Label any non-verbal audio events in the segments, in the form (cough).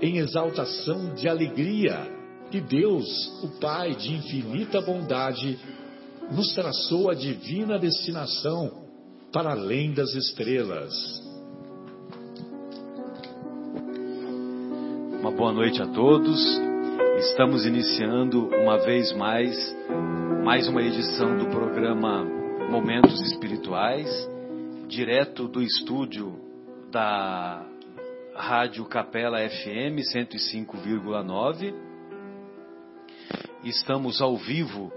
em exaltação de alegria que Deus, o Pai de infinita bondade, nos traçou a divina destinação para além das estrelas. Uma boa noite a todos. Estamos iniciando uma vez mais mais uma edição do programa Momentos Espirituais, direto do estúdio da Rádio Capela FM 105,9. Estamos ao vivo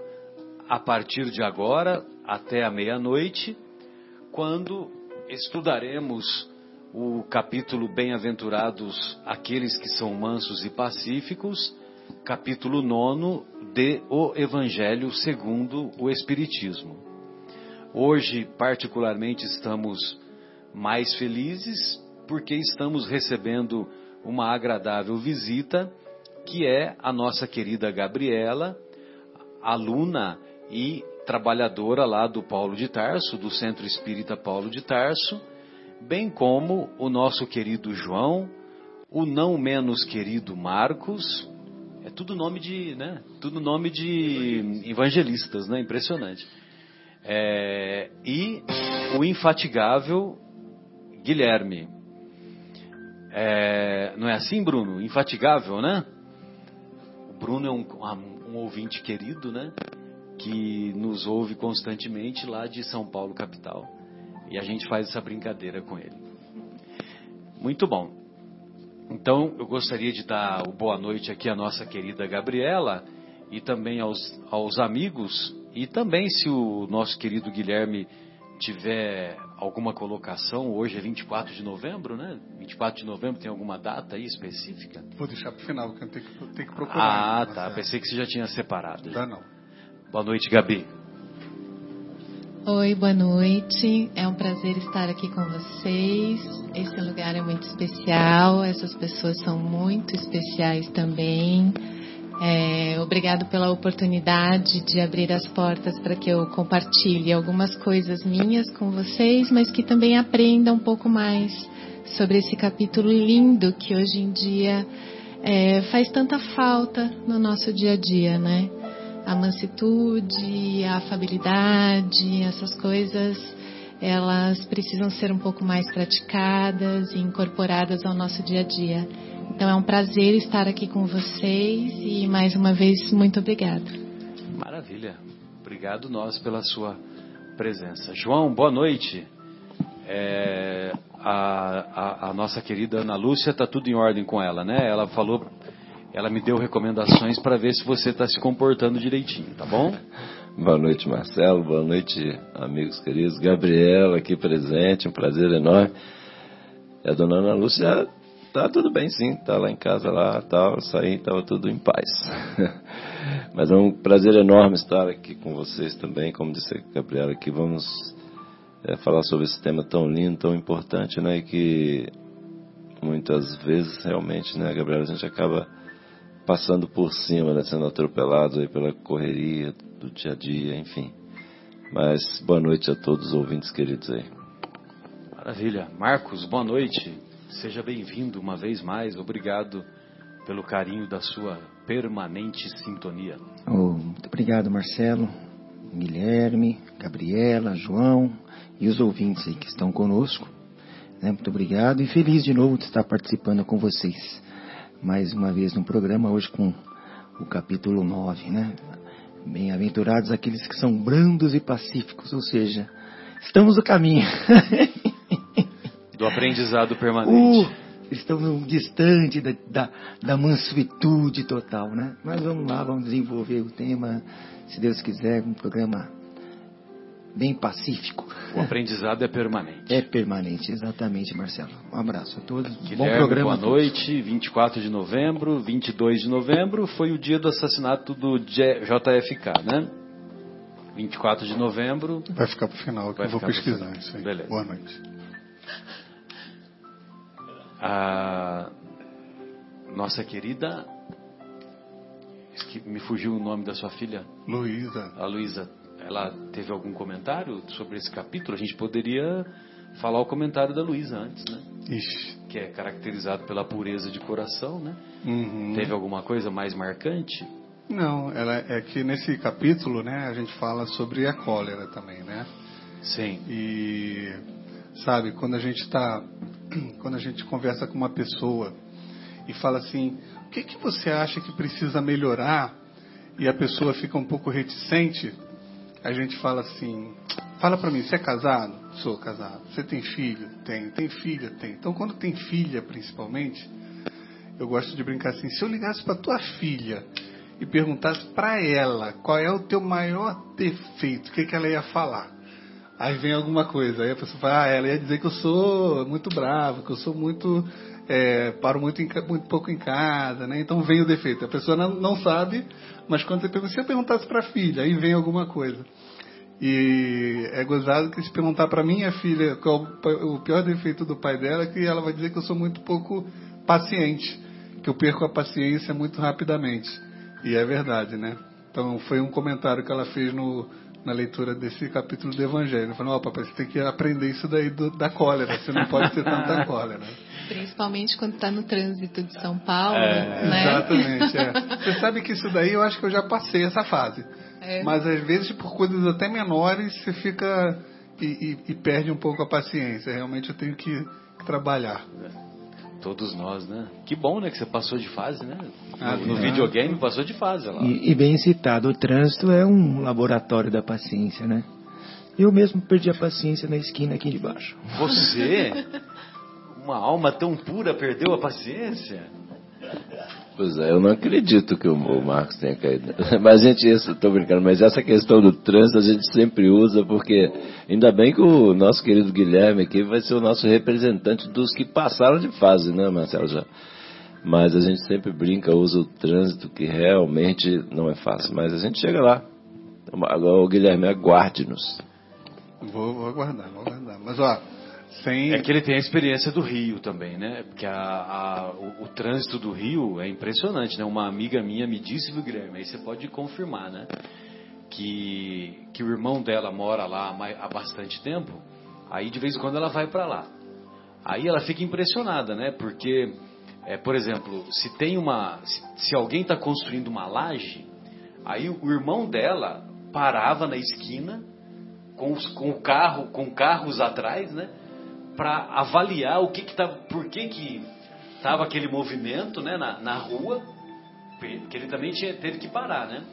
a partir de agora até a meia-noite, quando estudaremos o capítulo Bem-aventurados aqueles que são mansos e pacíficos, capítulo 9 de O Evangelho segundo o Espiritismo. Hoje, particularmente, estamos mais felizes porque estamos recebendo uma agradável visita, que é a nossa querida Gabriela, aluna e trabalhadora lá do Paulo de Tarso, do Centro Espírita Paulo de Tarso, bem como o nosso querido João, o não menos querido Marcos, é tudo nome de, né? Tudo nome de evangelistas, né? Impressionante. É, e o infatigável Guilherme. É, não é assim, Bruno? Infatigável, né? O Bruno é um, um ouvinte querido, né? Que nos ouve constantemente lá de São Paulo, capital. E a gente faz essa brincadeira com ele. Muito bom. Então, eu gostaria de dar boa noite aqui à nossa querida Gabriela e também aos, aos amigos. E também, se o nosso querido Guilherme tiver alguma colocação, hoje é 24 de novembro, né? 24 de novembro tem alguma data aí específica? Vou deixar para o final, porque eu tenho que, tenho que procurar. Ah, tá. Pensei que você já tinha separado. Não, não. Boa noite, Gabi. Oi, boa noite. É um prazer estar aqui com vocês. Esse lugar é muito especial, essas pessoas são muito especiais também. É, obrigado pela oportunidade de abrir as portas para que eu compartilhe algumas coisas minhas com vocês, mas que também aprenda um pouco mais sobre esse capítulo lindo que hoje em dia é, faz tanta falta no nosso dia a dia, né? A mansitude, a afabilidade, essas coisas, elas precisam ser um pouco mais praticadas e incorporadas ao nosso dia a dia. Então é um prazer estar aqui com vocês e mais uma vez muito obrigada. Maravilha. Obrigado nós pela sua presença. João, boa noite. É, a, a, a, nossa querida Ana Lúcia está tudo em ordem com ela, né? Ela falou, ela me deu recomendações para ver se você está se comportando direitinho, tá bom? (laughs) Boa noite, Marcelo. Boa noite, amigos queridos. Gabriela aqui presente, um prazer enorme. E a dona Ana Lúcia Tá tudo bem sim, tá lá em casa lá, tal, saí, tava tudo em paz. (laughs) Mas é um prazer enorme estar aqui com vocês também, como disse a Gabriela aqui, vamos é, falar sobre esse tema tão lindo, tão importante, né, e que muitas vezes realmente, né, Gabriela, a gente acaba passando por cima, né, sendo atropelado aí pela correria do dia a dia, enfim. Mas boa noite a todos os ouvintes queridos aí. Maravilha. Marcos, boa noite. Seja bem-vindo uma vez mais. Obrigado pelo carinho da sua permanente sintonia. Oh, muito obrigado, Marcelo, Guilherme, Gabriela, João e os ouvintes que estão conosco. Né? Muito obrigado e feliz de novo de estar participando com vocês. Mais uma vez no programa, hoje com o capítulo 9, né? Bem-aventurados aqueles que são brandos e pacíficos, ou seja, estamos no caminho. (laughs) Do aprendizado permanente. Uh, estamos distante da, da, da mansuetude total, né? Mas vamos lá, vamos desenvolver o tema, se Deus quiser, um programa bem pacífico. O aprendizado é permanente. É permanente, exatamente, Marcelo. Um abraço a todos. Guilherme, Bom programa. boa noite. 24 de novembro, 22 de novembro foi o dia do assassinato do JFK, né? 24 de novembro. Vai ficar pro final, que eu vou pesquisar isso aí. Beleza. Boa noite. A nossa querida. Me fugiu o nome da sua filha, Luísa, a Luísa. Ela teve algum comentário sobre esse capítulo? A gente poderia falar o comentário da Luísa antes, né? ixi. Que é caracterizado pela pureza de coração, né? Uhum. Teve alguma coisa mais marcante? Não, ela é que nesse capítulo, né, a gente fala sobre a cólera também, né? Sim. E sabe, quando a gente está, (clears throat) quando a gente conversa com uma pessoa e fala assim, o que que você acha que precisa melhorar? E a pessoa fica um pouco reticente, a gente fala assim, fala pra mim, você é casado? Sou casado. Você tem filho? Tem. Tem filha? Tem. Então quando tem filha, principalmente, eu gosto de brincar assim, se eu ligasse pra tua filha e perguntasse pra ela qual é o teu maior defeito, o que que ela ia falar? Aí vem alguma coisa, aí a pessoa fala, ah, ela ia dizer que eu sou muito bravo, que eu sou muito, é, paro muito, em muito pouco em casa, né? Então vem o defeito. A pessoa não, não sabe, mas quando você pergunta, se eu perguntasse para a filha, aí vem alguma coisa. E é gozado que se perguntar para minha filha qual o pior defeito do pai dela, que ela vai dizer que eu sou muito pouco paciente, que eu perco a paciência muito rapidamente. E é verdade, né? Então foi um comentário que ela fez no, na leitura desse capítulo do Evangelho. Falou, ó papai, você tem que aprender isso daí do- da cólera, você não pode ter tanta (laughs) cólera. Principalmente quando está no trânsito de São Paulo, É, né? Exatamente, é. (laughs) Você sabe que isso daí eu acho que eu já passei essa fase. É. Mas às vezes por coisas até menores você fica e, e- e perde um pouco a paciência. Realmente eu tenho que, que trabalhar. Todos nós, né? Que bom, né? Que você passou de fase, né? Ah, No, no sim. videogame passou de fase lá. E, e bem citado, o trânsito é um laboratório da paciência, né? Eu mesmo perdi a paciência na esquina aqui de baixo. Você, (laughs) uma alma tão pura, perdeu a paciência? Pois é, eu não acredito que o, Marcos tenha caído. (laughs) Mas, gente, tô brincando, mas essa questão do trânsito a gente sempre usa, porque ainda bem que o nosso querido Guilherme aqui vai ser o nosso representante dos que passaram de fase, né, Marcelo? Já. Mas a gente sempre brinca, usa o trânsito, que realmente não é fácil. Mas a gente chega lá. Agora, o Guilherme, aguarde-nos. Vou, vou aguardar, vou aguardar. Mas ó, sem. É que ele tem a experiência do Rio também, né? Porque a- a- o, o trânsito do Rio é impressionante, né? Uma amiga minha me disse, viu, Guilherme? Aí você pode confirmar, né? Que, que o irmão dela mora lá há bastante tempo. Aí de vez em quando ela vai para lá. Aí ela fica impressionada, né? Porque, é, por exemplo, se tem uma, se, se alguém está construindo uma laje, aí o, o irmão dela parava na esquina com, os- com o carro, com carros atrás, né? Para avaliar o que que tava, por que que tava aquele movimento, né? Na, na rua, porque ele também tinha, teve que parar, né?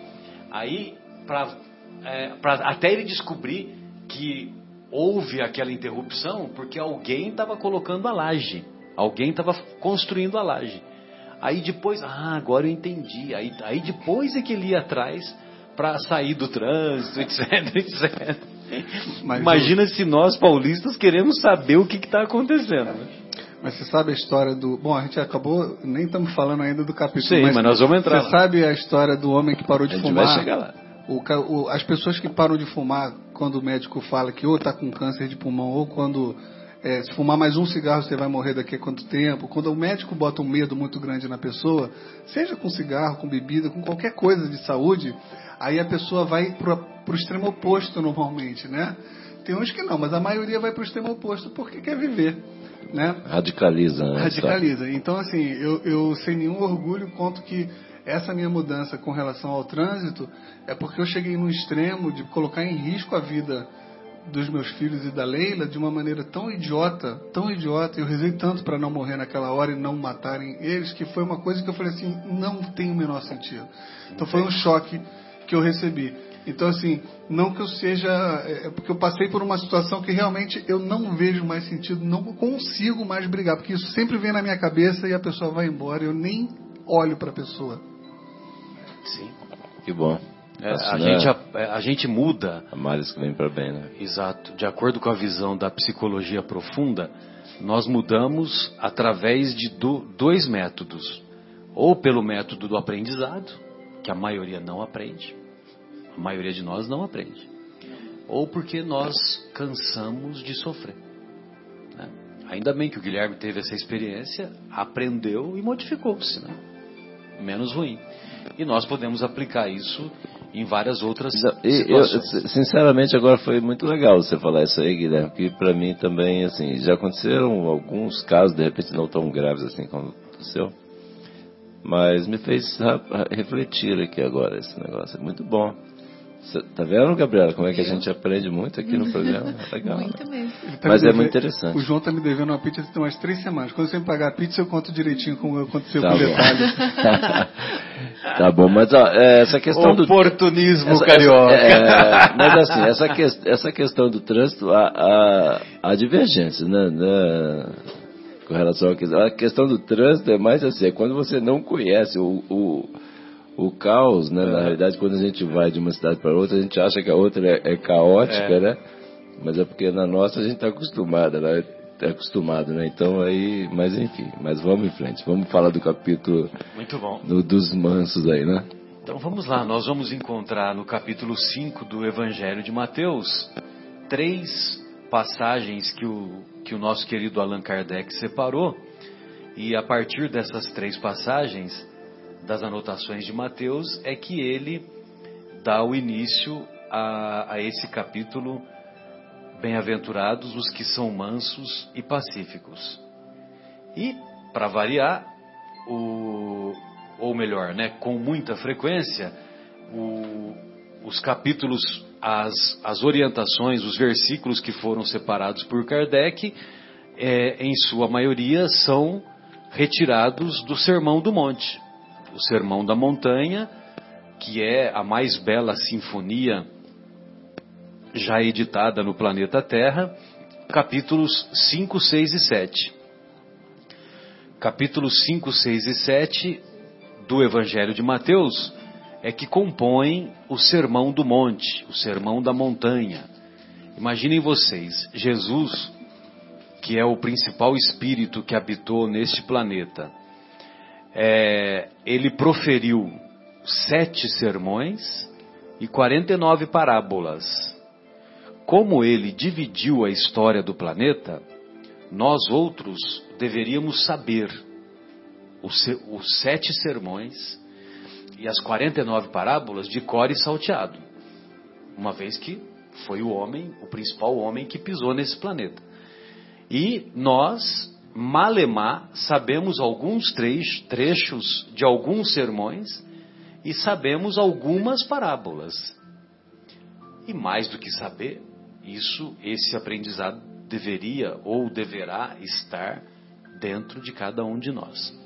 Aí, pra, é, até ele descobrir que houve aquela interrupção porque alguém estava colocando a laje, alguém estava construindo a laje. Aí depois, ah, agora eu entendi. Aí, aí depois é que ele ia atrás para sair do trânsito, (laughs) etc, etc. Mas Imagina se nós paulistas queremos saber o que está acontecendo. né? Mas você sabe a história do. Bom, a gente acabou. Nem estamos falando ainda do capítulo. Sim, mas nós vamos entrar Você lá. sabe a história do homem que parou A de gente fumar? vai chegar lá. O o- as pessoas que param de fumar quando o médico fala que ou está com câncer de pulmão ou quando é, se fumar mais um cigarro você vai morrer daqui a quanto tempo. Quando o médico bota um medo muito grande na pessoa, seja com cigarro, com bebida, com qualquer coisa de saúde, aí a pessoa vai para o extremo oposto normalmente, né? Tem uns que não, mas a maioria vai para o extremo oposto porque quer viver, né? Radicaliza, né? Radicaliza. Então, assim, eu, eu sem nenhum orgulho conto que essa minha mudança com relação ao trânsito é porque eu cheguei no extremo de colocar em risco a vida dos meus filhos e da Leila de uma maneira tão idiota, tão idiota. Eu rezei tanto para não morrer naquela hora e não matarem eles, que foi uma coisa que eu falei assim, não tem o menor sentido. Então foi um choque que eu recebi. Então, assim, não que eu seja. É, é porque eu passei por uma situação que realmente eu não vejo mais sentido, não consigo mais brigar, porque isso sempre vem na minha cabeça e a pessoa vai embora, eu nem olho para a pessoa. Sim. Que bom. É, Assim, a, né? gente, a, a gente muda, A males que vem para bem, né? exato, de acordo com a visão da psicologia profunda, nós mudamos através de do- dois métodos. Ou pelo método do aprendizado, que a maioria não aprende, a maioria de nós não aprende. Ou porque nós cansamos de sofrer. né? Ainda bem que o Guilherme teve essa experiência, aprendeu e modificou-se, né? menos ruim. E nós podemos aplicar isso em várias outras e eu, situações. sinceramente, agora foi muito legal você falar isso aí, Guilherme, porque para mim também, assim, já aconteceram alguns casos, de repente não tão graves assim como aconteceu, mas me fez refletir aqui agora esse negócio. É muito bom. Cê, tá vendo, Gabriela, como é que a gente aprende muito aqui no (laughs) programa? É Legal. Muito mesmo. Ele tá Mas me é deve- muito interessante. O João tá me devendo uma pizza tem umas três semanas. Quando você me pagar a pizza, eu conto direitinho como aconteceu Tá com bom. detalhes. (laughs) tá bom, mas ó, é, essa questão do Oportunismo Essa- carioca. essa- é, mas assim, essa, ques- essa questão do trânsito, há, há, há divergências, né, né, com relação à questão. A questão do trânsito é mais assim, é quando você não conhece o, o, o caos, né, na realidade, quando a gente vai de uma cidade para outra, a gente acha que a outra é, é caótica, É. né, mas é porque na nossa a gente está acostumado, né, é acostumado, né, então aí, mas enfim, mas vamos em frente, vamos falar do capítulo Muito bom. do- dos mansos aí, né. Então vamos lá, nós vamos encontrar no capítulo 5 do Evangelho de Mateus três passagens que o, que o nosso querido Allan Kardec separou, e a partir dessas três passagens das anotações de Mateus é que ele dá o início a, a esse capítulo Bem-aventurados os que são mansos e pacíficos. E, para variar, o, ou melhor, né, com muita frequência, o- os capítulos, as, as orientações, os versículos que foram separados por Kardec, é, em sua maioria, são retirados do Sermão do Monte. O Sermão da Montanha, que é a mais bela sinfonia já editada no planeta Terra, capítulos 5, 6 e 7 capítulos 5, 6 e 7 do Evangelho de Mateus é que compõem o Sermão do Monte, o Sermão da Montanha. Imaginem vocês, Jesus, que é o principal espírito que habitou neste planeta, é, ele proferiu sete sermões e 49 parábolas. Como ele dividiu a história do planeta, nós outros deveríamos saber os, os sete sermões e as 49 parábolas de cor e salteado, uma vez que foi o homem, o principal homem que pisou nesse planeta. E nós, malemar, sabemos alguns trech- trechos de alguns sermões e sabemos algumas parábolas. E mais do que saber, isso, esse aprendizado deveria ou deverá estar dentro de cada um de nós.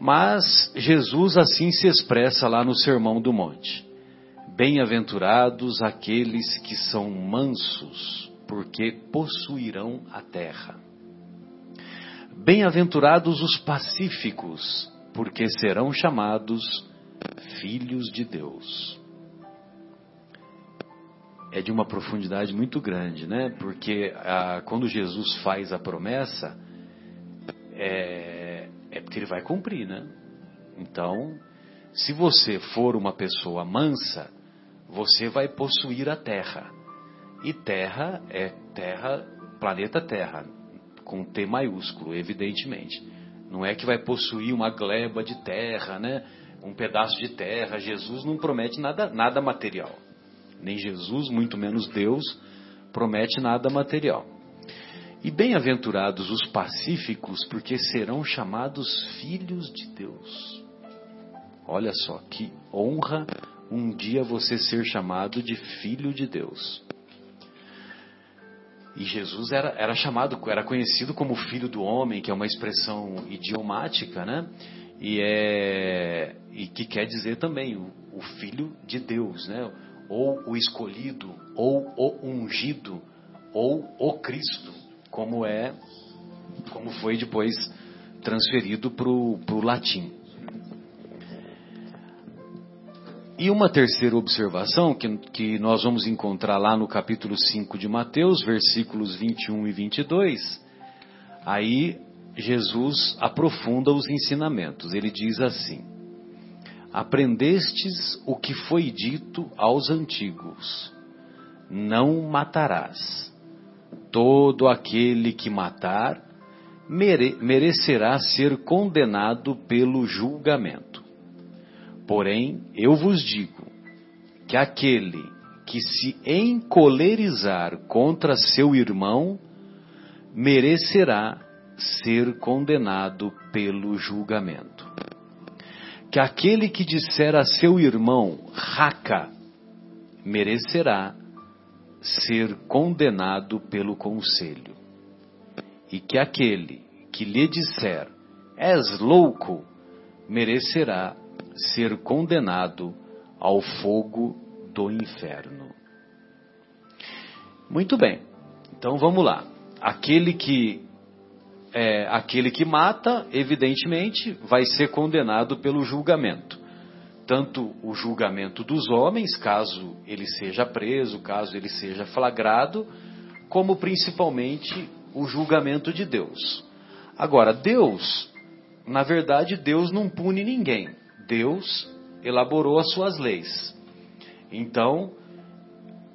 Mas Jesus assim se expressa lá no Sermão do Monte. Bem-aventurados aqueles que são mansos, porque possuirão a terra. Bem-aventurados os pacíficos, porque serão chamados filhos de Deus é de uma profundidade muito grande, né? Porque ah, quando Jesus faz a promessa, é, é porque ele vai cumprir, né? Então, se você for uma pessoa mansa, você vai possuir a terra. E terra é terra, planeta Terra, com T maiúsculo, evidentemente. Não é que vai possuir uma gleba de terra, né? Um pedaço de terra. Jesus não promete nada, nada material. Nem Jesus, muito menos Deus, promete nada material. E bem-aventurados os pacíficos, porque serão chamados filhos de Deus. Olha só, que honra um dia você ser chamado de filho de Deus. E Jesus era, era chamado, era conhecido como filho do homem, que é uma expressão idiomática, né? E, é, e que quer dizer também o, o filho de Deus, né? Ou o escolhido, ou o ungido, ou o Cristo, como é, como foi depois transferido para o latim. E uma terceira observação que, que nós vamos encontrar lá no capítulo 5 de Mateus, versículos 21 e 22, aí Jesus aprofunda os ensinamentos. Ele diz assim: Aprendestes o que foi dito aos antigos: Não matarás. Todo aquele que matar mere merecerá ser condenado pelo julgamento. Porém, eu vos digo que aquele que se encolerizar contra seu irmão merecerá ser condenado pelo julgamento. Que aquele que disser a seu irmão raca merecerá ser condenado pelo conselho. E que aquele que lhe disser és louco merecerá ser condenado ao fogo do inferno. Muito bem. Então vamos lá. Aquele que é, aquele que mata, evidentemente, vai ser condenado pelo julgamento. Tanto o julgamento dos homens, caso ele seja preso, caso ele seja flagrado, como principalmente o julgamento de Deus. Agora, Deus, na verdade, Deus não pune ninguém. Deus elaborou as suas leis. Então,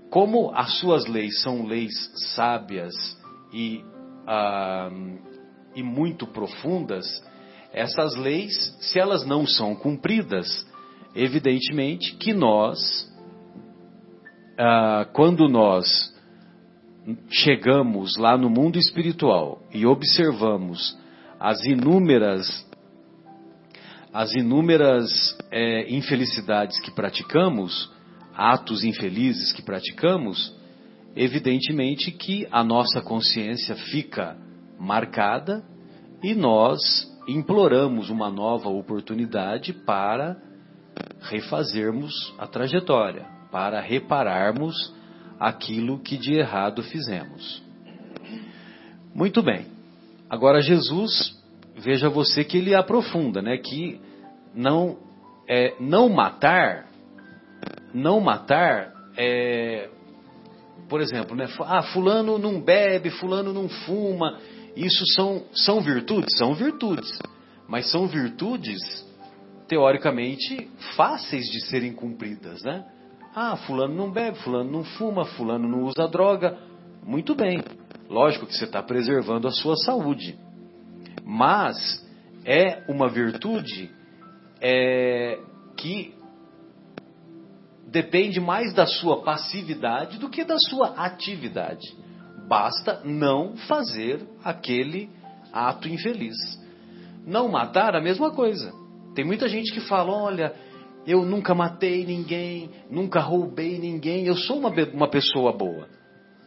como as suas leis são leis sábias e, ah, e muito profundas, essas leis, se elas não são cumpridas, evidentemente que nós, ah, quando nós chegamos lá no mundo espiritual e observamos as inúmeras as inúmeras é, infelicidades que praticamos, atos infelizes que praticamos, evidentemente que a nossa consciência fica marcada e nós imploramos uma nova oportunidade para refazermos a trajetória, para repararmos aquilo que de errado fizemos. Muito bem. Agora Jesus veja você que ele aprofunda, né? Que não é, não matar, não matar, é, por exemplo, né? Ah, fulano não bebe, fulano não fuma. Isso são são virtudes, são virtudes, mas são virtudes teoricamente fáceis de serem cumpridas, né? Ah, fulano não bebe, fulano não fuma, fulano não usa droga. Muito bem. Lógico que você está preservando a sua saúde mas é uma virtude é, que depende mais da sua passividade do que da sua atividade. Basta não fazer aquele ato infeliz. Não matar, a mesma coisa. Tem muita gente que fala: olha, eu nunca matei ninguém, nunca roubei ninguém, eu sou uma, uma pessoa boa.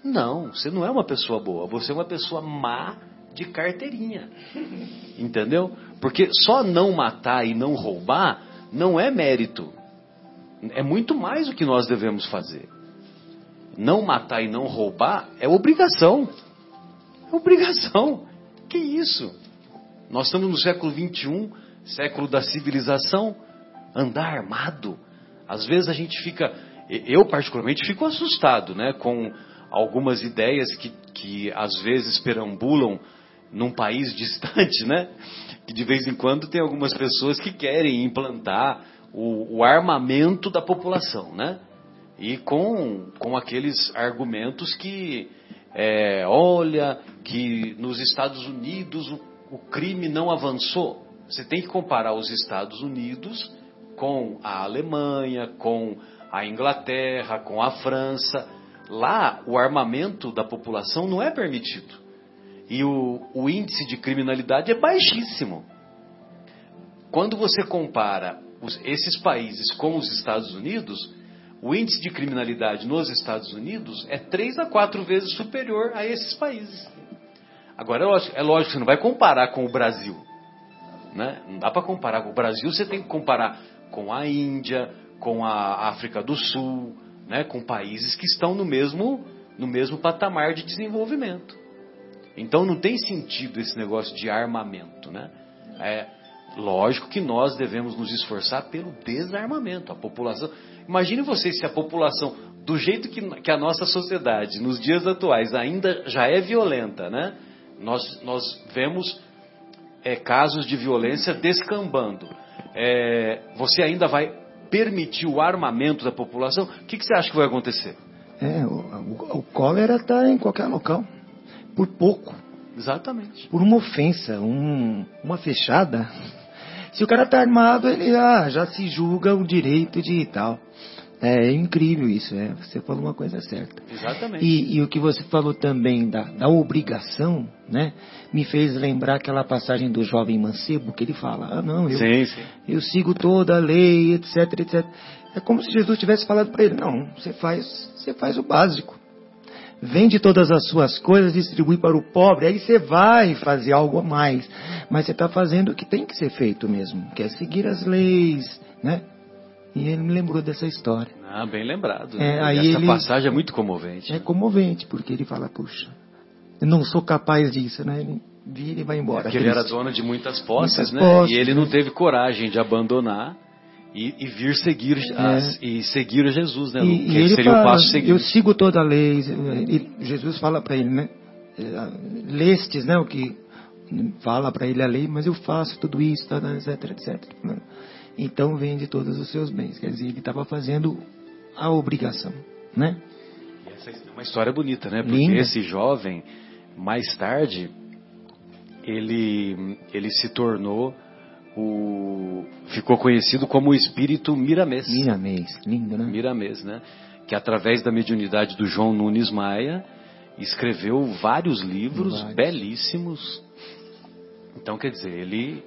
Não, você não é uma pessoa boa, você é uma pessoa má de carteirinha. Entendeu? Porque só não matar e não roubar não é mérito. É muito mais o que nós devemos fazer. Não matar e não roubar é obrigação. É obrigação. Que isso? Nós estamos no século 21, século da civilização. Andar armado. Às vezes a gente fica, eu particularmente fico assustado, né, com algumas ideias que, que às vezes perambulam num país distante, né? Que de vez em quando tem algumas pessoas que querem implantar o, o armamento da população, né? E com, com aqueles argumentos que, é, olha, que nos Estados Unidos o, o crime não avançou. Você tem que comparar os Estados Unidos com a Alemanha, com a Inglaterra, com a França. Lá, o armamento da população não é permitido e o, o índice de criminalidade é baixíssimo. Quando você compara os, esses países com os Estados Unidos, o índice de criminalidade nos Estados Unidos é três a quatro vezes superior a esses países. Agora, é lógico, é lógico você não vai comparar com o Brasil. Né? Não dá para comparar com o Brasil, você tem que comparar com a Índia, com a África do Sul, né? com países que estão no mesmo, no mesmo patamar de desenvolvimento. Então não tem sentido esse negócio de armamento. Né? É lógico que nós devemos nos esforçar pelo desarmamento. A população. Imagine vocês se a população, do jeito que, que a nossa sociedade, nos dias atuais, ainda já é violenta, né? Nós, nós vemos é, casos de violência descambando. É, você ainda vai permitir o armamento da população? O que, que você acha que vai acontecer? É, o, o, o cólera está em qualquer local. Por pouco. Exatamente. Por uma ofensa, um, uma fechada. Se o cara está armado, ele ah, já se julga o direito de tal. É, é incrível isso, é. Você falou uma coisa certa. Exatamente. E, e o que você falou também da, da, obrigação, né? Me fez lembrar aquela passagem do jovem mancebo que ele fala, ah não, eu, sim, sim. eu sigo toda a lei, etc, etc. É como se Jesus tivesse falado para ele, não, você faz, você faz o básico. Vende todas as suas coisas, distribui para o pobre, aí você vai fazer algo a mais. Mas você está fazendo o que tem que ser feito mesmo, que é seguir as leis, né? E ele me lembrou dessa história. Ah, bem lembrado. É, aí Essa ele, passagem é muito comovente. É comovente, porque ele fala, puxa, eu não sou capaz disso, né? Ele vira e vai embora. Porque ele era dono de muitas posses, Muitas né? posses, e ele não né? teve coragem de abandonar e, e vir seguir as- e seguir a Jesus, né? É. E, que e seria fala, o passo seguinte. eu sigo toda a lei. Ele- Jesus fala para ele, né? Eh, Lestes, né? O que fala para ele a lei, mas eu faço tudo isso, etc, etc. Então vende todos os seus bens. Quer dizer, ele estava fazendo a obrigação, né? E essa é uma história bonita, né? Porque Linda. esse jovem, mais tarde, ele, ele se tornou o. ficou conhecido como o espírito Miramês. Miramês, lindo, né? Miramês, né? Que através da mediunidade do João Nunes Maia escreveu vários livros Vários. belíssimos. Então, quer dizer, ele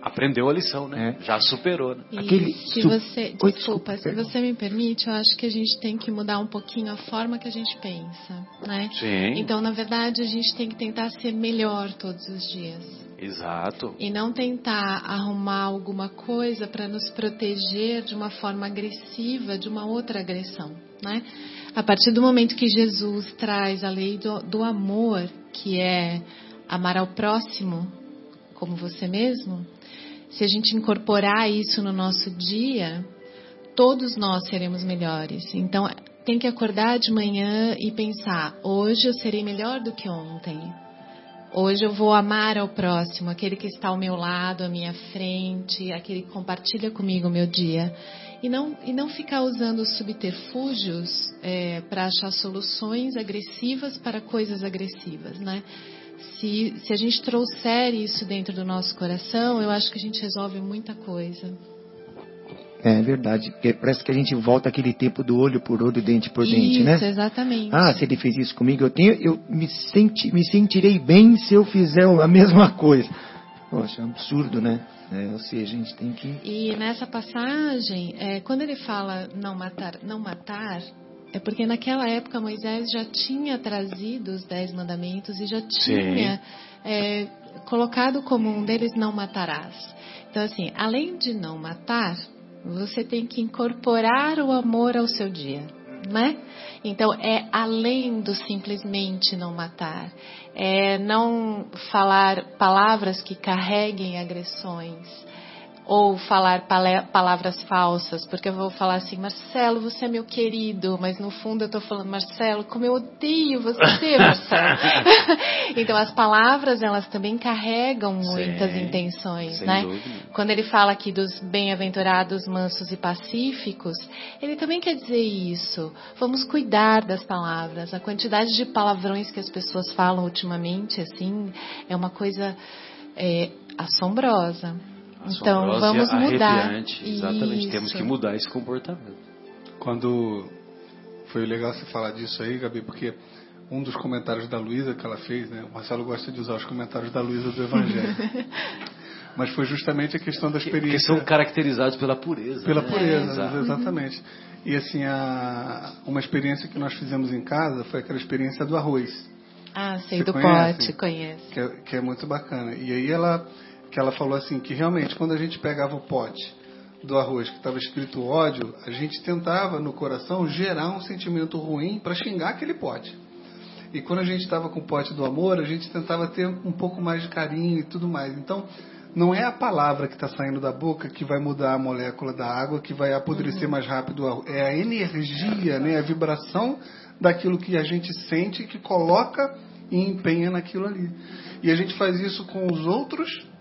aprendeu a lição, né? É. Já superou, né? E Aquele se você, Oi, desculpa, desculpa, se perdão. você me permite, eu acho que a gente tem que mudar um pouquinho a forma que a gente pensa, né? Sim. Então, na verdade, a gente tem que tentar ser melhor todos os dias. Exato. E não tentar arrumar alguma coisa para nos proteger de uma forma agressiva de uma outra agressão, né? A partir do momento que Jesus traz a lei do, do amor, que é amar ao próximo como você mesmo, se a gente incorporar isso no nosso dia, todos nós seremos melhores. Então, tem que acordar de manhã e pensar: hoje eu serei melhor do que ontem. Hoje eu vou amar ao próximo, aquele que está ao meu lado, à minha frente, aquele que compartilha comigo o meu dia. E não, e não ficar usando subterfúgios para achar soluções agressivas para coisas agressivas, né? Se, se a gente trouxer isso dentro do nosso coração, eu acho que a gente resolve muita coisa. É verdade, porque parece que a gente volta aquele tempo do olho por olho, dente por dente, isso, né? exatamente. Ah, se ele fez isso comigo, eu tenho, eu me, senti, me sentirei bem se eu fizer a mesma coisa. Poxa, é um absurdo, né? É, ou seja, a gente tem que. E nessa passagem, é, quando ele fala não matar, não matar, é porque naquela época Moisés já tinha trazido os dez mandamentos e já tinha é, colocado como um deles não matarás. Então assim, além de não matar, você tem que incorporar o amor ao seu dia, né? Então é além do simplesmente não matar, é não falar palavras que carreguem agressões ou falar pala- palavras falsas, porque eu vou falar assim, Marcelo, você é meu querido, mas no fundo eu estou falando, Marcelo, como eu odeio você, (laughs) Marcelo. (laughs) então as palavras elas também carregam muitas Sim, intenções, né? dúvida. Quando ele fala aqui dos bem-aventurados mansos e pacíficos, ele também quer dizer isso. Vamos cuidar das palavras. A quantidade de palavrões que as pessoas falam ultimamente, assim, é uma coisa é, assombrosa. Então, vamos mudar. arrepiante. Exatamente, Isso. temos que mudar esse comportamento. Quando foi legal você falar disso aí, Gabi, porque um dos comentários da Luísa que ela fez, né? O Marcelo gosta de usar os comentários da Luísa do Evangelho. (laughs) Mas foi justamente a questão da experiência. Que são caracterizados pela pureza. Pela né? pureza, Exato. exatamente. E assim, a, uma experiência que nós fizemos em casa foi aquela experiência do arroz. Ah, sei Você do conhece? pote, conheço. que é, que é muito bacana. E aí ela, que ela falou assim, que realmente quando a gente pegava o pote do arroz que estava escrito ódio, a gente tentava no coração gerar um sentimento ruim para xingar aquele pote. E quando a gente estava com o pote do amor, a gente tentava ter um pouco mais de carinho e tudo mais. Então, não é a palavra que está saindo da boca que vai mudar a molécula da água, que vai apodrecer mais rápido o arroz. É a energia, né, a vibração daquilo que a gente sente que coloca e empenha naquilo ali. E a gente faz isso com os outros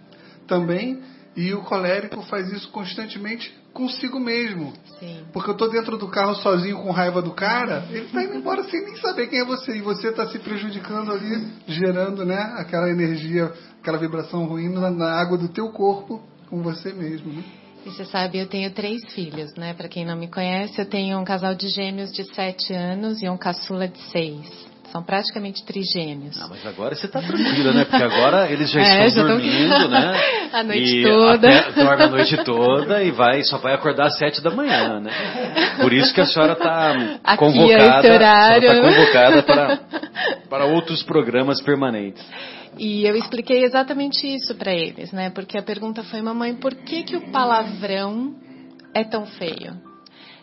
também, e o colérico faz isso constantemente consigo mesmo. Sim. Porque eu tô dentro do carro sozinho com raiva do cara, ele tá indo embora sem nem saber quem é você. E você tá se prejudicando ali, gerando né, aquela energia, aquela vibração ruim na, na água do teu corpo com você mesmo. Né? E você sabe, eu tenho três filhos, né? Para quem não me conhece, eu tenho um casal de gêmeos de sete anos e um caçula de seis. São praticamente trigêmeos. Não, mas agora você está tranquila, né? Porque agora eles já (laughs) É, estão já dormindo, (laughs) né? A noite E toda. até- dorme a noite toda e vai, só vai acordar às sete da manhã, né? Por isso que a senhora está Aqui, convocada, esse horário. tá convocada para, para outros programas permanentes. E eu expliquei exatamente isso para eles, né? Porque a pergunta foi, mamãe, por que, que o palavrão é tão feio?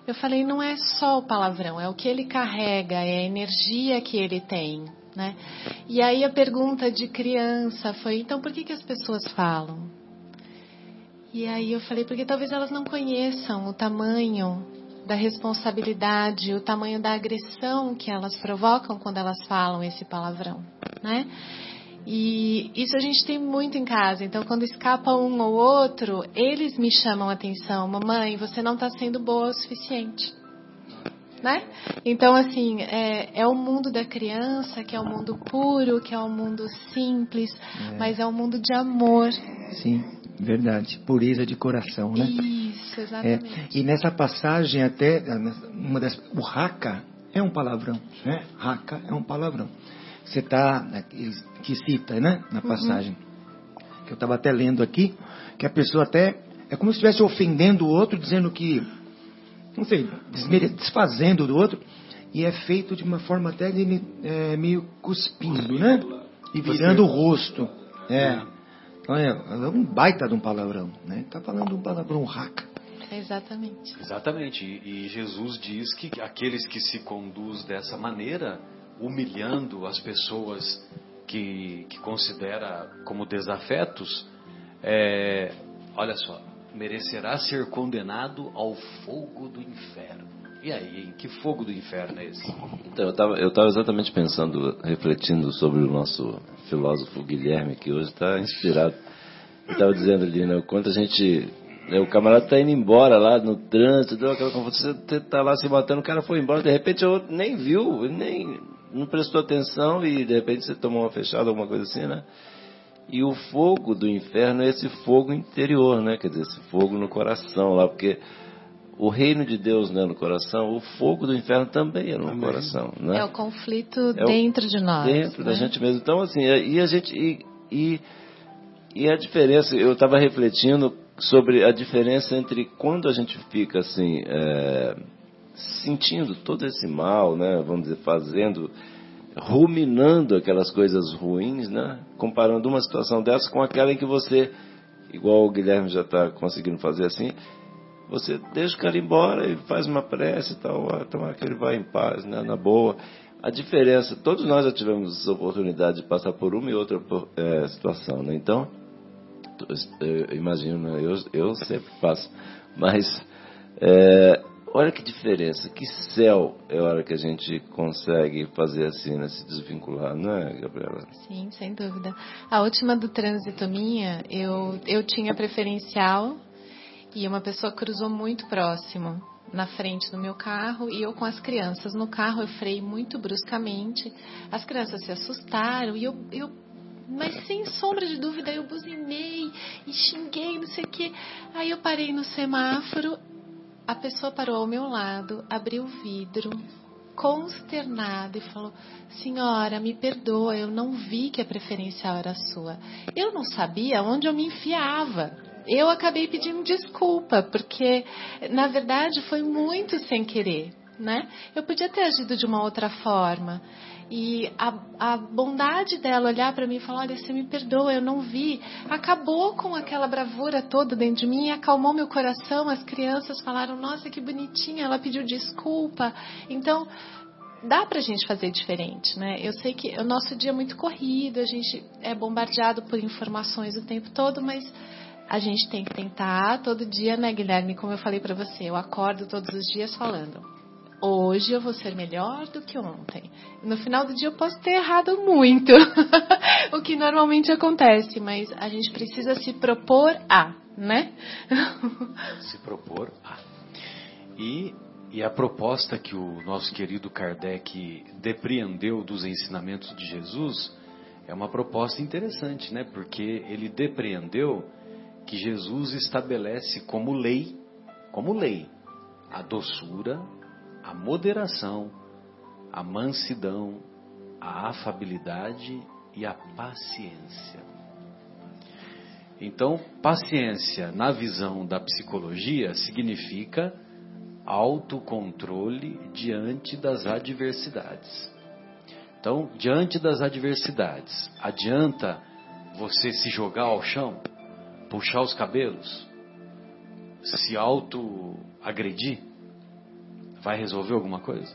Eu falei, não é só o palavrão, é o que ele carrega, é a energia que ele tem, né? E aí a pergunta de criança foi, então por que, que as pessoas falam? E aí eu falei, porque talvez elas não conheçam o tamanho da responsabilidade, o tamanho da agressão que elas provocam quando elas falam esse palavrão, né? E isso a gente tem muito em casa. Então, quando escapa um ou outro, eles me chamam a atenção. Mamãe, você não está sendo boa o suficiente. Né? Então, assim, é, é o mundo da criança, que é o mundo puro, que é o mundo simples, mas é um mundo de amor. Sim, verdade. Pureza de coração, né? Isso, É, exatamente. e nessa passagem até, uma das, o raca é um palavrão, né? Raca é um palavrão. Você está, que cita, né? Na passagem. Que eu estava até lendo aqui, que a pessoa até, é como se estivesse ofendendo o outro, dizendo que, não sei, desmere- desfazendo do outro, e é feito de uma forma até de, é, meio cuspindo, né? E virando o rosto. É. Então é, é um baita de um palavrão, né? Está falando de um palavrão raca. Exatamente. Exatamente. E, e Jesus diz que aqueles que se conduz dessa maneira, humilhando as pessoas que, que considera como desafetos, é, olha só, merecerá ser condenado ao fogo do inferno. E aí, hein? que fogo do inferno é esse? Então, eu estava exatamente pensando, refletindo sobre o nosso filósofo Guilherme, que hoje está inspirado. Estava dizendo ali, né, o quanto a gente. né, o camarada está indo embora lá no trânsito, deu aquela confusão, você está lá se matando, o cara foi embora, de repente o outro nem viu, nem não prestou atenção e de repente você tomou uma fechada, alguma coisa assim, né? E o fogo do inferno é esse fogo interior, né? Quer dizer, esse fogo no coração lá, porque o reino de Deus não é no coração, o fogo do inferno também é no Amém. coração, né? É o conflito É o- dentro de nós. dentro da né? gente mesmo. Então, assim, é- e a gente. E, e, e a diferença, eu estava refletindo sobre a diferença entre quando a gente fica assim, é, sentindo todo esse mal, né? Vamos dizer, fazendo, ruminando aquelas coisas ruins, né? Comparando uma situação dessa com aquela em que você, igual o Guilherme já está conseguindo fazer assim, você deixa o cara embora e faz uma prece e tal, ah, tomara que ele em paz, né, na boa. A diferença, todos nós já tivemos oportunidade de passar por uma e outra eh, situação, né? Então, eu imagino, né, eu, eu sempre passo, mas eh, olha que diferença, que céu é a hora que a gente consegue fazer assim, né, se desvincular, não é, Gabriela? Sim, sem dúvida. A última do trânsito minha, eu, eu tinha preferencial e uma pessoa cruzou muito próximo na frente do meu carro e eu com as crianças no carro eu freiei muito bruscamente. As crianças se assustaram e eu, eu mas sem sombra de dúvida eu buzinei e xinguei, não sei o quê. Aí eu parei no semáforo, a pessoa parou ao meu lado, abriu o vidro, consternada e falou: Senhora, me perdoa, eu não vi que a preferencial era sua. Eu não sabia onde eu me enfiava. Eu acabei pedindo desculpa, porque na verdade foi muito sem querer, né? Eu podia ter agido de uma outra forma. E a, a bondade dela olhar para mim e falar: Olha, você me perdoa, eu não vi. Acabou com aquela bravura toda dentro de mim, acalmou meu coração. As crianças falaram: Nossa, que bonitinha, ela pediu desculpa. Então, dá pra gente fazer diferente, né? Eu sei que o nosso dia é muito corrido, a gente é bombardeado por informações o tempo todo, mas a gente tem que tentar todo dia, né, Guilherme? Como eu falei para você, eu acordo todos os dias falando hoje eu vou ser melhor do que ontem. No final do dia eu posso ter errado muito, (laughs) o que normalmente acontece, mas a gente precisa se propor a, né? (laughs) se propor a. E, e a proposta que o nosso querido Kardec depreendeu dos ensinamentos de Jesus é uma proposta interessante, né? Porque ele depreendeu que Jesus estabelece como lei, como lei, a doçura, a moderação, a mansidão, a afabilidade e a paciência. Então, paciência, na visão da psicologia, significa autocontrole diante das adversidades. Então, diante das adversidades, adianta você se jogar ao chão, puxar os cabelos, se auto-agredir? Vai resolver alguma coisa?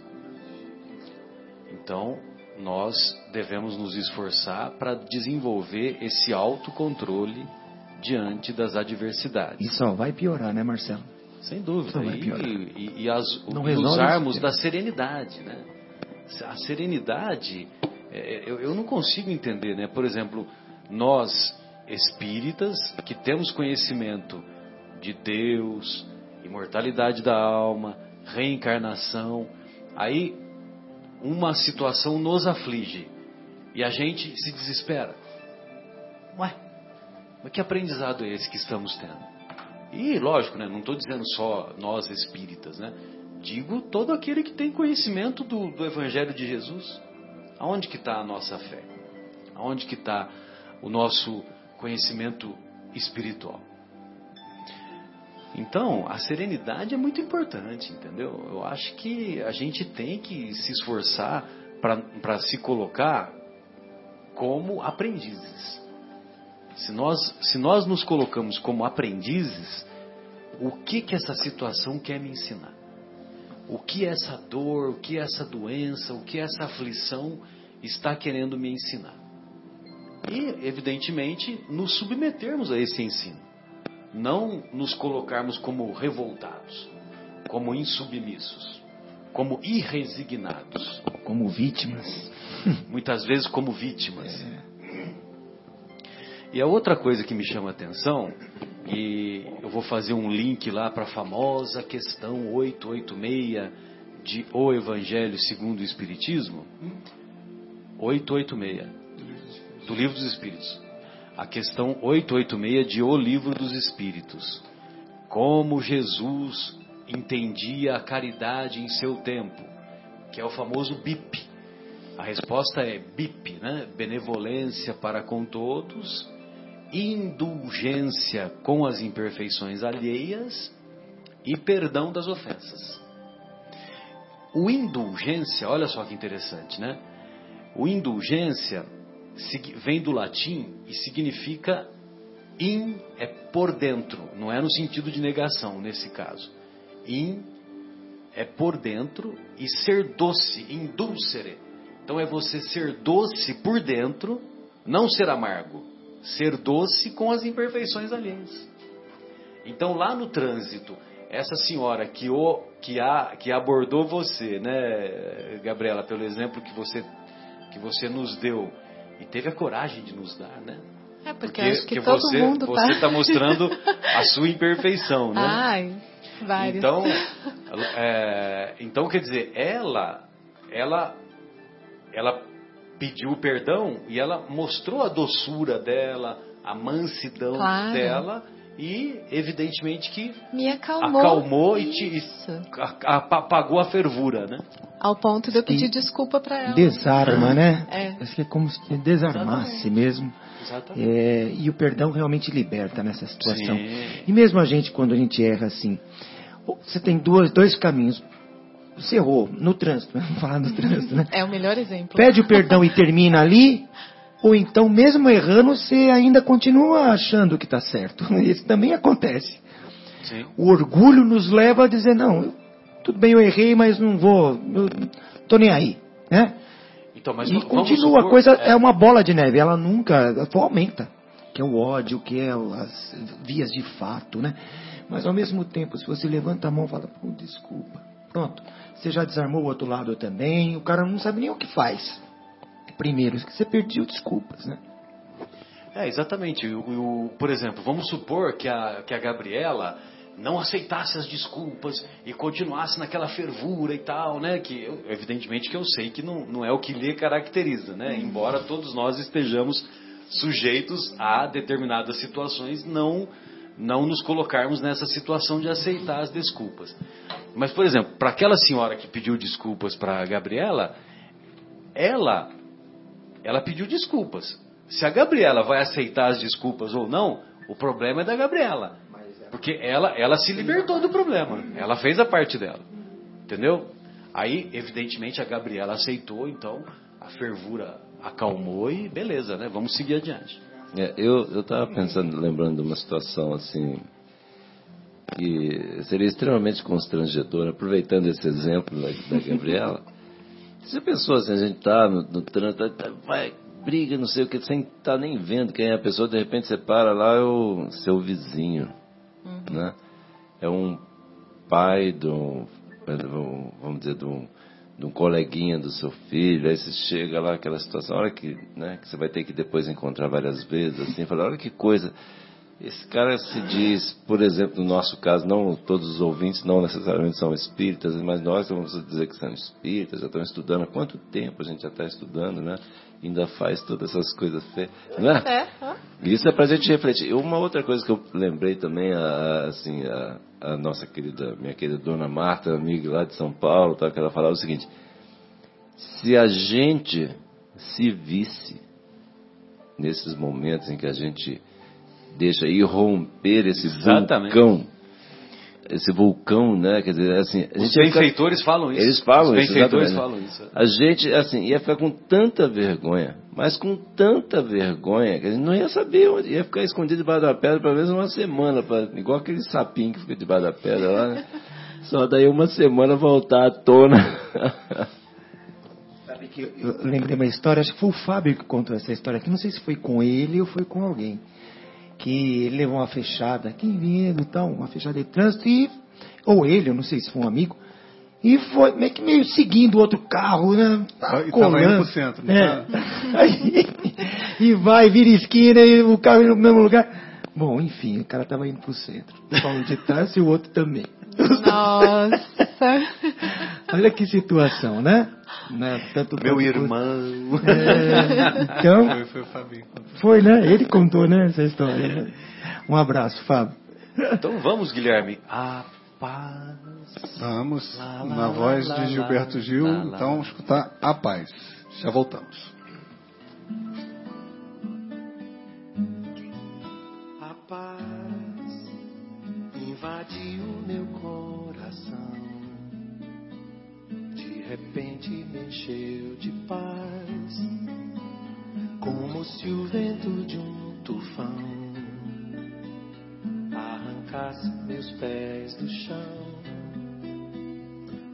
Então, nós devemos nos esforçar para desenvolver esse autocontrole diante das adversidades. E só vai piorar, né, Marcelo? Sem dúvida. E, e, e, as, e usarmos da serenidade, né? A serenidade, é, eu, eu não consigo entender, né? Por exemplo, nós espíritas que temos conhecimento de Deus, imortalidade da alma, reencarnação. Aí uma situação nos aflige e a gente se desespera. Ué, mas que aprendizado é esse que estamos tendo? E lógico, né, não estou dizendo só nós espíritas, né? Digo todo aquele que tem conhecimento do, do Evangelho de Jesus. Aonde que está a nossa fé? Aonde que está o nosso conhecimento espiritual? Então, a serenidade é muito importante, entendeu? Eu acho que a gente tem que se esforçar para se colocar como aprendizes. Se nós, se nós nos colocamos como aprendizes, o que que essa situação quer me ensinar? O que essa dor, o que essa doença, o que essa aflição está querendo me ensinar? E, evidentemente, nos submetermos a esse ensino não nos colocarmos como revoltados, como insubmissos, como irresignados. Como vítimas. (laughs) Muitas vezes como vítimas. É. E a outra coisa que me chama a atenção, e eu vou fazer um link lá para a famosa questão 886 de O Evangelho segundo o Espiritismo. 886 do Livro dos Espíritos a questão 886 de O Livro dos Espíritos. Como Jesus entendia a caridade em seu tempo, que é o famoso BIP. A resposta é BIP, né? Benevolência para com todos, indulgência com as imperfeições alheias e perdão das ofensas. O indulgência, olha só que interessante, né? O indulgência vem do latim e significa in é por dentro, não é no sentido de negação nesse caso. In é por dentro e ser doce, indulcere. Então é você ser doce por dentro, não ser amargo, ser doce com as imperfeições alheias. Então lá no trânsito, essa senhora que, o, que, a, que abordou você, né, Gabriela, pelo exemplo que você, que você nos deu, e teve a coragem de nos dar, né? É, porque, porque acho que todo você, mundo você está mostrando (laughs) a sua imperfeição, né? Ai, vários. Então, (laughs) é, então quer dizer, ela, ela, ela pediu perdão e ela mostrou a doçura dela, a mansidão claro. dela e evidentemente que me acalmou, acalmou e, te, apagou a fervura, né? Ao ponto de eu pedir desculpa para ela. Desarma, né? É. Acho que é como se desarmasse mesmo. Exatamente. É, e o perdão realmente liberta nessa situação. Sim. E mesmo a gente, quando a gente erra assim, você tem duas, dois caminhos. Você errou no trânsito, (laughs) vamos falar no trânsito, né? É o melhor exemplo. Pede o perdão e termina ali, ou então, mesmo errando, você ainda continua achando que está certo. (laughs) Isso também acontece. Sim. O orgulho nos leva a dizer, não, eu- tudo bem, eu errei, mas não vou, eu tô nem aí, né? Então, mas e continua, supor- a coisa é, é uma bola de neve, ela nunca aumenta. Que é o ódio, que é as vias de fato, né? Mas ao mesmo tempo, se você levanta a mão e fala, pô, desculpa, pronto, você já desarmou o outro lado também, o cara não sabe nem o que faz. Primeiro, você pediu desculpas, né? É, exatamente. O, o- por exemplo, vamos supor que a, que a Gabriela não aceitasse as desculpas e continuasse naquela fervura e tal, né? Que eu- evidentemente que eu sei que não, não é o que lhe caracteriza, né? Embora todos nós estejamos sujeitos a determinadas situações, não não nos colocarmos nessa situação de aceitar as desculpas. Mas, por exemplo, para aquela senhora que pediu desculpas para a Gabriela, ela ela pediu desculpas. Se a Gabriela vai aceitar as desculpas ou não, o problema é da Gabriela. Porque ela, ela se libertou do problema. Ela fez a parte dela. Entendeu? Aí, evidentemente, a Gabriela aceitou, então a fervura acalmou e beleza, né? Vamos seguir adiante. É, eu estava pensando, lembrando de uma situação assim que seria extremamente constrangedora, aproveitando esse exemplo da, da Gabriela. (laughs) Você pensou assim, a gente tá no, no trânsito, tá- vai, briga, não sei o que, sem estar nem vendo quem é a pessoa, de repente você para lá, é o seu vizinho, né? É um pai de um, vamos dizer, de um coleguinha do seu filho, aí você chega lá, aquela situação, olha que, né, que você vai ter que depois encontrar várias vezes, assim, fala, olha que coisa, esse cara se diz, por exemplo, no nosso caso, não todos os ouvintes não necessariamente são espíritas, mas nós vamos dizer que são espíritas, já estão estudando. Há quanto tempo a gente já está estudando, né? Ainda faz todas essas coisas feias, não é? É, ó. Isso é pra gente refletir. Uma outra coisa que eu lembrei também, a, a- assim, a, a nossa querida, minha querida dona Marta, amiga lá de São Paulo, tá, que ela falava o seguinte: se a gente se visse nesses momentos em que a gente deixa irromper esse Exatamente. vulcão, esse vulcão, né? Quer dizer, assim, Os gente ia ficar- benfeitores falam isso. eles falam Os isso, benfeitores exatamente. falam isso. A gente, assim, ia ficar com tanta vergonha, mas com tanta vergonha, que a gente não ia saber onde, ia ficar escondido debaixo da pedra pelo menos uma semana, pra, igual aquele sapinho que fica debaixo da pedra lá, né? (laughs) Só daí uma semana voltar à tona. (laughs) Sabe que eu, eu lembrei uma história, acho que foi o Fábio que contou essa história aqui, não sei se foi com ele ou foi com alguém. Que ele levou uma fechada, quem vindo e tal, uma fechada de trânsito, e, ou ele, eu não sei se foi um amigo, e foi meio que meio seguindo o outro carro, né? Tá, E tava indo pro centro, não É. (laughs) Aí, e vai, vira esquina e o carro no mesmo lugar. Bom, enfim, o cara tava indo pro centro. Paulo de Tarso e o outro também. Nossa. Olha que situação, né? né? Tanto Meu tanto- irmão. É, então, Foi, foi o Fabinho. foi, né? Ele contou, né, essa história. né? Um abraço, Fábio. Então vamos, Guilherme. A paz. Vamos, Lá, lá, na voz lá, de Gilberto lá, Gil, então escutar A Paz. Já voltamos. Repente me encheu de paz, como se o vento de um tufão arrancasse meus pés do chão,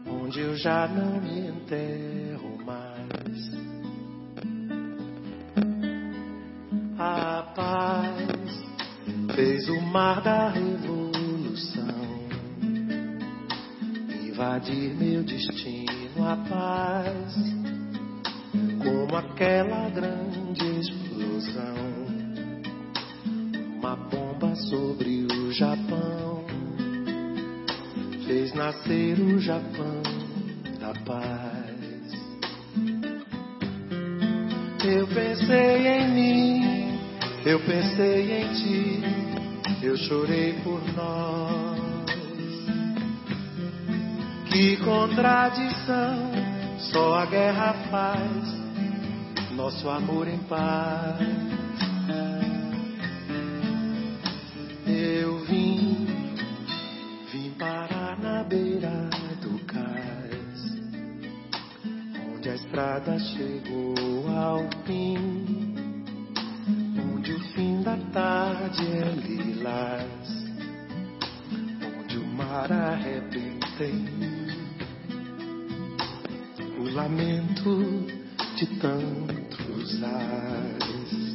onde eu já não me enterro mais. A paz fez o mar da revolução invadir meu destino. A paz, como aquela grande explosão, uma bomba sobre o Japão, fez nascer o Japão da paz. Eu pensei em mim, eu pensei em ti, eu chorei por nós. Que contradição, Só a guerra faz nosso amor em paz. Eu vim, vim parar na beira do cais, onde a estrada chegou ao fim, onde o fim da tarde é lilás, onde o mar arrebenta em lamento de tantos ais.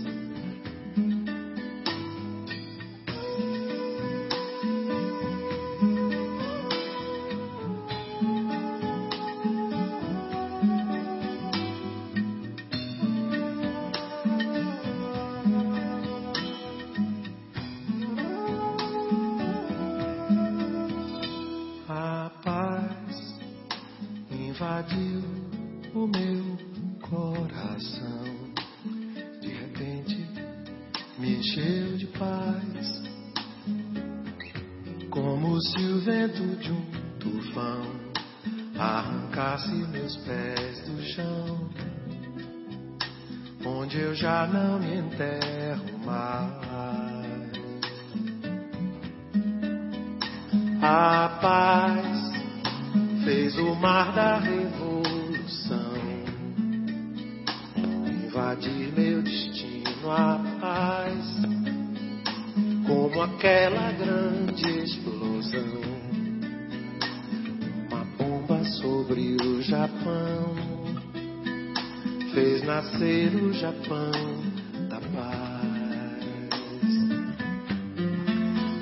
Grande explosão, uma bomba sobre o Japão, fez nascer o Japão da paz.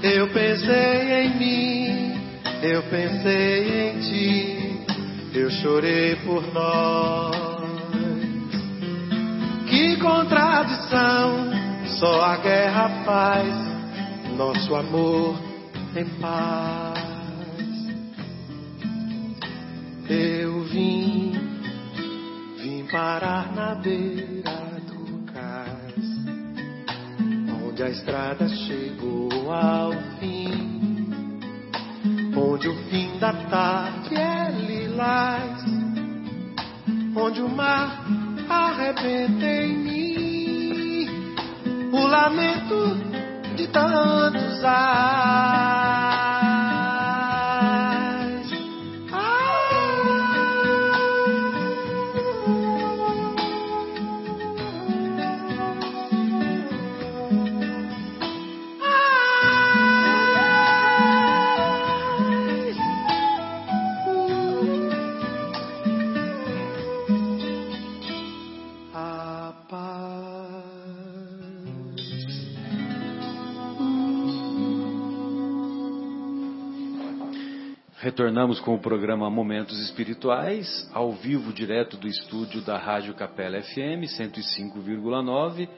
Eu pensei em mim, eu pensei em ti, eu chorei por nós. Que contradição, só a guerra faz nosso amor em paz. Eu vim, vim parar na beira do cais onde a estrada chegou ao fim, onde o fim da tarde é lilás, onde o mar arrebenta em mim, o lamento tantos ais. Retornamos com o programa Momentos Espirituais, ao vivo, direto do estúdio da Rádio Capela FM 105,9.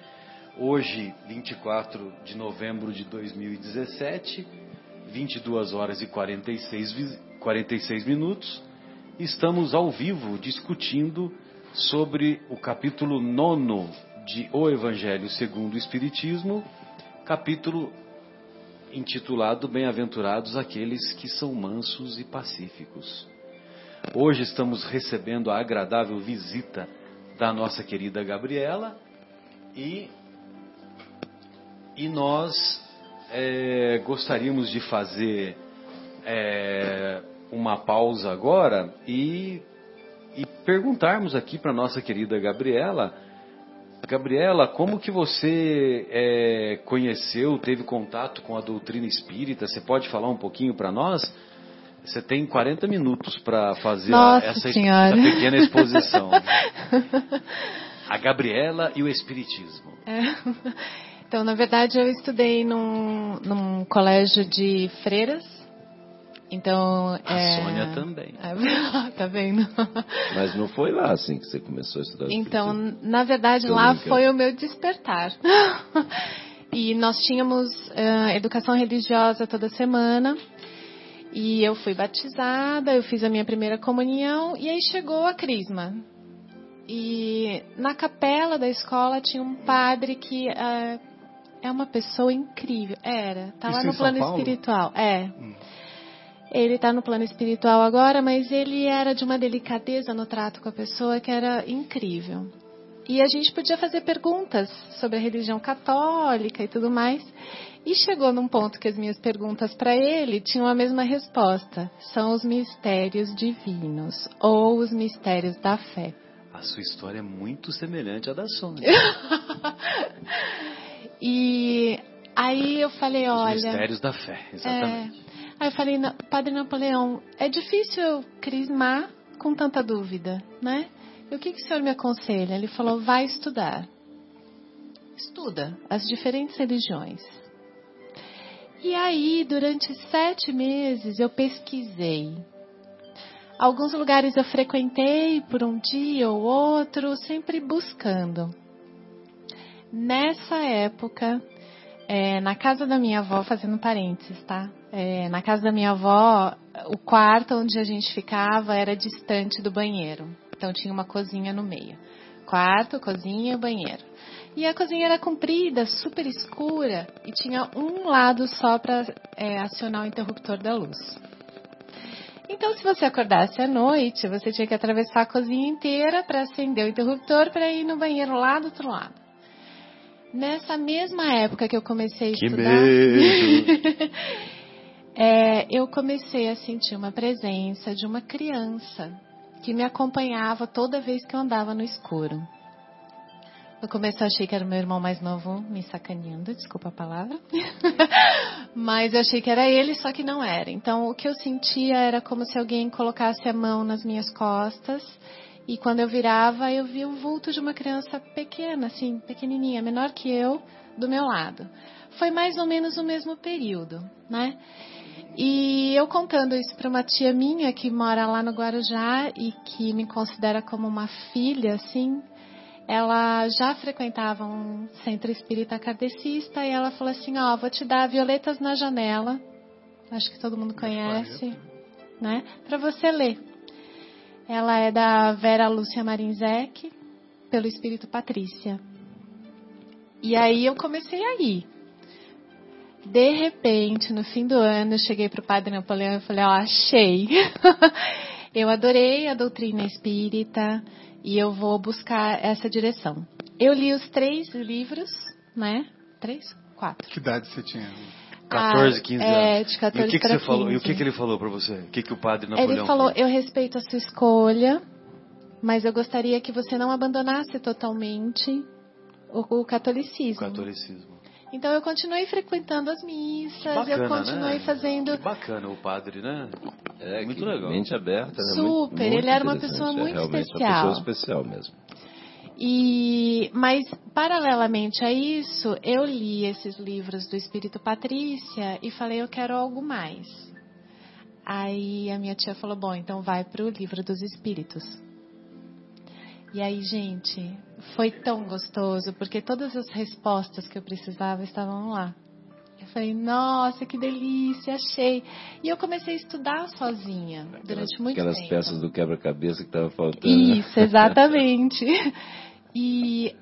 Hoje, 24 de novembro de 2017, 22 horas e 46, vi- 46 minutos. Estamos ao vivo discutindo sobre o capítulo 9 de O Evangelho segundo o Espiritismo, capítulo intitulado Bem-aventurados aqueles que são mansos e pacíficos. Hoje estamos recebendo a agradável visita da nossa querida Gabriela e, e nós é, gostaríamos de fazer é, uma pausa agora e, e perguntarmos aqui para nossa querida Gabriela Gabriela, como que você é, conheceu, teve contato com a doutrina espírita? Você pode falar um pouquinho para nós? Você tem 40 minutos para fazer Nossa essa, essa pequena exposição. (laughs) A Gabriela e o Espiritismo. É. Então, na verdade, eu estudei num, num colégio de freiras. Então, A é... Sônia também. É, (laughs) tá vendo? Mas não foi lá assim que você começou a estudar Então, na verdade, lá brincando. foi o meu despertar. (laughs) E nós tínhamos eh, educação religiosa toda semana. E eu fui batizada, eu fiz a minha primeira comunhão e aí chegou a crisma. E na capela da escola tinha um padre que ah, é uma pessoa incrível. Era, tá lá Isso em no plano Paulo? espiritual. É. Ele está no plano espiritual agora, mas ele era de uma delicadeza no trato com a pessoa que era incrível. E a gente podia fazer perguntas sobre a religião católica e tudo mais. E chegou num ponto que as minhas perguntas para ele tinham a mesma resposta: são os mistérios divinos ou os mistérios da fé. A sua história é muito semelhante à da Sônia. (laughs) e aí eu falei, olha. Os mistérios da fé, exatamente. É, aí eu falei, Padre Napoleão, é difícil eu crismar com tanta dúvida, né? E o que, que o senhor me aconselha? Ele falou, vai estudar. Estuda as diferentes religiões. E aí, durante sete meses, eu pesquisei. Alguns lugares eu frequentei por um dia ou outro, sempre buscando. Nessa época, é, na casa da minha avó, fazendo parênteses, tá? É, na casa da minha avó, o quarto onde a gente ficava era distante do banheiro. Então tinha uma cozinha no meio. Quarto, cozinha banheiro. E a cozinha era comprida, super escura, e tinha um lado só para é, acionar o interruptor da luz. Então, se você acordasse à noite, você tinha que atravessar a cozinha inteira para acender o interruptor para ir no banheiro lá do outro lado. Nessa mesma época que eu comecei a que estudar, medo! (laughs) é, eu comecei a sentir uma presença de uma criança que me acompanhava toda vez que eu andava no escuro. No começo eu achei que era meu irmão mais novo me sacaneando, desculpa a palavra. (laughs) Mas eu achei que era ele, só que não era. Então o que eu sentia era como se alguém colocasse a mão nas minhas costas e quando eu virava eu via o vulto de uma criança pequena, assim, pequenininha, menor que eu, do meu lado. Foi mais ou menos o mesmo período, né? E eu contando isso para uma tia minha que mora lá no Guarujá e que me considera como uma filha, assim, ela já frequentava um centro espírita kardecista e ela falou assim: Ó, oh, vou te dar Violetas na Janela, acho que todo mundo conhece, né? Para você ler. Ela é da Vera Lúcia Marinzec, pelo Espírito Patrícia. E aí eu comecei a ir. De repente, no fim do ano, eu cheguei para o Padre Napoleão e falei: Ó, oh, achei. (laughs) eu adorei a doutrina espírita e eu vou buscar essa direção. Eu li os três livros, né? Três? Quatro. Que idade você tinha? 14, 15 ah, anos. É, de 14 e o que, que você 15. falou? E o que, que ele falou para você? O que, que o padre Napoleão Ele falou: eu respeito a sua escolha, mas eu gostaria que você não abandonasse totalmente o, o catolicismo. O catolicismo. Então eu continuei frequentando as missas, bacana, eu continuei né? fazendo. Que bacana o padre, né? É, muito que legal. Mente aberta, né? Super, Muito, muito ele era uma pessoa é muito realmente especial. Uma pessoa especial mesmo. E, mas, paralelamente a isso, eu li esses livros do Espírito Patrícia e falei, eu quero algo mais. Aí a minha tia falou, bom, então vai para o livro dos Espíritos. E aí, gente, foi tão gostoso, porque todas as respostas que eu precisava estavam lá. Eu falei, nossa, que delícia, achei. E eu comecei a estudar sozinha Aquelas, durante muito aquelas tempo. peças do quebra-cabeça que estavam faltando. né? Isso, exatamente. (laughs) E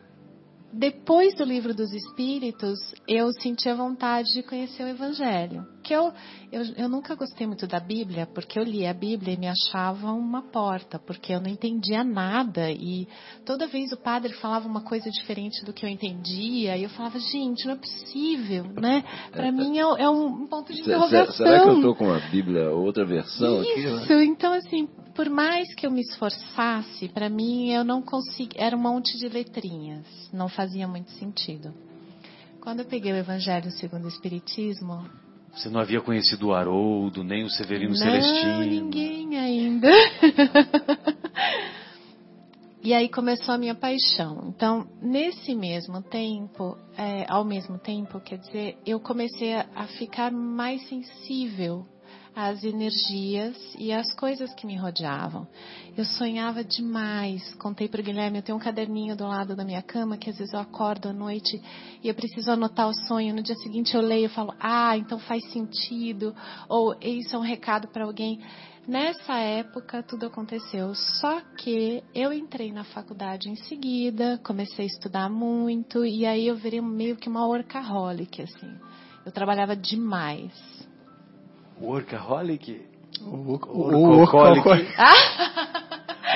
depois do livro dos Espíritos, eu senti a vontade de conhecer o Evangelho. Que eu, eu, eu nunca gostei muito da Bíblia, porque eu lia a Bíblia e me achava uma porta, porque eu não entendia nada. E toda vez o padre falava uma coisa diferente do que eu entendia, e eu falava, gente, não é possível, né? Para mim é, é um ponto de interrogação. Será que eu estou com uma Bíblia, outra versão aqui? né? Isso, então assim, por mais que eu me esforçasse, para mim eu não conseguia, era um monte de letrinhas, não fazia muito sentido. Quando eu peguei o Evangelho segundo o Espiritismo, Você não havia conhecido o Haroldo, nem o Severino não, Celestino. ninguém ainda. e aí começou a minha paixão. Então, nesse mesmo tempo, é, ao mesmo tempo, quer dizer, eu comecei a, a ficar mais sensível às energias e às coisas que me rodeavam. Eu sonhava demais. Contei para o Guilherme, eu tenho um caderninho do lado da minha cama que às vezes eu acordo à noite e eu preciso anotar o sonho. No dia seguinte eu leio e falo, ah, então faz sentido. Ou isso é um recado para alguém. Nessa época tudo aconteceu, só que eu entrei na faculdade em seguida, comecei a estudar muito e aí eu virei meio que uma workaholic assim. Eu trabalhava demais. Workaholic? O, Orcaholic.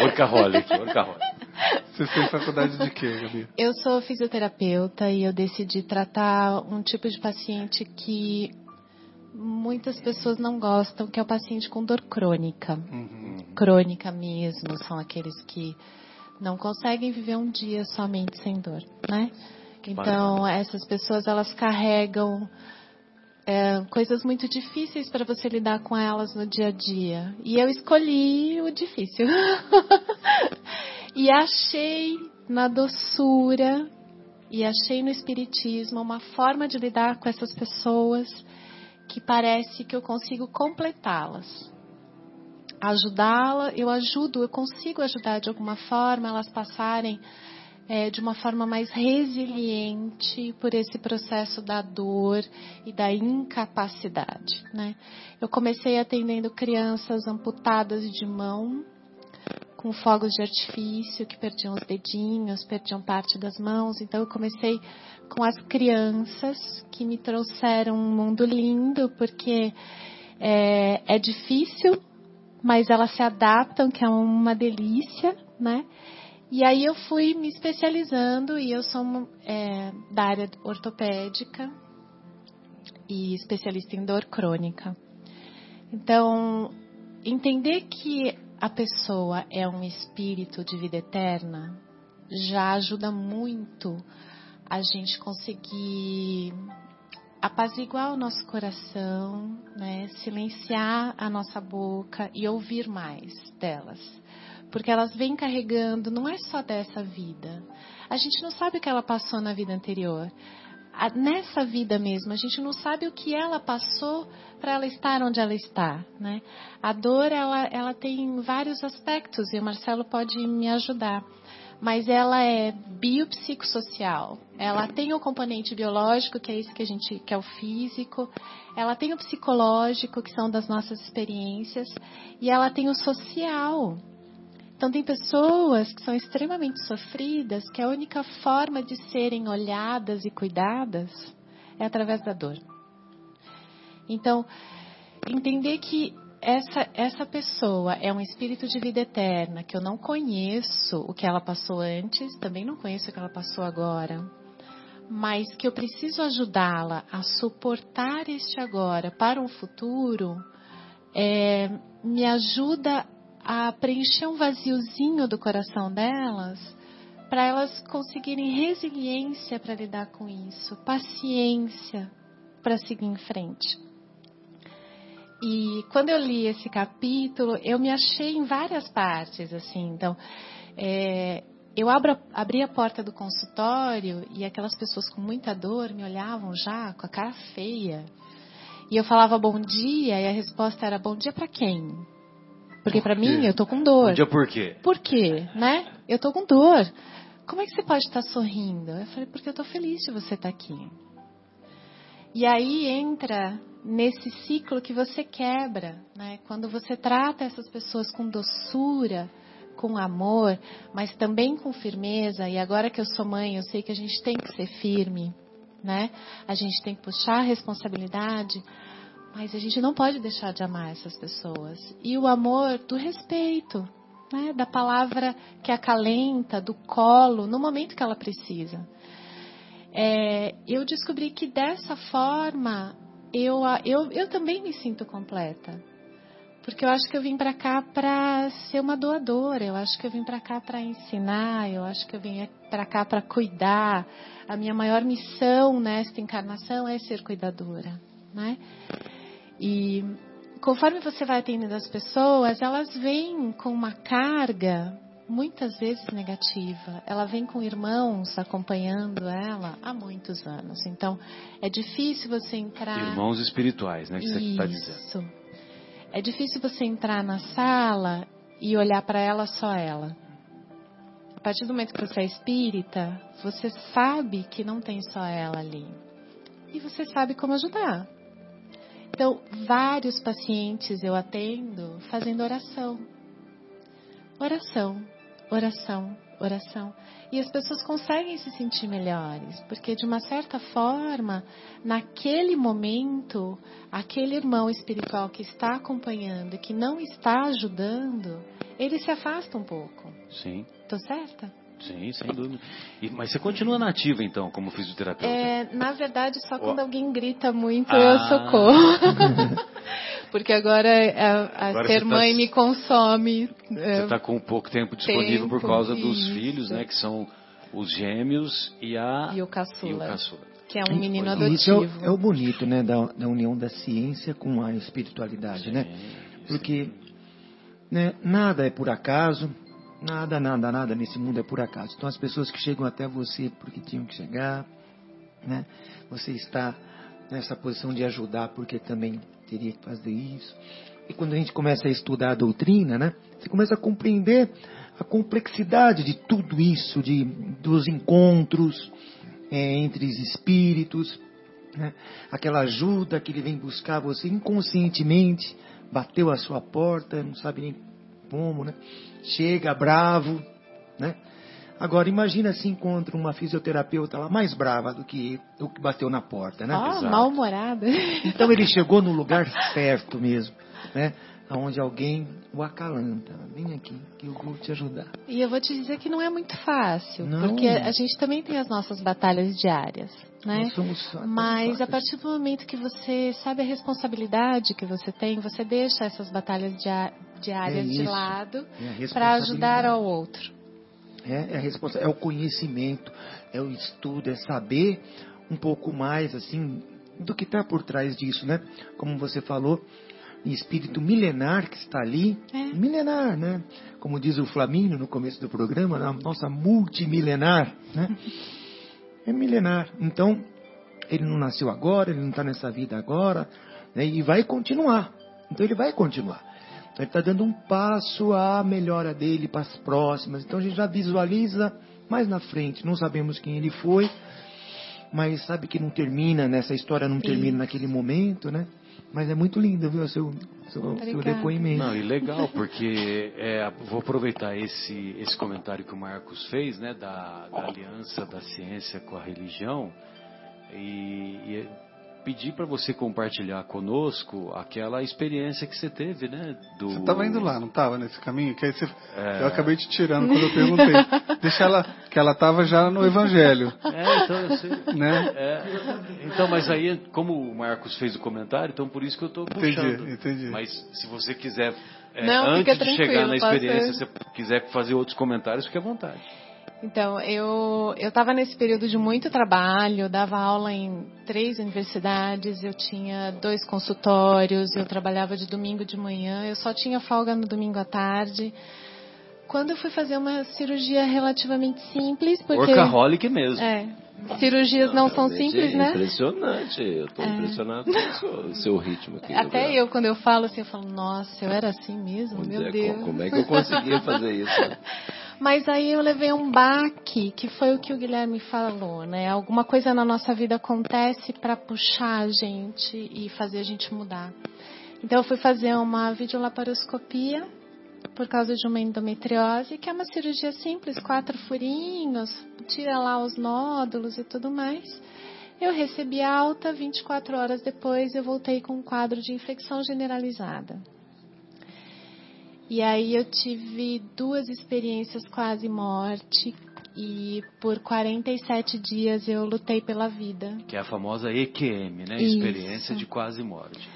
Orcaholic. (laughs) Orcaholic. Você fez faculdade de quê, Gabi? Eu sou fisioterapeuta e eu decidi tratar um tipo de paciente que muitas pessoas não gostam, que é o paciente com dor crônica. Uhum. Crônica mesmo, são aqueles que não conseguem viver um dia somente sem dor, né? Então, essas pessoas, elas carregam é, coisas muito difíceis para você lidar com elas no dia a dia. E eu escolhi o difícil. (laughs) e achei na doçura e achei no espiritismo uma forma de lidar com essas pessoas que parece que eu consigo completá-las. Ajudá-la, eu ajudo, eu consigo ajudar de alguma forma elas passarem é, de uma forma mais resiliente por esse processo da dor e da incapacidade. Né? Eu comecei atendendo crianças amputadas de mão, com fogos de artifício, que perdiam os dedinhos, perdiam parte das mãos. Então, eu comecei com as crianças, que me trouxeram um mundo lindo, porque é, é difícil, mas elas se adaptam, que é uma delícia, né? E aí eu fui me especializando e eu sou é, da área ortopédica e especialista em dor crônica. Então, entender que a pessoa é um espírito de vida eterna já ajuda muito a gente conseguir apaziguar o nosso coração, né, silenciar a nossa boca e ouvir mais delas porque elas vêm carregando, não é só dessa vida. A gente não sabe o que ela passou na vida anterior. nessa vida mesmo, a gente não sabe o que ela passou para ela estar onde ela está, né? A dor, ela, ela tem vários aspectos e o Marcelo pode me ajudar. Mas ela é biopsicossocial. Ela tem o componente biológico, que é esse que a gente, que é o físico. Ela tem o psicológico, que são das nossas experiências, e ela tem o social, então, tem pessoas que são extremamente sofridas que a única forma de serem olhadas e cuidadas é através da dor. Então, entender que essa, essa pessoa é um espírito de vida eterna, que eu não conheço o que ela passou antes, também não conheço o que ela passou agora, mas que eu preciso ajudá-la a suportar este agora para um futuro, é, me ajuda a preencher um vaziozinho do coração delas, para elas conseguirem resiliência para lidar com isso, paciência para seguir em frente. E quando eu li esse capítulo, eu me achei em várias partes, assim. Então, é, eu abro, abri a porta do consultório e aquelas pessoas com muita dor me olhavam já com a cara feia. E eu falava bom dia e a resposta era bom dia para quem? Porque para mim eu tô com dor. Um dia por quê? Por quê, né? Eu tô com dor. Como é que você pode estar sorrindo? Eu falei, porque eu tô feliz de você estar aqui. E aí entra nesse ciclo que você quebra, né? Quando você trata essas pessoas com doçura, com amor, mas também com firmeza. E agora que eu sou mãe, eu sei que a gente tem que ser firme, né? A gente tem que puxar a responsabilidade, mas a gente não pode deixar de amar essas pessoas. E o amor do respeito, né? da palavra que acalenta, do colo, no momento que ela precisa. É, eu descobri que dessa forma eu, eu, eu também me sinto completa. Porque eu acho que eu vim para cá para ser uma doadora, eu acho que eu vim para cá para ensinar, eu acho que eu vim para cá para cuidar. A minha maior missão nesta encarnação é ser cuidadora, né? E conforme você vai atendendo as pessoas, elas vêm com uma carga muitas vezes negativa. Ela vem com irmãos acompanhando ela há muitos anos. Então, é difícil você entrar. Irmãos espirituais, né? Que você está dizendo. Isso. É difícil você entrar na sala e olhar para ela só ela. A partir do momento que você é espírita, você sabe que não tem só ela ali. E você sabe como ajudar. Então, vários pacientes eu atendo fazendo oração. Oração, oração, oração. E as pessoas conseguem se sentir melhores, porque de uma certa forma, naquele momento, aquele irmão espiritual que está acompanhando e que não está ajudando, ele se afasta um pouco. Sim, Tô certa? Sim, sem dúvida. E- mas você continua nativa, então, como fisioterapeuta? É, na verdade, só quando Ó. alguém grita muito Ah. eu socorro. (laughs) Porque agora a, a Agora ser tá- mãe me consome. é, Você está com pouco tempo disponível por Tempo, causa dos isso. filhos, né? Que são os gêmeos e a E o caçula. e o caçula. Que é um menino Isso é adotivo. o, é o bonito, né, da, da união da ciência com a espiritualidade, né? Porque né, nada é por acaso, nada, nada, nada nesse mundo é por acaso. Então as pessoas que chegam até você porque tinham que chegar, né? Você está nessa posição de ajudar porque também teria que fazer isso. E quando a gente começa a estudar a doutrina, né? Você começa a compreender a complexidade de tudo isso, de dos encontros é, entre os espíritos, né? aquela ajuda que ele vem buscar você inconscientemente, bateu a sua porta, não sabe nem como, né? Chega bravo, né? Agora imagina se encontra uma fisioterapeuta lá mais brava do que o que bateu na porta, né? Ó, Exato. mal-humorada. Então ele chegou no lugar certo mesmo, né? Onde alguém o acalanta. Vem aqui, que eu vou te ajudar. E eu vou te dizer que não é muito fácil, Não. porque a gente também tem as nossas batalhas diárias, né? Mas a partir do momento que você sabe a responsabilidade que você tem, você deixa essas batalhas diárias É de lado É para ajudar ao outro. É, é, a responsa- é o conhecimento, é o estudo, é saber um pouco mais assim do que está por trás disso, né? Como você falou, espírito milenar que está ali, É. milenar, né? Como diz o Flamínio no começo do programa, a nossa multimilenar, né? (laughs) É milenar. Então, ele não nasceu agora, ele não está nessa vida agora, né? e vai continuar. Então, ele vai continuar. Então, ele está dando um passo à melhora dele para as próximas. Então, a gente já visualiza mais na frente. Não sabemos quem ele foi, mas sabe que não termina, nessa história não termina Isso. naquele momento, né? Mas é muito lindo, viu, seu, seu, seu depoimento. Não, e legal, (laughs) porque é, vou aproveitar esse, esse comentário que o Marcos fez, né, da, da aliança da ciência com a religião, e, e pedir para você compartilhar conosco aquela experiência que você teve, né? Do... Você estava indo lá, não estava nesse caminho? Que aí você, É. Eu acabei te tirando quando eu perguntei. (laughs) Deixa ela, que ela estava já no Evangelho, É, então eu sei. né? É, então, mas aí, como o Marcos fez o comentário, então por isso que eu estou puxando. Entendi, entendi. Mas se você quiser, é, Não, antes de chegar na experiência, se você quiser fazer outros comentários, fique à vontade. Então, eu estava nesse período de muito trabalho, dava aula em três universidades, eu tinha dois consultórios, eu trabalhava de domingo de manhã, eu só tinha folga no domingo à tarde. Quando eu fui fazer uma cirurgia relativamente simples, porque Workaholic mesmo. é, cirurgias não são Realmente simples, é né? Impressionante. Eu estou É. impressionado com o seu, ritmo aqui. (laughs) Até eu, quando eu falo assim, eu falo, nossa, eu era assim mesmo, meu dizer, Deus. co- Como é que eu conseguia fazer isso? né? (laughs) Mas aí eu levei um baque, que foi o que o Guilherme falou, né? Alguma coisa na nossa vida acontece para puxar a gente e fazer a gente mudar. Então eu fui fazer uma videolaparoscopia por causa de uma endometriose, que é uma cirurgia simples, quatro furinhos, tira lá os nódulos e tudo mais. Eu recebi alta, 24 horas depois eu voltei com um quadro de infecção generalizada. E aí eu tive duas experiências quase morte e por 47 dias eu lutei pela vida. Que é a famosa EQM, né? Isso. Experiência de quase morte.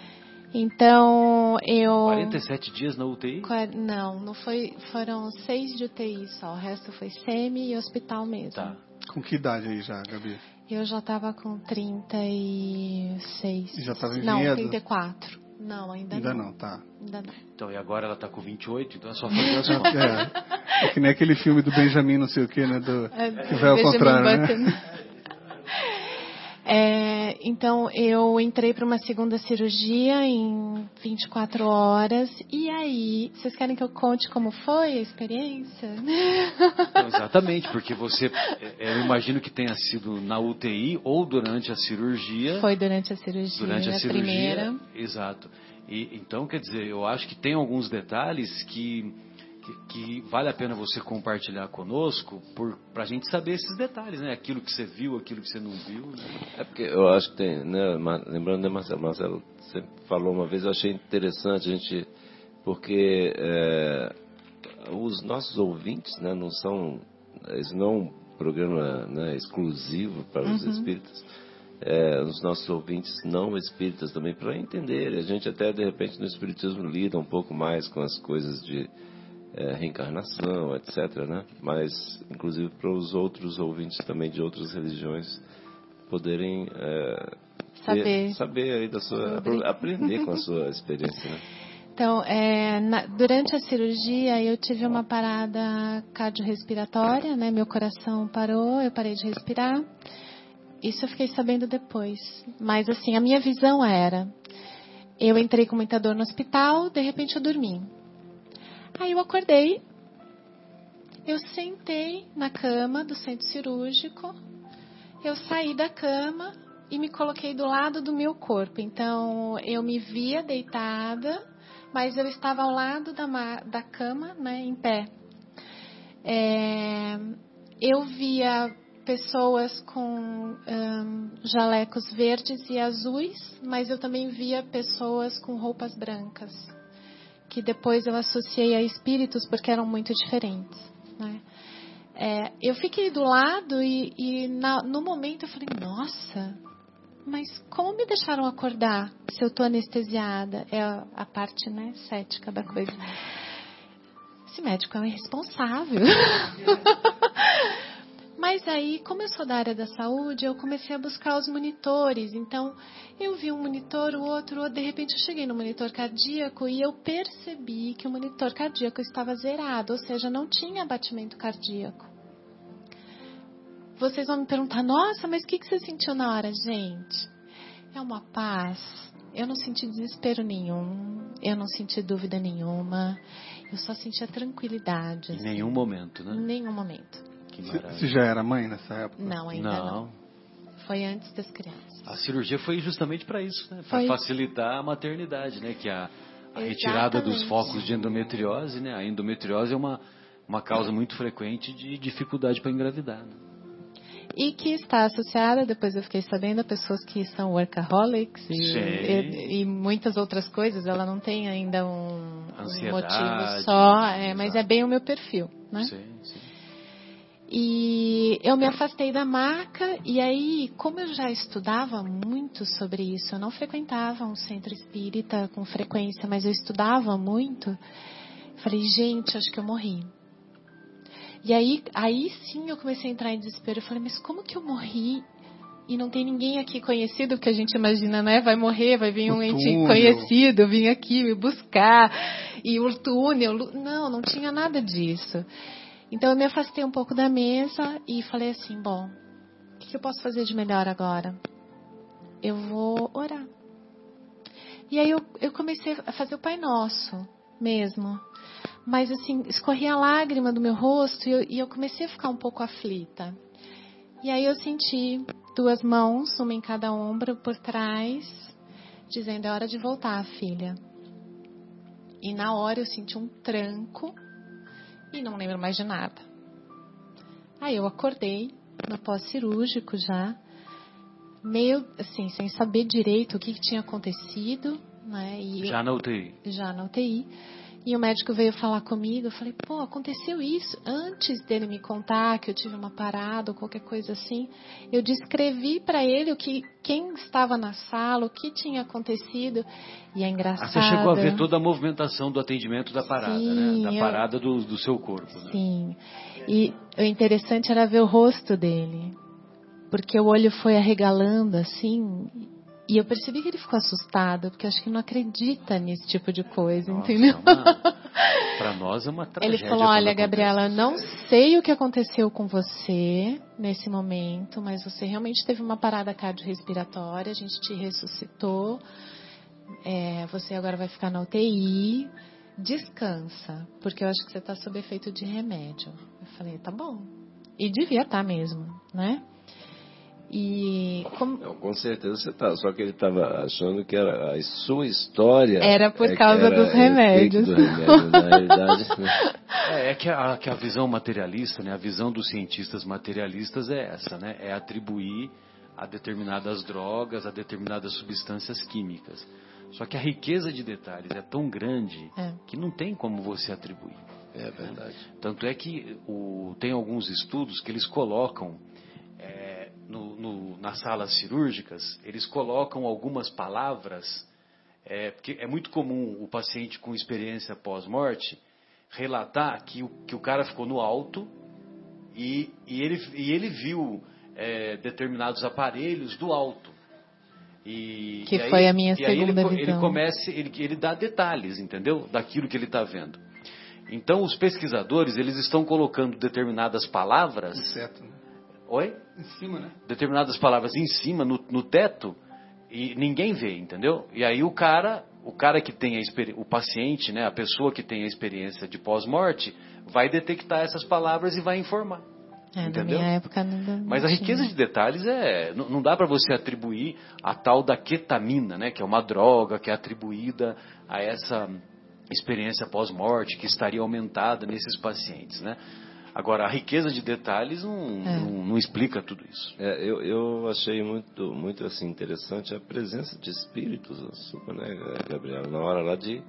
Então eu 47 dias na UTI? Não, não foi, foram seis de UTI só. O resto foi semi e hospital mesmo. Tá. Com que idade aí já, Gabi? Eu já tava com 36. E já tava em Não, Vinhedo? 34. Não, ainda, Ainda não. não, tá. Ainda não. Então, e agora ela tá com 28, então é só (laughs) fazer as contas. É, é que nem aquele filme do Benjamin, não sei o que, né? Do, É, que vai ao Benjamin contrário, né? (laughs) É, então eu entrei para uma segunda cirurgia em 24 horas e aí, vocês querem que eu conte como foi a experiência? Então, exatamente, porque você, é, eu imagino que tenha sido na UTI ou durante a cirurgia. Foi durante a cirurgia, durante a cirurgia. primeira. Exato. E, então, quer dizer, eu acho que tem alguns detalhes que, que, que vale a pena você compartilhar conosco para a gente saber esses detalhes, né? Aquilo que você viu, aquilo que você não viu. Né? É porque eu acho que tem, né, lembrando, né, Marcelo? Marcelo, você falou uma vez, eu achei interessante a gente, porque é, os nossos ouvintes, né, não são, isso não é um programa né, exclusivo para os uhum. espíritas, é, os nossos ouvintes não espíritas também, para entender. A gente até, de repente, no espiritismo lida um pouco mais com as coisas de é, reencarnação, etc. Né? Mas, inclusive, para os outros ouvintes também de outras religiões poderem é, saber, ter, saber aí da sua, Sobre. aprender com a (laughs) sua experiência. Né? Então, é, na, durante a cirurgia eu tive uma parada cardiorrespiratória, né? Meu coração parou, eu parei de respirar. Isso eu fiquei sabendo depois. Mas assim, a minha visão era: eu entrei com muita dor no hospital, de repente eu dormi. Aí eu acordei, eu sentei na cama do centro cirúrgico, eu saí da cama e me coloquei do lado do meu corpo. Então eu me via deitada, mas eu estava ao lado da, da cama, né, em pé. É, eu via pessoas com um, jalecos verdes e azuis, mas eu também via pessoas com roupas brancas que depois eu associei a espíritos porque eram muito diferentes. Né? É, eu fiquei do lado e, e na, no momento eu falei, nossa, mas como me deixaram acordar se eu estou anestesiada? É a, a, parte né, cética da coisa. Esse médico é um irresponsável. (laughs) Mas aí, como eu sou da área da saúde, eu comecei a buscar os monitores. Então, eu vi um monitor, o outro, de repente eu cheguei no monitor cardíaco e eu percebi que o monitor cardíaco estava zerado, ou seja, não tinha batimento cardíaco. Vocês vão me perguntar, nossa, mas o que, que você sentiu na hora? Gente, é uma paz. Eu não senti desespero nenhum, eu não senti dúvida nenhuma, eu só senti a tranquilidade. Em assim. nenhum momento, né? Em nenhum momento. Você já era mãe nessa época? Não, ainda não. não. Foi antes das crianças. A cirurgia foi justamente para isso, né? Para facilitar a maternidade, né? Que a, a retirada dos focos de endometriose, né? A endometriose é uma, uma causa muito frequente de dificuldade para engravidar. Né? E que está associada, depois eu fiquei sabendo, a pessoas que são workaholics e, e, e muitas outras coisas. Ela não tem ainda um, um motivo só, é, mas é bem o meu perfil, né? Sim, sim. E eu me afastei da maca, e aí, como eu já estudava muito sobre isso, eu não frequentava um centro espírita com frequência, mas eu estudava muito, falei, gente, acho que eu morri. E aí, aí sim eu comecei a entrar em desespero. Eu falei, mas como que eu morri e não tem ninguém aqui conhecido, porque a gente imagina, né? Vai morrer, vai vir um ente conhecido, vir aqui me buscar, e o túnel. Não, não tinha nada disso. Então eu me afastei um pouco da mesa e falei assim: bom, o que eu posso fazer de melhor agora? Eu vou orar. E aí eu, eu comecei a fazer o Pai Nosso mesmo. Mas assim, escorria a lágrima do meu rosto e eu, e eu comecei a ficar um pouco aflita. E aí eu senti duas mãos, uma em cada ombro por trás, dizendo: é hora de voltar, filha. E na hora eu senti um tranco e não lembro mais de nada. Aí eu acordei no pós-cirúrgico já, meio assim, sem saber direito o que, que tinha acontecido. Né? E já na UTI. Já na UTI. E o médico veio falar comigo, eu falei, pô, aconteceu isso. Antes dele me contar que eu tive uma parada ou qualquer coisa assim, eu descrevi para ele o que quem estava na sala, o que tinha acontecido. E é engraçado. Ah, você chegou a ver toda a movimentação do atendimento da parada, Sim, né? Da eu... parada do, do seu corpo. Né? Sim. E o interessante era ver o rosto dele. Porque o olho foi arregalando assim, e eu percebi que ele ficou assustado, porque acho que não acredita nesse tipo de coisa, Nossa, entendeu? É (laughs) Para nós é uma tragédia. Ele falou: Olha, Gabriela, não sei o que aconteceu com você nesse momento, mas você realmente teve uma parada cardiorrespiratória, a gente te ressuscitou. É, você agora vai ficar na UTI. Descansa, porque eu acho que você está sob efeito de remédio. Eu falei: Tá bom. E devia estar tá mesmo, né? E como Não, com certeza você tá. Só que ele estava achando que era a sua história. Era por é causa era dos remédios. do remédio. Na realidade, né? (laughs) É, é que, a, que a visão materialista, né, a visão dos cientistas materialistas é essa, né? É atribuir a determinadas drogas, a determinadas substâncias químicas. Só que a riqueza de detalhes é tão grande É. que não tem como você atribuir. É verdade. Tanto é que o- tem alguns estudos que eles colocam no- no- nas salas cirúrgicas, eles colocam algumas palavras, é, porque é muito comum o paciente com experiência pós-morte relatar que o, que o cara ficou no alto e, e ele, e ele viu é, determinados aparelhos do alto. E, Que e aí- foi a minha e aí ele segunda co- ele, visão. começa, ele, ele dá detalhes, entendeu? Daquilo que ele está vendo. Então, os pesquisadores, eles estão colocando determinadas palavras... Inseto, né? Oi? Em cima, né? Determinadas palavras em cima, no, no teto, e ninguém vê, entendeu? E aí o cara, o cara que tem a experiência, o paciente, né, a pessoa que tem a experiência de pós-morte, vai detectar essas palavras e vai informar. É, na Entendeu? minha época não, não Mas a tinha. riqueza de detalhes é. Não, não dá para você atribuir a tal da ketamina, né? Que é uma droga que é atribuída a essa experiência pós-morte que estaria aumentada nesses pacientes, né? Agora, a riqueza de detalhes não, É. não, não explica tudo isso. É, eu, eu achei muito, muito assim, interessante a presença de espíritos, super, né, Gabriel? Na hora lá de,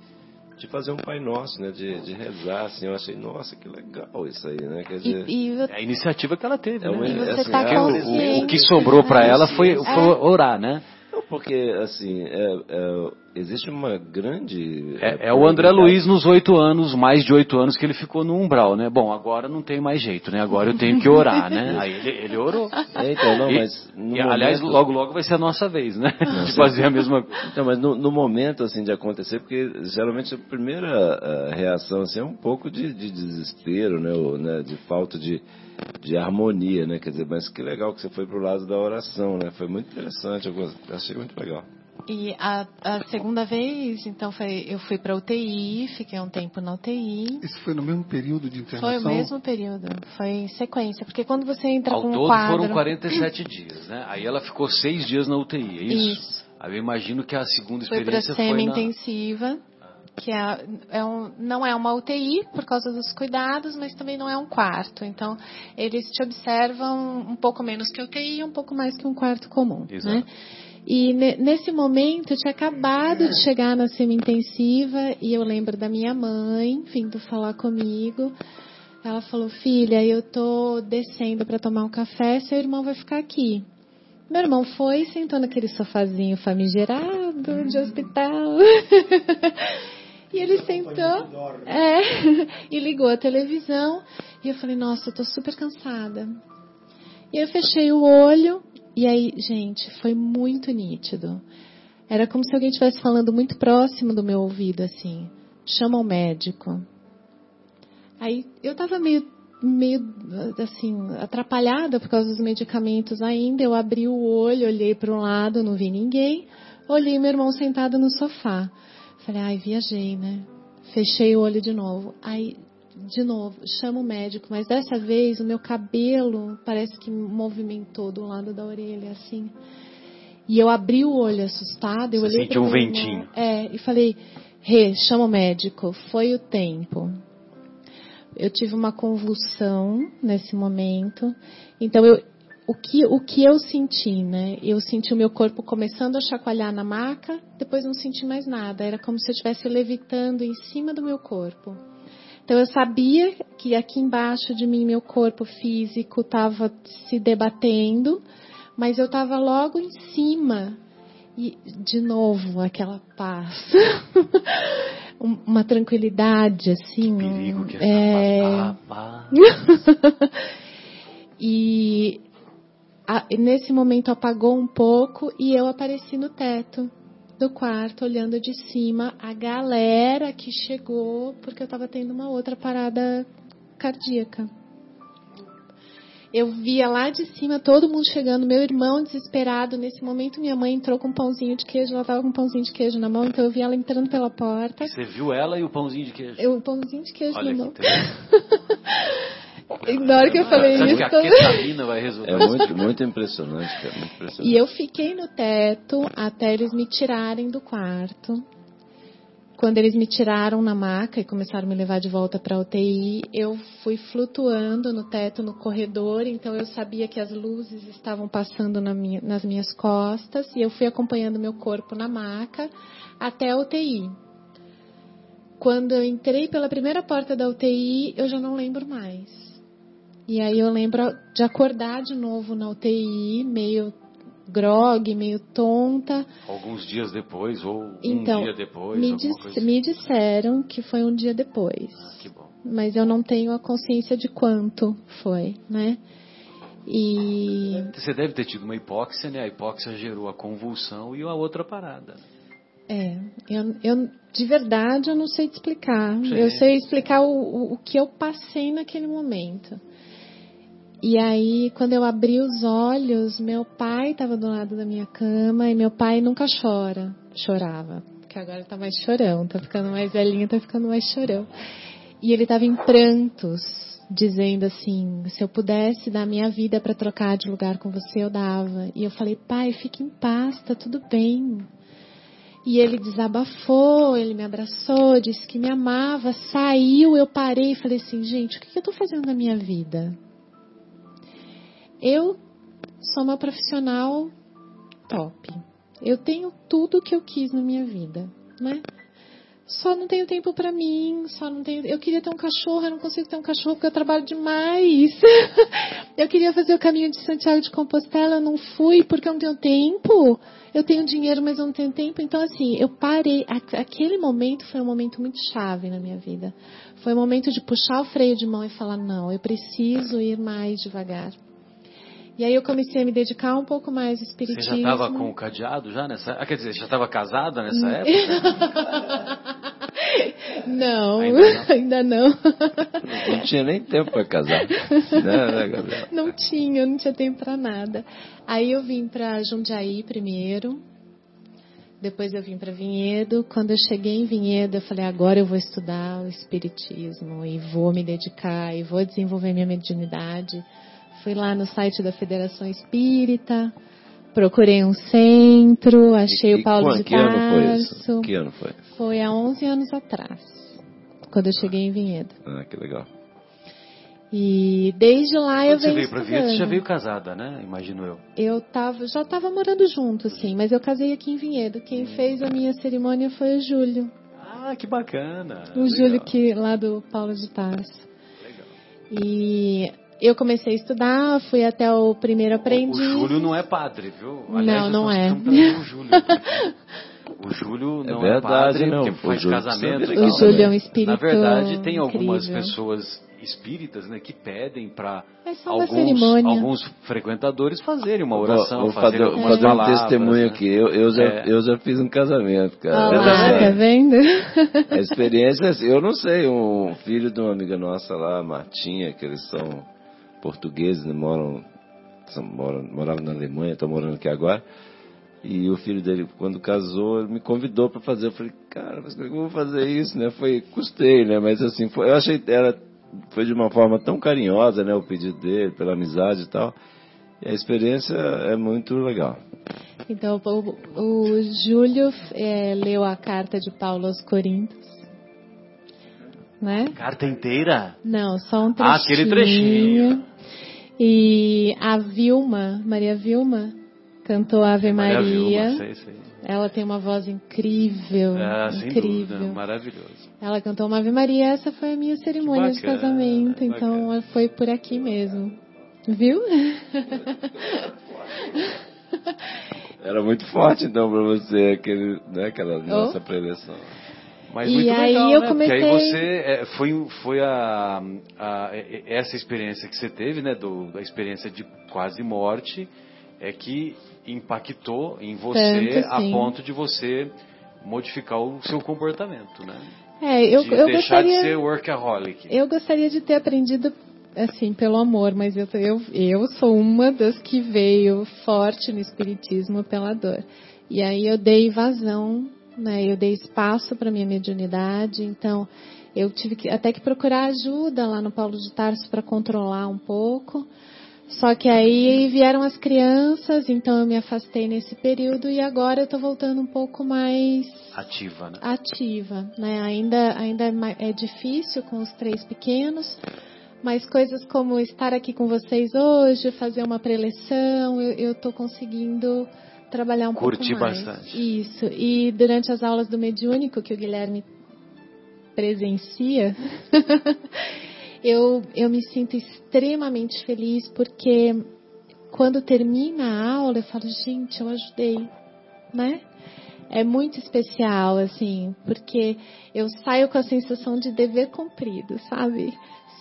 de fazer um Pai Nosso, né? De, de rezar, assim, eu achei, nossa, que legal isso aí, né? Quer dizer, E, e eu- É a iniciativa que ela teve, É uma- né? e você assim, tá é o-. O que sobrou para ela foi, foi É. orar, né? não, porque, assim, é, é, existe uma grande... É, é o André Luiz nos oito anos, mais de oito anos que ele ficou no umbral, né? Bom, agora não tem mais jeito, né? Agora eu tenho que orar, né? (laughs) Aí ele, ele orou. É, então, não, mas... e, aliás, momento- logo logo vai ser a nossa vez, né? De fazer a mesma (laughs) coisa. Então, mas no, no momento assim de acontecer, porque geralmente a primeira ah, reação assim é um pouco de, de desespero, né, ou, né, de falta de, de harmonia, né, quer dizer, mas que legal que você foi pro lado da oração, né, foi muito interessante, eu achei muito legal. E a, a segunda vez, então, foi, eu fui para UTI, fiquei um tempo na UTI. Isso foi no mesmo período de Foi internação? o mesmo período, foi em sequência, porque quando você entra Ao com um todo quadro... foram 47 dias, né? Aí ela ficou seis dias na UTI, é isso? Isso. Aí eu imagino que a segunda Foi para experiência foi na... semi-intensiva, que é, é um, não é uma UTI por causa dos cuidados, mas também não é um quarto. Então, eles te observam um pouco menos que UTI e um pouco mais que um quarto comum. Exato. Né? E ne- nesse momento, eu tinha acabado de chegar na semi-intensiva e eu lembro da minha mãe vindo falar comigo. Ela falou, filha, eu tô descendo para tomar um café, seu irmão vai ficar aqui. Meu irmão foi, sentou naquele sofazinho famigerado de hospital. (laughs) e ele sentou é, (laughs) e ligou a televisão. E eu falei, nossa, eu tô super cansada. E eu fechei o olho. E aí, gente, foi muito nítido. Era como se alguém estivesse falando muito próximo do meu ouvido, assim. Chama o médico. Aí eu tava meio, meio assim, atrapalhada por causa dos medicamentos ainda. Eu abri o olho, olhei para um lado, não vi ninguém. Olhei meu irmão sentado no sofá. Falei, ai, viajei, né? Fechei o olho de novo. Aí, de novo, chamo o médico, mas dessa vez o meu cabelo parece que movimentou do lado da orelha, assim. E eu abri o olho assustada, eu Você olhei sentiu um ventinho. É, e falei, Rê, chama o médico, foi o tempo. Eu tive uma convulsão nesse momento. Então, eu, o, que, o que eu senti, né? Eu senti o meu corpo começando a chacoalhar na maca, depois não senti mais nada. Era como se eu estivesse levitando em cima do meu corpo. Então, eu sabia que aqui embaixo de mim, meu corpo físico estava se debatendo, mas eu estava logo em cima. E, de novo, aquela paz. (laughs) Um- uma tranquilidade, assim. Que perigo que é... essa paz. (laughs) e a- nesse momento apagou um pouco e eu apareci no teto do quarto, olhando de cima a galera que chegou, porque eu estava tendo uma outra parada cardíaca. Eu via lá de cima todo mundo chegando, meu irmão desesperado. Nesse momento, minha mãe entrou com um pãozinho de queijo, ela estava com um pãozinho de queijo na mão, então eu vi ela entrando pela porta. Você viu ela e o pãozinho de queijo. Eu, um pãozinho de queijo Olha na mão. (laughs) E na hora que eu falei isso. que a ketamina vai resolver? É muito, muito impressionante, cara. Muito impressionante. E eu fiquei no teto até eles me tirarem do quarto. Quando eles me tiraram na maca e começaram a me levar de volta para a UTI, eu fui flutuando no teto, no corredor, então eu sabia que as luzes estavam passando na minha- nas minhas costas e eu fui acompanhando meu corpo na maca até a UTI. Quando eu entrei pela primeira porta da UTI, eu já não lembro mais. E aí eu lembro de acordar de novo na UTI, meio grog, meio tonta. Alguns dias depois, ou Então, um dia depois, me, coisa assim. me disseram que foi um dia depois. Que bom. Mas eu não tenho a consciência de quanto foi, né? E Você deve ter tido uma hipóxia, né? A hipóxia gerou a convulsão e a outra parada. é, eu, eu de verdade eu não sei te explicar. Sim. Eu sei explicar o, o, o que eu passei naquele momento. E aí, quando eu abri os olhos, meu pai estava do lado da minha cama e meu pai nunca chora, chorava, porque agora tá mais chorão, tá ficando mais velhinho, tá ficando mais chorão. E ele estava em prantos, dizendo assim: se eu pudesse dar minha vida para trocar de lugar com você, eu dava. E eu falei: pai, fique em paz, tá tudo bem. E ele desabafou, ele me abraçou, disse que me amava, saiu, eu parei e falei assim: gente, o que eu estou fazendo na minha vida? Eu sou uma profissional top. Eu tenho tudo que eu quis na minha vida, né? Só não tenho tempo pra mim, só não tenho. Eu queria ter um cachorro, eu não consigo ter um cachorro porque eu trabalho demais. (laughs) eu queria fazer o caminho de Santiago de Compostela, eu não fui porque eu não tenho tempo. Eu tenho dinheiro, mas eu não tenho tempo. Então, assim, eu parei. Aquele momento foi um momento muito chave na minha vida. Foi o momento de puxar o freio de mão e falar: não, eu preciso ir mais devagar. E aí eu comecei a me dedicar um pouco mais ao Você espiritismo. já estava com o cadeado já nessa Ah, quer dizer, já estava casada nessa época? (laughs) Não, Ainda (laughs) ainda não. Não tinha nem tempo para casar. né, né, Gabriel? Não tinha, não tinha tempo pra nada. Aí eu vim pra Jundiaí primeiro. Depois eu vim para Vinhedo. Quando eu cheguei em Vinhedo, eu falei: agora eu vou estudar o Espiritismo e vou me dedicar e vou desenvolver minha mediunidade. Fui lá no site da Federação Espírita, procurei um centro, achei E- o Paulo de que ano foi Tarso. isso? Que ano foi? Foi há 11 anos atrás, quando eu cheguei em Vinhedo. Ah, que legal. E desde lá eu Quando você venho veio para Vinhedo, você já veio casada, né? Imagino eu. Eu tava, já estava morando junto, sim, mas eu casei aqui em Vinhedo. Quem fez a minha cerimônia foi o Júlio. Ah, que bacana. O Legal. Júlio que lá do Paulo de Tarso. E eu comecei a estudar, fui até o primeiro aprendiz. O Júlio não é padre, viu? Não, Aliás, não nós é. precisamos trazer o Júlio. (laughs) O Júlio É não é, verdade, padre, não. porque O faz Júlio casamento. O. Júlio é um espírito Na verdade, tem algumas incrível. pessoas espíritas né, que pedem para É alguns, alguns frequentadores fazerem uma oração, vou, vou fazer, algumas fazer um testemunho né? aqui. Eu, eu, já, É. eu já fiz um casamento, cara. Olha lá, Essa- tá vendo? A experiência, assim, eu não sei, um filho de uma amiga nossa lá, Martinha, que eles são portugueses, né, moram, são, moram, moravam na Alemanha, estão morando aqui agora. E o filho dele, quando casou, ele me convidou para fazer. Eu falei, cara, mas como é que eu vou fazer isso, né? Foi, custei, né? Mas assim, foi, eu achei, era, foi de uma forma tão carinhosa, né? O pedido dele, pela amizade e tal. E a experiência é muito legal. Então, o, o Júlio é, leu a carta de Paulo aos Coríntios. Né? Carta inteira? Não, só um trechinho. Ah, aquele trechinho. E a Vilma, Maria Vilma, cantou Ave Maria. Vilma, sei, sei. Ela tem uma voz incrível, É, sem incrível. dúvida, maravilhoso. Ela cantou uma Ave Maria, essa foi a minha cerimônia de bacana, casamento, então bacana. foi por aqui mesmo. Viu? Era muito forte, então, para você, aquele, né, aquela nossa preleção. Mas E muito aí legal, eu né? Porque aí comecei- você é, foi, foi a, a- essa experiência que você teve, né, do, da experiência de quase morte, é que impactou em você Tanto, a sim. ponto de você modificar o seu comportamento, né? É, eu, de eu deixar gostaria, de ser workaholic. eu gostaria de ter aprendido assim pelo amor, mas eu, eu, eu sou uma das que veio forte no espiritismo pela dor. E aí eu dei vazão né? Eu dei espaço para minha mediunidade, então eu tive que, até que procurar ajuda lá no Paulo de Tarso para controlar um pouco. Só que aí vieram as crianças, então eu me afastei nesse período e agora eu estou voltando um pouco mais Ativa, né? ativa, né? Ainda, ainda é é difícil com os três pequenos, mas coisas como estar aqui com vocês hoje, fazer uma preleção, eu estou conseguindo trabalhar um Curtir pouco mais. bastante. Isso. E durante as aulas do mediúnico que o Guilherme presencia, (laughs) eu, eu me sinto extremamente feliz porque quando termina a aula eu falo, gente, eu ajudei, né? É muito especial, assim, porque eu saio com a sensação de dever cumprido, sabe?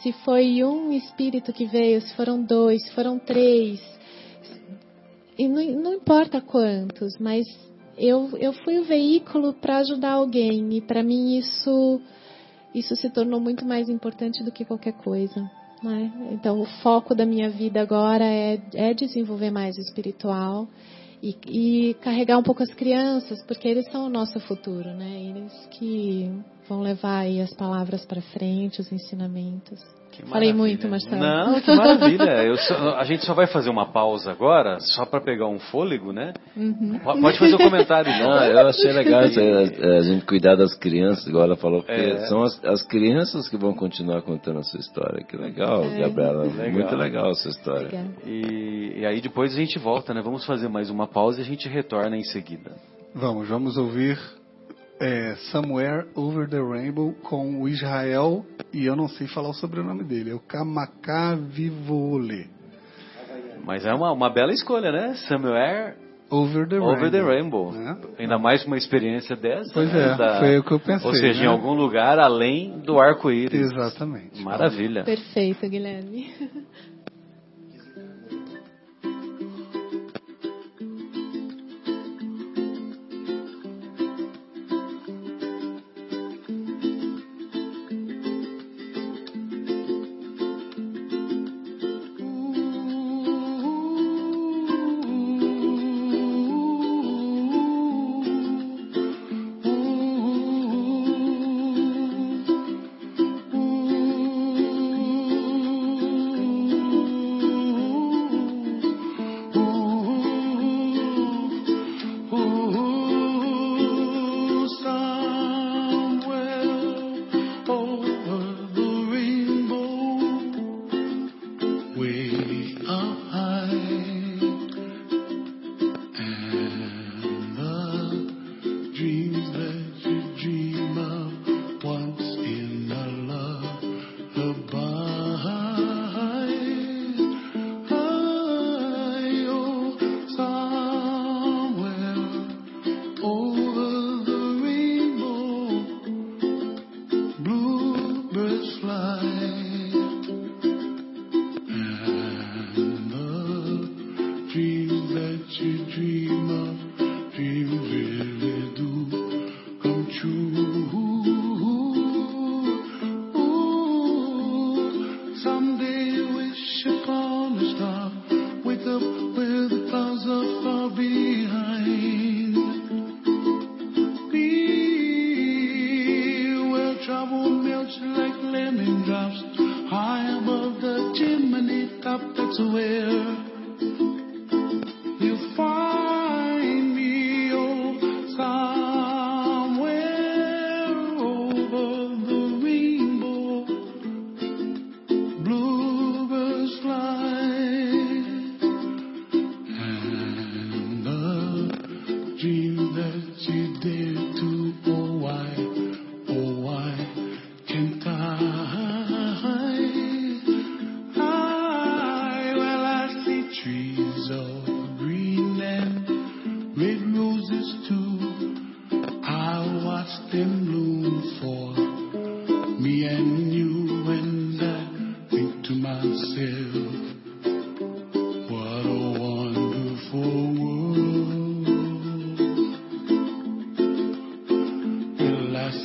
Se foi um espírito que veio, se foram dois, se foram três, e não, não importa quantos, mas eu, eu fui o veículo para ajudar alguém e para mim isso isso se tornou muito mais importante do que qualquer coisa. Né? Então o foco da minha vida agora é, é desenvolver mais o espiritual e, e carregar um pouco as crianças, porque eles são o nosso futuro, né? Eles que vão levar as palavras para frente, os ensinamentos. Que Falei muito, Marcelo. Não, que (laughs) maravilha. Eu só- a gente só vai fazer uma pausa agora, só para pegar um fôlego, né? Uhum. Po- Pode fazer o comentário, Não, não. eu achei legal isso aí, a, a gente cuidar das crianças, igual ela falou, porque É. são as, as crianças que vão continuar contando a sua história. Que legal, É. Gabriela. Legal. Muito legal a sua história. E, e aí depois a gente volta, né? Vamos fazer mais uma pausa e a gente retorna em seguida. Vamos, vamos ouvir é, Somewhere Over the Rainbow com o Israel, e eu não sei falar o sobrenome dele, é o Kamakavivole. Mas é uma, uma bela escolha, né? Somewhere Over the Over the Rainbow. Rainbow. né? Ainda mais uma experiência dessa. Pois né? é, Da- foi o que eu pensei. Ou seja, né? em algum lugar além do arco-íris. Exatamente. Maravilha. Perfeito, Guilherme. (laughs)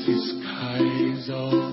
the skies are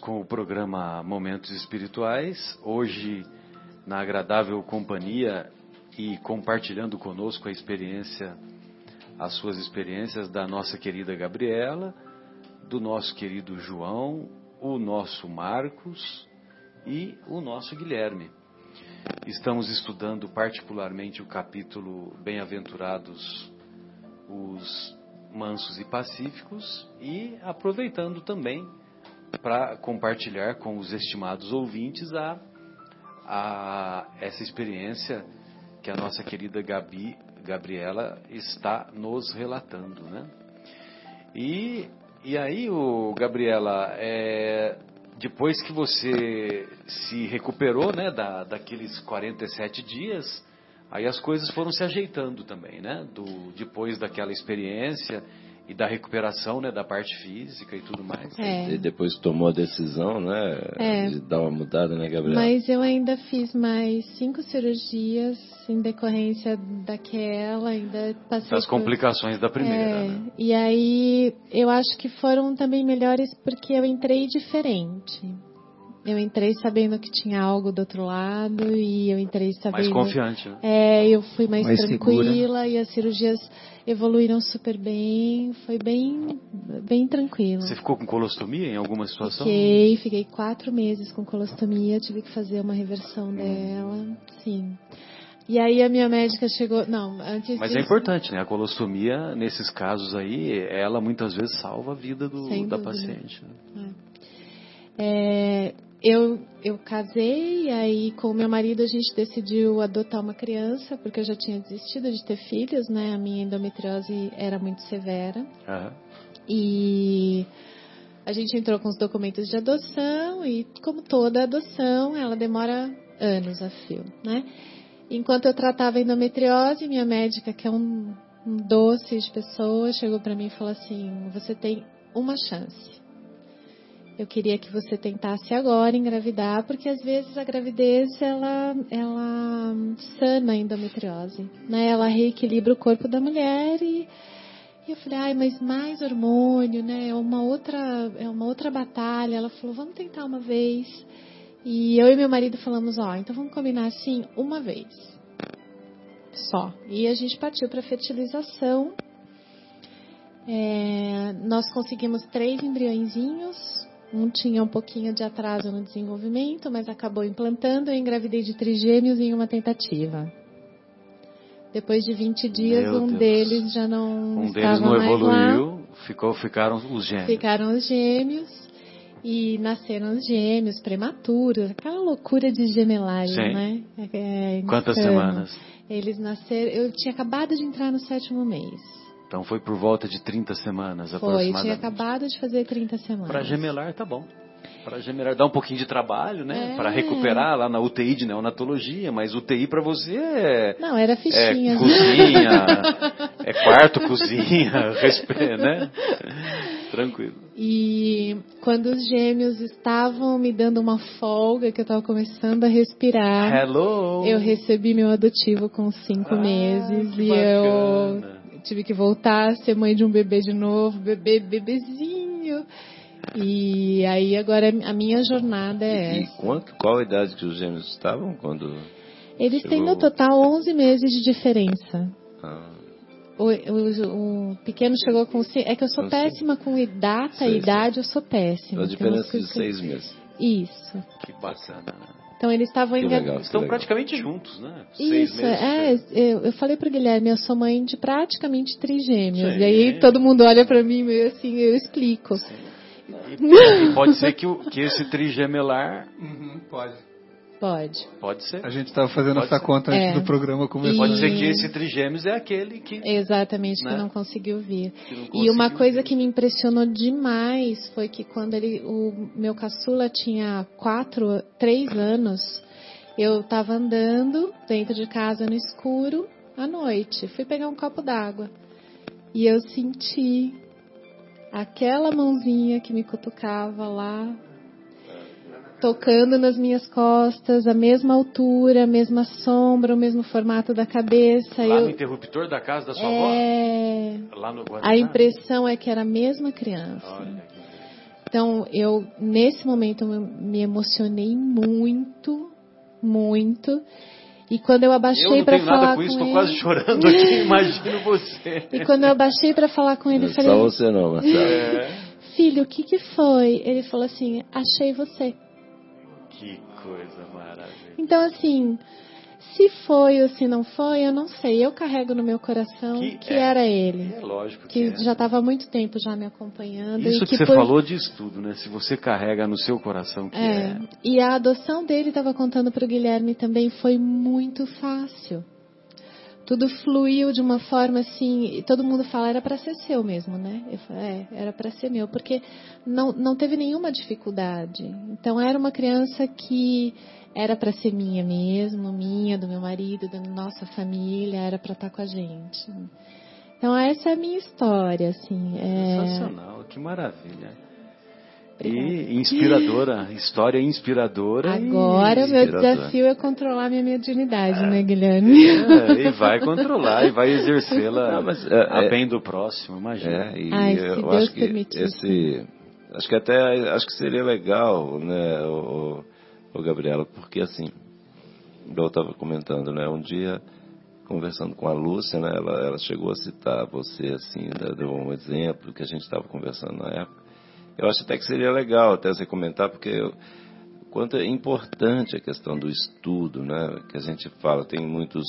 Com o programa Momentos Espirituais, hoje na agradável companhia e compartilhando conosco a experiência, as suas experiências da nossa querida Gabriela, do nosso querido João, o nosso Marcos e o nosso Guilherme. Estamos estudando particularmente o capítulo Bem-aventurados os mansos e pacíficos e aproveitando também para compartilhar com os estimados ouvintes a, a essa experiência que a nossa querida Gabi, Gabriela está nos relatando, né? E, e aí, o Gabriela, é, depois que você se recuperou, né, da, daqueles 47 dias, aí as coisas foram se ajeitando também, né? Do, depois daquela experiência e da recuperação, né, da parte física e tudo mais. É. E depois tomou a decisão, né? É. De dar uma mudada, né, Gabriela? Mas eu ainda fiz mais cinco cirurgias em decorrência daquela, ainda passei Das por- complicações da primeira, É, né? E aí eu acho que foram também melhores porque eu entrei diferente. Eu entrei sabendo que tinha algo do outro lado e eu entrei sabendo. Mais confiante, né? É, eu fui mais, Mais tranquila e as cirurgias evoluíram super bem. Foi bem, bem tranquilo. Você ficou com colostomia em alguma situação? Fiquei, fiquei quatro meses com colostomia, tive que fazer uma reversão dela, sim. E aí a minha médica chegou, não, antes Mas é disso- importante, né? A colostomia, nesses casos aí, ela muitas vezes salva a vida do, da paciente. né? É, eu, eu casei, aí com o meu marido a gente decidiu adotar uma criança, porque eu já tinha desistido de ter filhos, né? A minha endometriose era muito severa. Aham. E a gente entrou com os documentos de adoção e, como toda adoção, ela demora anos a fio, né? Enquanto eu tratava a endometriose, minha médica, que é um, um doce de pessoa, chegou para mim e falou assim: você tem uma chance. Eu queria que você tentasse agora engravidar, porque às vezes a gravidez ela, ela sana a endometriose, né? Ela reequilibra o corpo da mulher e e eu falei, ai, mas mais hormônio, né? É uma outra, é uma outra batalha. Ela falou, vamos tentar uma vez. E eu e meu marido falamos, ó, então vamos combinar assim, uma vez. Só. E a gente partiu para fertilização. É, nós conseguimos três embriõezinhos. Um tinha um pouquinho de atraso no desenvolvimento, mas acabou implantando. Eu engravidei de trigêmeos em uma tentativa. Depois de 20 dias, Meu um Deus. deles já não Um estava deles não lá. evoluiu, ficou, ficaram os gêmeos. Ficaram os gêmeos e nasceram os gêmeos prematuros, aquela loucura de gemelário, Sim. né? É, Quantas insano. semanas? Eles nasceram. Eu tinha acabado de entrar no sétimo mês. Então foi por volta de 30 semanas Foi, eu aproximadamente. tinha acabado de fazer 30 semanas. Para gemelar tá bom. Para generar, dar um pouquinho de trabalho, né? É. Para recuperar lá na UTI de neonatologia, mas UTI para você é, Não, era é fichinhas. cozinha, é quarto, (laughs) cozinha, respe- né? Tranquilo. E quando os gêmeos estavam me dando uma folga, que eu estava começando a respirar, Hello! eu recebi meu adotivo com cinco Ah, meses e eu bacana. Tive que voltar a ser mãe de um bebê de novo, bebê, bebezinho. E aí agora a minha jornada é E essa. quanto, qual a idade que os gêmeos estavam quando. Eles têm chegou- no total 11 meses de diferença. Ah, O, o- o pequeno chegou com. É que eu sou péssima com data e idade, eu sou péssima. a Tem diferença de seis meses. Isso. Que bacana. Então eles estavam engan- legal. Estão praticamente juntos, né? Isso, meses. é, eu, eu falei pro Guilherme, eu sou mãe de praticamente trigêmeos. Sim. E aí todo mundo olha pra mim meio assim, eu explico. E, e pode ser que, o- que esse trigemelar Uhum, pode. Pode. pode ser. A gente estava fazendo Pode essa ser. conta antes É. do programa começar. Pode E- ser que esse trigêmeos é aquele que, Exatamente, Né? que não conseguiu vir. não E uma conseguiu coisa vir. que me impressionou demais foi que quando ele, o meu caçula tinha quatro, três anos, eu estava andando dentro de casa no escuro à noite. Fui pegar um copo d'água e eu senti aquela mãozinha que me cutucava lá, tocando nas minhas costas, a mesma altura, a mesma sombra, o mesmo formato da cabeça. Lá eu, no interruptor da casa da sua avó? é... Lá no? A impressão é que era a mesma criança. Olha Então, eu, nesse momento, eu me emocionei muito, muito. E quando eu Eu abaixei não para tenho falar nada com com isso, ele... tô quase chorando aqui, (laughs) imagino você. E quando eu abaixei para falar com ele, eu é falei, só você não, Marcelo. É, filho, o que que foi? Ele falou assim, achei você. Que coisa maravilhosa. Então, assim, se foi ou se não foi, eu não sei. Eu carrego no meu coração Que que, é. era ele. É lógico Que que é. já estava há muito tempo já me acompanhando. Isso e que, que você por- falou diz tudo, né? Se você carrega no seu coração que é. É, e a adoção dele, estava contando para o Guilherme também, foi muito fácil. Tudo fluiu de uma forma assim, e todo mundo fala, era para ser seu mesmo, né? Eu falei, é, era para ser meu, porque não, não teve nenhuma dificuldade. Então era uma criança que era para ser minha mesmo, minha, do meu marido, da nossa família, era para estar com a gente. Então essa é a minha história, assim. É... Sensacional, que maravilha. Obrigada. E inspiradora, (laughs) história inspiradora. Agora o meu desafio é controlar minha mediunidade, né, Guilherme? É, e vai controlar e vai exercê-la é, a é- bem do próximo, imagina. É, e Ai, se eu Deus acho que permitir. esse. Acho que até acho que seria legal, né, o, o, Gabriela, porque assim, eu estava comentando, né, um dia conversando com a Lúcia, né, ela, ela chegou a citar você assim, né, deu um exemplo que a gente estava conversando na época. Eu acho até que seria legal até você comentar, porque eu, quanto é importante a questão do estudo, né, que a gente fala, tem muitos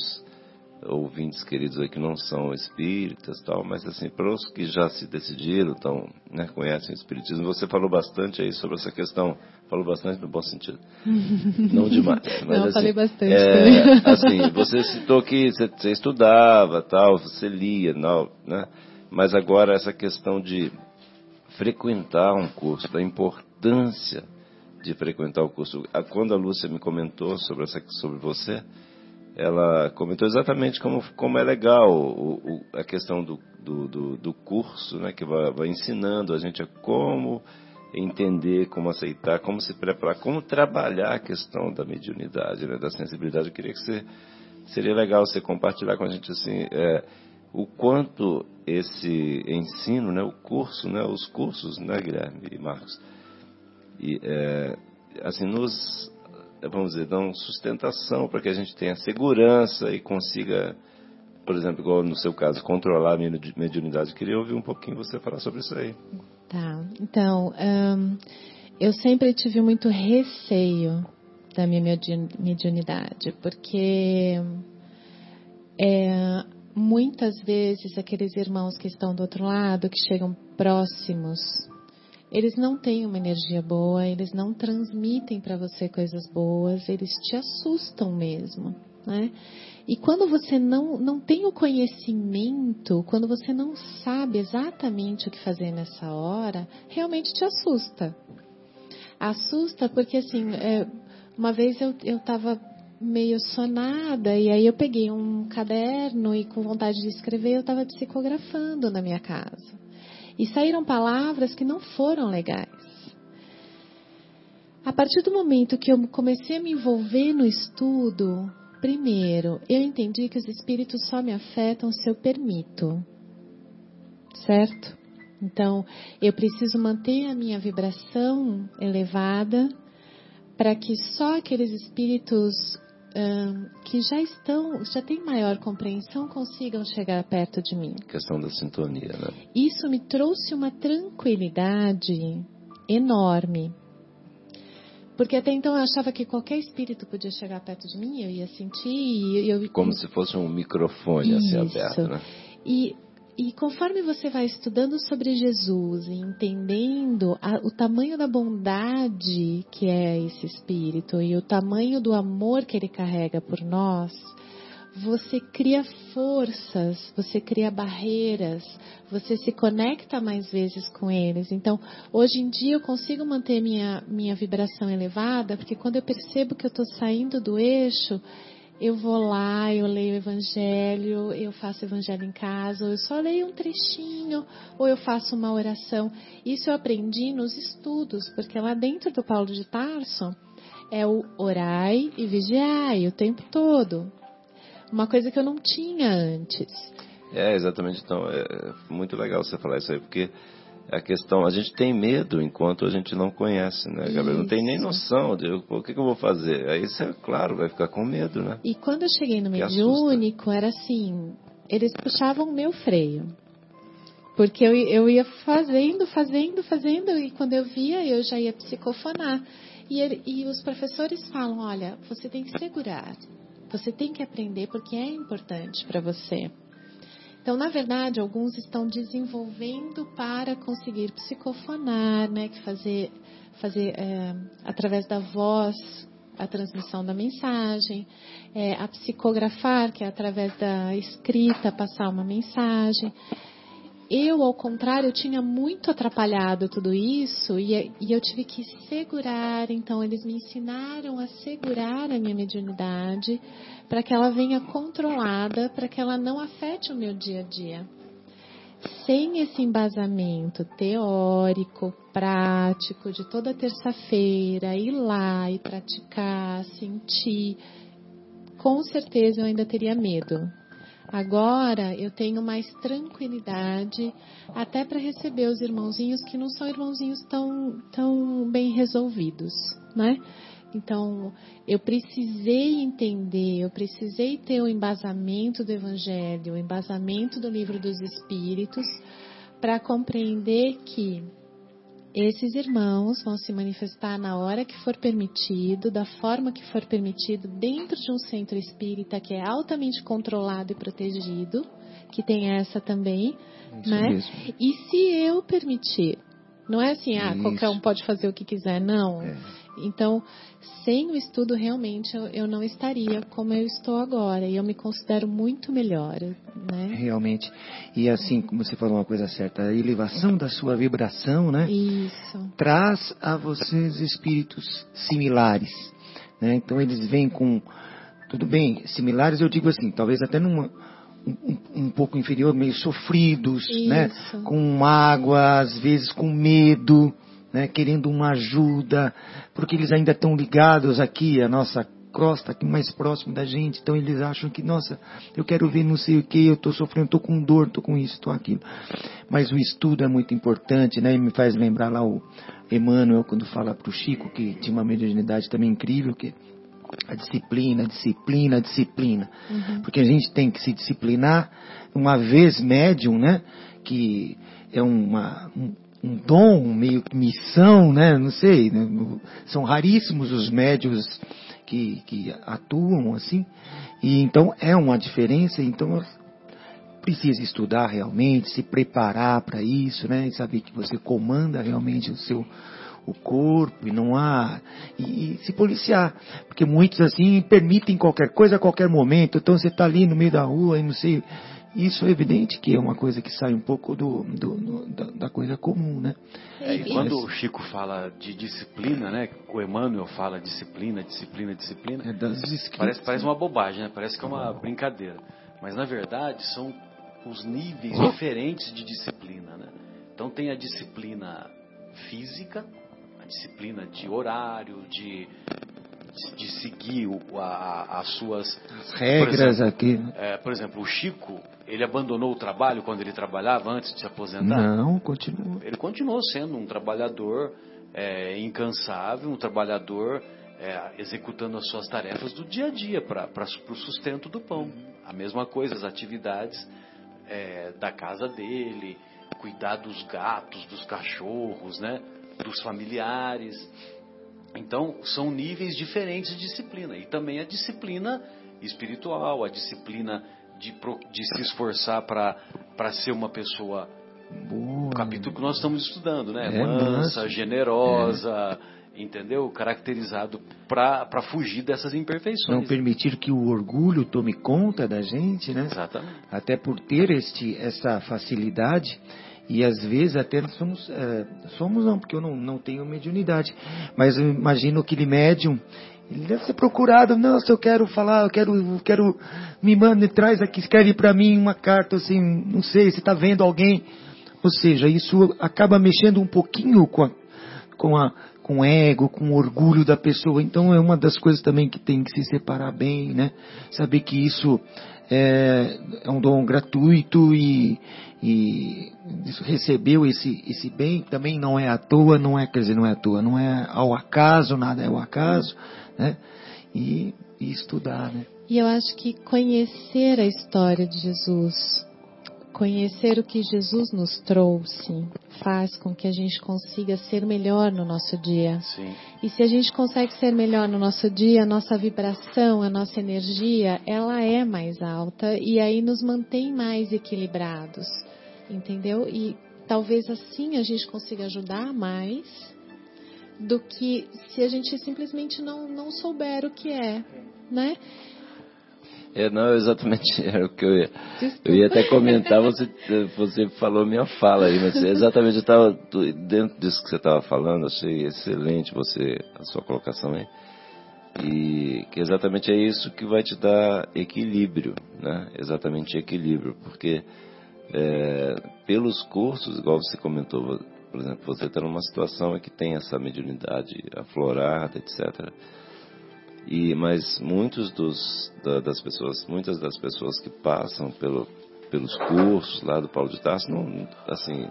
ouvintes queridos aí que não são espíritas tal, mas assim, para os que já se decidiram, então, né, conhecem o espiritismo, você falou bastante aí sobre essa questão, falou bastante no bom sentido, (laughs) não demais. Mas, Não, assim, falei bastante é, (laughs) assim, você citou que você, você estudava tal, você lia, não, né? Mas agora essa questão de frequentar um curso, da importância de frequentar o curso. A- Quando a Lúcia me comentou sobre, essa, sobre você, ela comentou exatamente como, como é legal o, o- a questão do, do, do, do curso, né, que vai, vai ensinando a gente a como entender, como aceitar, como se preparar, como trabalhar a questão da mediunidade, né, da sensibilidade. Eu queria que você seria legal você compartilhar com a gente assim é, o quanto esse ensino, né, o curso, né, os cursos, né, Guilherme e Marcos, e é, assim nos vamos dizer dão sustentação para que a gente tenha segurança e consiga, por exemplo, igual no seu caso, controlar a medi- mediunidade. Eu queria ouvir um pouquinho você falar sobre isso aí. Tá, então, ahn, eu sempre tive muito receio da minha medi- mediunidade, porque é, muitas vezes aqueles irmãos que estão do outro lado, que chegam próximos, eles não têm uma energia boa, eles não transmitem para você coisas boas, eles te assustam mesmo, né? E quando você não, não tem o conhecimento, quando você não sabe exatamente o que fazer nessa hora, realmente te assusta. assusta porque assim, é, uma vez eu estava meio sonada e aí eu peguei um caderno e com vontade de escrever eu estava psicografando na minha casa e saíram palavras que não foram legais. A partir do momento que eu comecei a me envolver no estudo, primeiro, eu entendi que os espíritos só me afetam se eu permito. Certo? Então, eu preciso manter a minha vibração elevada para que só aqueles espíritos hum, que já estão, já têm maior compreensão, consigam chegar perto de mim. Questão da sintonia, né? Isso me trouxe uma tranquilidade enorme. Porque até então eu achava que qualquer espírito podia chegar perto de mim, eu ia sentir, e eu, Como se fosse um microfone a ser Isso. aberto, né? E, e conforme você vai estudando sobre Jesus e entendendo a- o tamanho da bondade que é esse Espírito e o tamanho do amor que ele carrega por nós, você cria forças, você cria barreiras, você se conecta mais vezes com eles. Então, hoje em dia eu consigo manter minha, minha vibração elevada, porque quando eu percebo que eu estou saindo do eixo, eu vou lá, eu leio o evangelho, eu faço evangelho em casa, ou eu só leio um trechinho, ou eu faço uma oração. Isso eu aprendi nos estudos, porque lá dentro do Paulo de Tarso é o orai e vigiai o tempo todo. Uma coisa que eu não tinha antes. É, exatamente. Então, é muito legal você falar isso aí, porque a questão, a gente tem medo enquanto a gente não conhece, né, Gabriel? Não tem nem noção de o que, que eu vou fazer. Aí você, claro, vai ficar com medo, né? E quando eu cheguei no mediúnico, era assim, eles puxavam o meu freio. Porque eu, eu ia fazendo, fazendo, fazendo, e quando eu via, eu já ia psicofonar. E, ele- e os professores falam, olha, você tem que segurar. Você tem que aprender porque é importante para você. Então, na verdade, alguns estão desenvolvendo para conseguir psicofonar, né, que fazer, fazer é, através da voz a transmissão da mensagem, é, a psicografar, que é através da escrita passar uma mensagem. Eu, ao contrário, tinha muito atrapalhado tudo isso e, e eu tive que segurar. Então, eles me ensinaram a segurar a minha mediunidade para que ela venha controlada, para que ela não afete o meu dia a dia. Sem esse embasamento teórico, prático, de toda terça-feira, ir lá e praticar, sentir, com certeza eu ainda teria medo. Agora eu tenho mais tranquilidade até para receber os irmãozinhos que não são irmãozinhos tão, tão bem resolvidos, né? Então, eu precisei entender, eu precisei ter o embasamento do Evangelho, o embasamento do livro dos Espíritos, para compreender que esses irmãos vão se manifestar na hora que for permitido, da forma que for permitido, dentro de um centro espírita que é altamente controlado e protegido, que tem essa também, Isso né? mesmo. E se eu permitir, não é assim, ah, Isso. qualquer um pode fazer o que quiser, não. É. Então, sem o estudo, realmente, eu, eu não estaria como eu estou agora. E eu me considero muito melhor, né? Realmente. E assim, como você falou uma coisa certa, a elevação da sua vibração, né? Isso. traz a vocês espíritos similares. Né? Então eles vêm com. Tudo bem, similares eu digo assim, talvez até numa. Um, um- pouco inferior, meio sofridos, né? Isso. com mágoa, às vezes com medo, né? querendo uma ajuda, porque eles ainda estão ligados aqui à nossa crosta, aqui mais próximo da gente, então eles acham que, nossa, eu quero ver não sei o que, eu estou sofrendo, estou com dor, estou com isso, estou aquilo. Mas o estudo é muito importante, né? E me faz lembrar lá o Emmanuel, quando fala para o Chico, que tinha uma mediunidade também incrível, que a disciplina, a disciplina, a disciplina. Porque a gente tem que se disciplinar, uma vez médium, né? Que é uma, um, um dom, meio que missão, né? Não sei, né? são raríssimos os médios que, que atuam assim. E então é uma diferença, então precisa estudar realmente, se preparar para isso, né? E saber que você comanda realmente o seu o corpo e não há e, e se policiar, porque muitos assim permitem qualquer coisa a qualquer momento. Então você está ali no meio da rua e não sei Isso é evidente que é uma coisa que sai um pouco do, do- do- da, da coisa comum, né? É, e quando o Chico fala de disciplina, né? O Emmanuel fala disciplina, disciplina, disciplina. É das escritas, Parece, parece uma bobagem, né? Parece que é uma brincadeira. Mas na verdade são os níveis diferentes de disciplina, né? Então tem a disciplina física, a disciplina de horário, de, de seguir o- a- a- as suas As regras Por aqui. né? É, por exemplo, o Chico, ele abandonou o trabalho quando ele trabalhava antes de se aposentar? Não, continua. Ele continuou sendo um trabalhador é, incansável, um trabalhador é, executando as suas tarefas do dia a dia para o sustento do pão. A mesma coisa, as atividades é, da casa dele, cuidar dos gatos, dos cachorros, né, dos familiares. Então, são níveis diferentes de disciplina. E também a disciplina espiritual, a disciplina de, de se esforçar para ser uma pessoa Boa. o capítulo que nós estamos estudando, né? É, Mansa, manso. generosa, entendeu? Caracterizado para fugir dessas Não imperfeições. permitir que o orgulho tome conta da gente, né? Exatamente. Até por ter este, essa facilidade e às vezes até nós somos, é, somos não, porque eu não, não tenho mediunidade, mas eu imagino aquele médium, ele deve ser procurado, nossa, eu quero falar, eu quero, eu quero, me manda, traz aqui, escreve para mim uma carta assim, não sei, se está vendo alguém, ou seja, isso acaba mexendo um pouquinho com a, com a com o ego, com o orgulho da pessoa. Então é uma das coisas também que tem que se separar bem, né? Saber que isso é, é um dom gratuito e, e recebeu esse, esse bem também não é à toa, não é, quer dizer, não é à toa, não é ao acaso, nada é ao acaso, né? E, e estudar, né? E eu acho que conhecer a história de Jesus, conhecer o que Jesus nos trouxe, faz com que a gente consiga ser melhor no nosso dia. Sim. E se a gente consegue ser melhor no nosso dia, a nossa vibração, a nossa energia, ela é mais alta e aí nos mantém mais equilibrados, entendeu? E talvez assim a gente consiga ajudar mais do que se a gente simplesmente não, não souber o que é, né? É, não, exatamente (laughs) era o que eu ia. Eu ia até comentar, você, você falou minha fala aí, mas exatamente eu estava dentro disso que você estava falando, achei excelente você, a sua colocação aí. E que exatamente é isso que vai te dar equilíbrio, né? Exatamente equilíbrio, porque é, pelos cursos, igual você comentou, por exemplo, você está numa situação em que tem essa mediunidade aflorada, etc. E mas muitos dos da, das pessoas, muitas das pessoas que passam pelo, pelos cursos lá do Paulo de Tarso não assim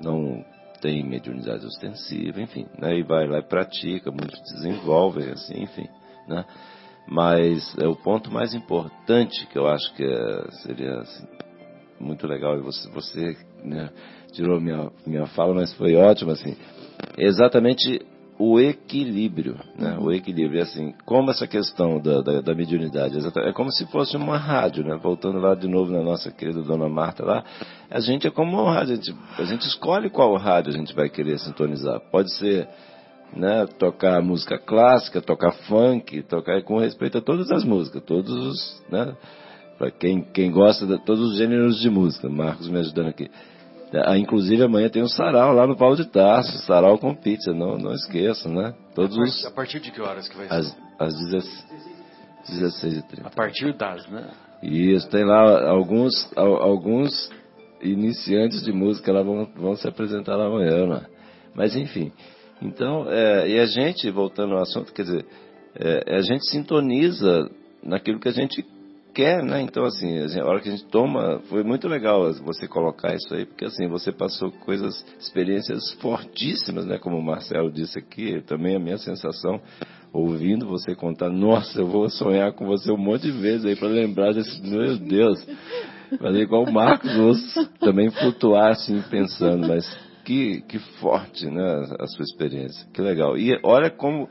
não tem mediunidade ostensiva, enfim, né? E vai lá e pratica, muitos desenvolvem assim, enfim, né? Mas é o ponto mais importante que eu acho que é, seria assim, muito legal e você você né, tirou minha minha fala, mas foi ótimo assim. Exatamente o equilíbrio, né? O equilíbrio, assim, como essa questão da, da, da mediunidade, é como se fosse uma rádio, né? Voltando lá de novo na nossa querida Dona Marta lá, a gente é como uma rádio, a gente, a gente escolhe qual rádio a gente vai querer sintonizar. Pode ser, né, tocar música clássica, tocar funk, tocar com respeito a todas as músicas, todos os, né? Para quem, quem gosta de todos os gêneros de música, Marcos me ajudando aqui. Ah, Inclusive amanhã tem um sarau lá no Paulo de Tarso, sarau com pizza, não, não esqueçam, né? Todos a, os. partir, a partir de que horas que vai ser? Às, às 16h30. A partir das, né? Isso, tem lá alguns, al- alguns iniciantes de música lá vão, vão se apresentar lá amanhã, né? Mas enfim. Então, é, e a gente, voltando ao assunto, quer dizer, é, a gente sintoniza naquilo que a gente quer, né? Então, assim, a, hora que a gente toma, foi muito legal você colocar isso aí, porque assim, você passou coisas, experiências fortíssimas, né? Como o Marcelo disse aqui, também a minha sensação, ouvindo você contar, nossa, eu vou sonhar com você um monte de vezes aí para lembrar desse, meu Deus. Fazer igual o Marcos, ouço também flutuar assim, pensando, mas que, que forte, né, a sua experiência, que legal. E olha como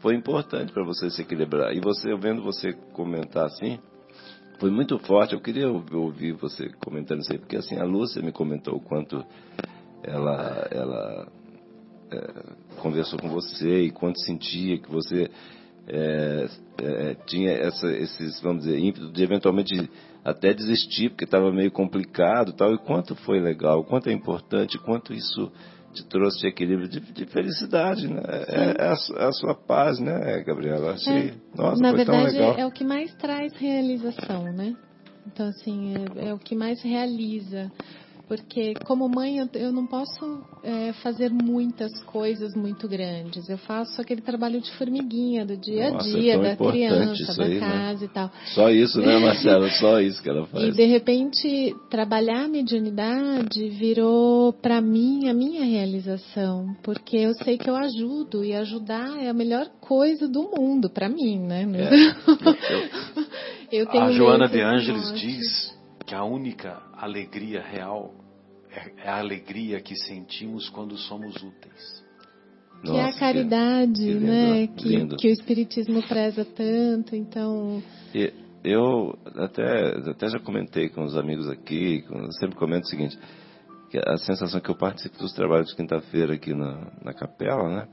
foi importante para você se equilibrar. E você, eu vendo você comentar assim, foi muito forte. Eu queria ouvir, você comentando isso aí, porque assim, a Lúcia me comentou o quanto ela, ela é, conversou com você e quanto sentia que você é, é, tinha essa, esses, vamos dizer, ímpeto de eventualmente até desistir porque estava meio complicado, tal. E quanto foi legal, quanto é importante, quanto isso te trouxe equilíbrio, de, de felicidade, né? É, é a, su- a sua paz, né, Gabriela? Achei, nossa, Na foi tão verdade, é o que mais traz realização, né? Então, assim, é, é o que mais realiza. Porque, como mãe, eu, não posso é, fazer muitas coisas muito grandes. Eu faço aquele trabalho de formiguinha do dia a Nossa, é dia, tão da criança, da aí, né? casa e tal. Só isso, né, Marcelo? (laughs) Só isso que ela E faz. de repente, trabalhar a mediunidade virou para mim a minha realização, porque eu sei que eu ajudo e ajudar é a melhor coisa do mundo para mim, né? (laughs) Eu tenho A Joana de Ângeles diz que a única alegria real é é a alegria que sentimos quando somos úteis. que é a Nossa, caridade, que lindo, né? Que, lindo. que o espiritismo preza tanto, então E eu até, até já comentei com os amigos aqui, sempre comento o seguinte, que a sensação que eu participo dos trabalhos de quinta-feira aqui na, na capela, né?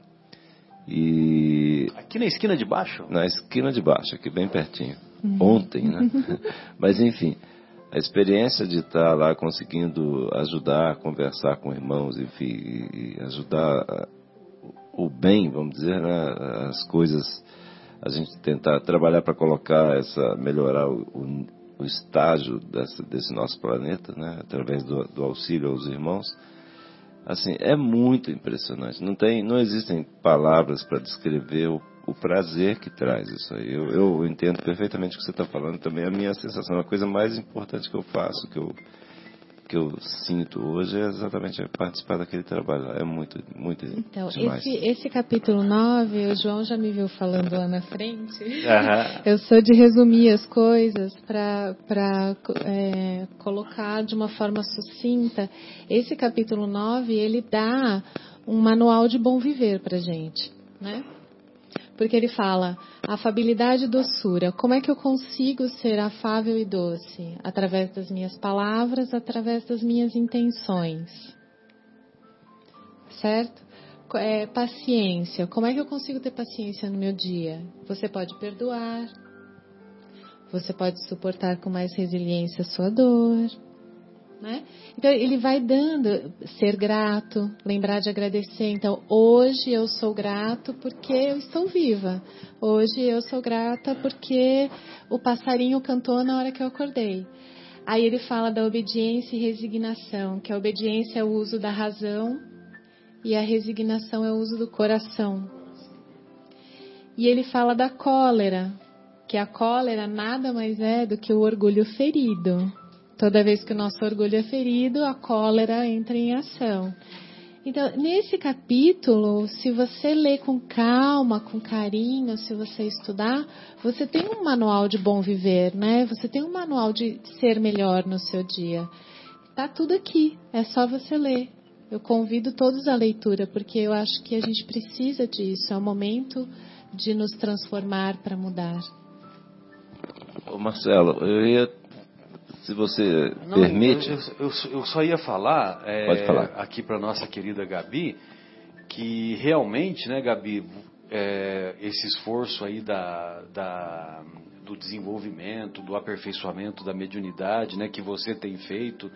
E Aqui na esquina de baixo, na esquina de baixo, aqui bem pertinho. Ontem, né? (laughs) Mas enfim, a experiência de estar lá conseguindo ajudar, conversar com irmãos, enfim, ajudar ah, o bem, vamos dizer, né? As coisas, a gente tentar trabalhar para colocar essa, melhorar o, o, o estágio dessa, desse nosso planeta, né? Através do, do auxílio aos irmãos. Assim, é muito impressionante. Não tem, não existem palavras para descrever o, o prazer que traz isso aí. Eu, eu entendo perfeitamente o que você está falando. Também a minha sensação, a coisa mais importante que eu faço, que eu que eu sinto hoje é exatamente participar daquele trabalho. É muito, muito Então, demais. esse, esse capítulo 9, o João já me viu falando lá na frente. (laughs) Eu sou de resumir as coisas para é, colocar de uma forma sucinta. Esse capítulo 9, ele dá um manual de bom viver para gente, né? Porque ele fala afabilidade e doçura. Como é que eu consigo ser afável e doce? Através das minhas palavras, através das minhas intenções. Certo? É, paciência. Como é que eu consigo ter paciência no meu dia? Você pode perdoar. Você pode suportar com mais resiliência a sua dor. Né? Então ele vai dando ser grato, lembrar de agradecer. Então hoje eu sou grato porque eu estou viva. Hoje eu sou grata porque o passarinho cantou na hora que eu acordei. Aí ele fala da obediência e resignação, que a obediência é o uso da razão e a resignação é o uso do coração. E ele fala da cólera, que a cólera nada mais é do que o orgulho ferido. Toda vez que o nosso orgulho é ferido, a cólera entra em ação. Então, nesse capítulo, se você ler com calma, com carinho, se você estudar, você tem um manual de bom viver, né? Você tem um manual de ser melhor no seu dia. Tá tudo aqui, é só você ler. Eu convido todos à leitura, porque eu acho que a gente precisa disso. É o momento de nos transformar para mudar. Ô Marcelo, eu ia, se você Não, permite, Eu, eu- eu só ia falar, é, Pode falar. aqui para nossa querida Gabi, que realmente, né, Gabi, é, esse esforço aí da, da- do desenvolvimento, do aperfeiçoamento da mediunidade, né, que você tem feito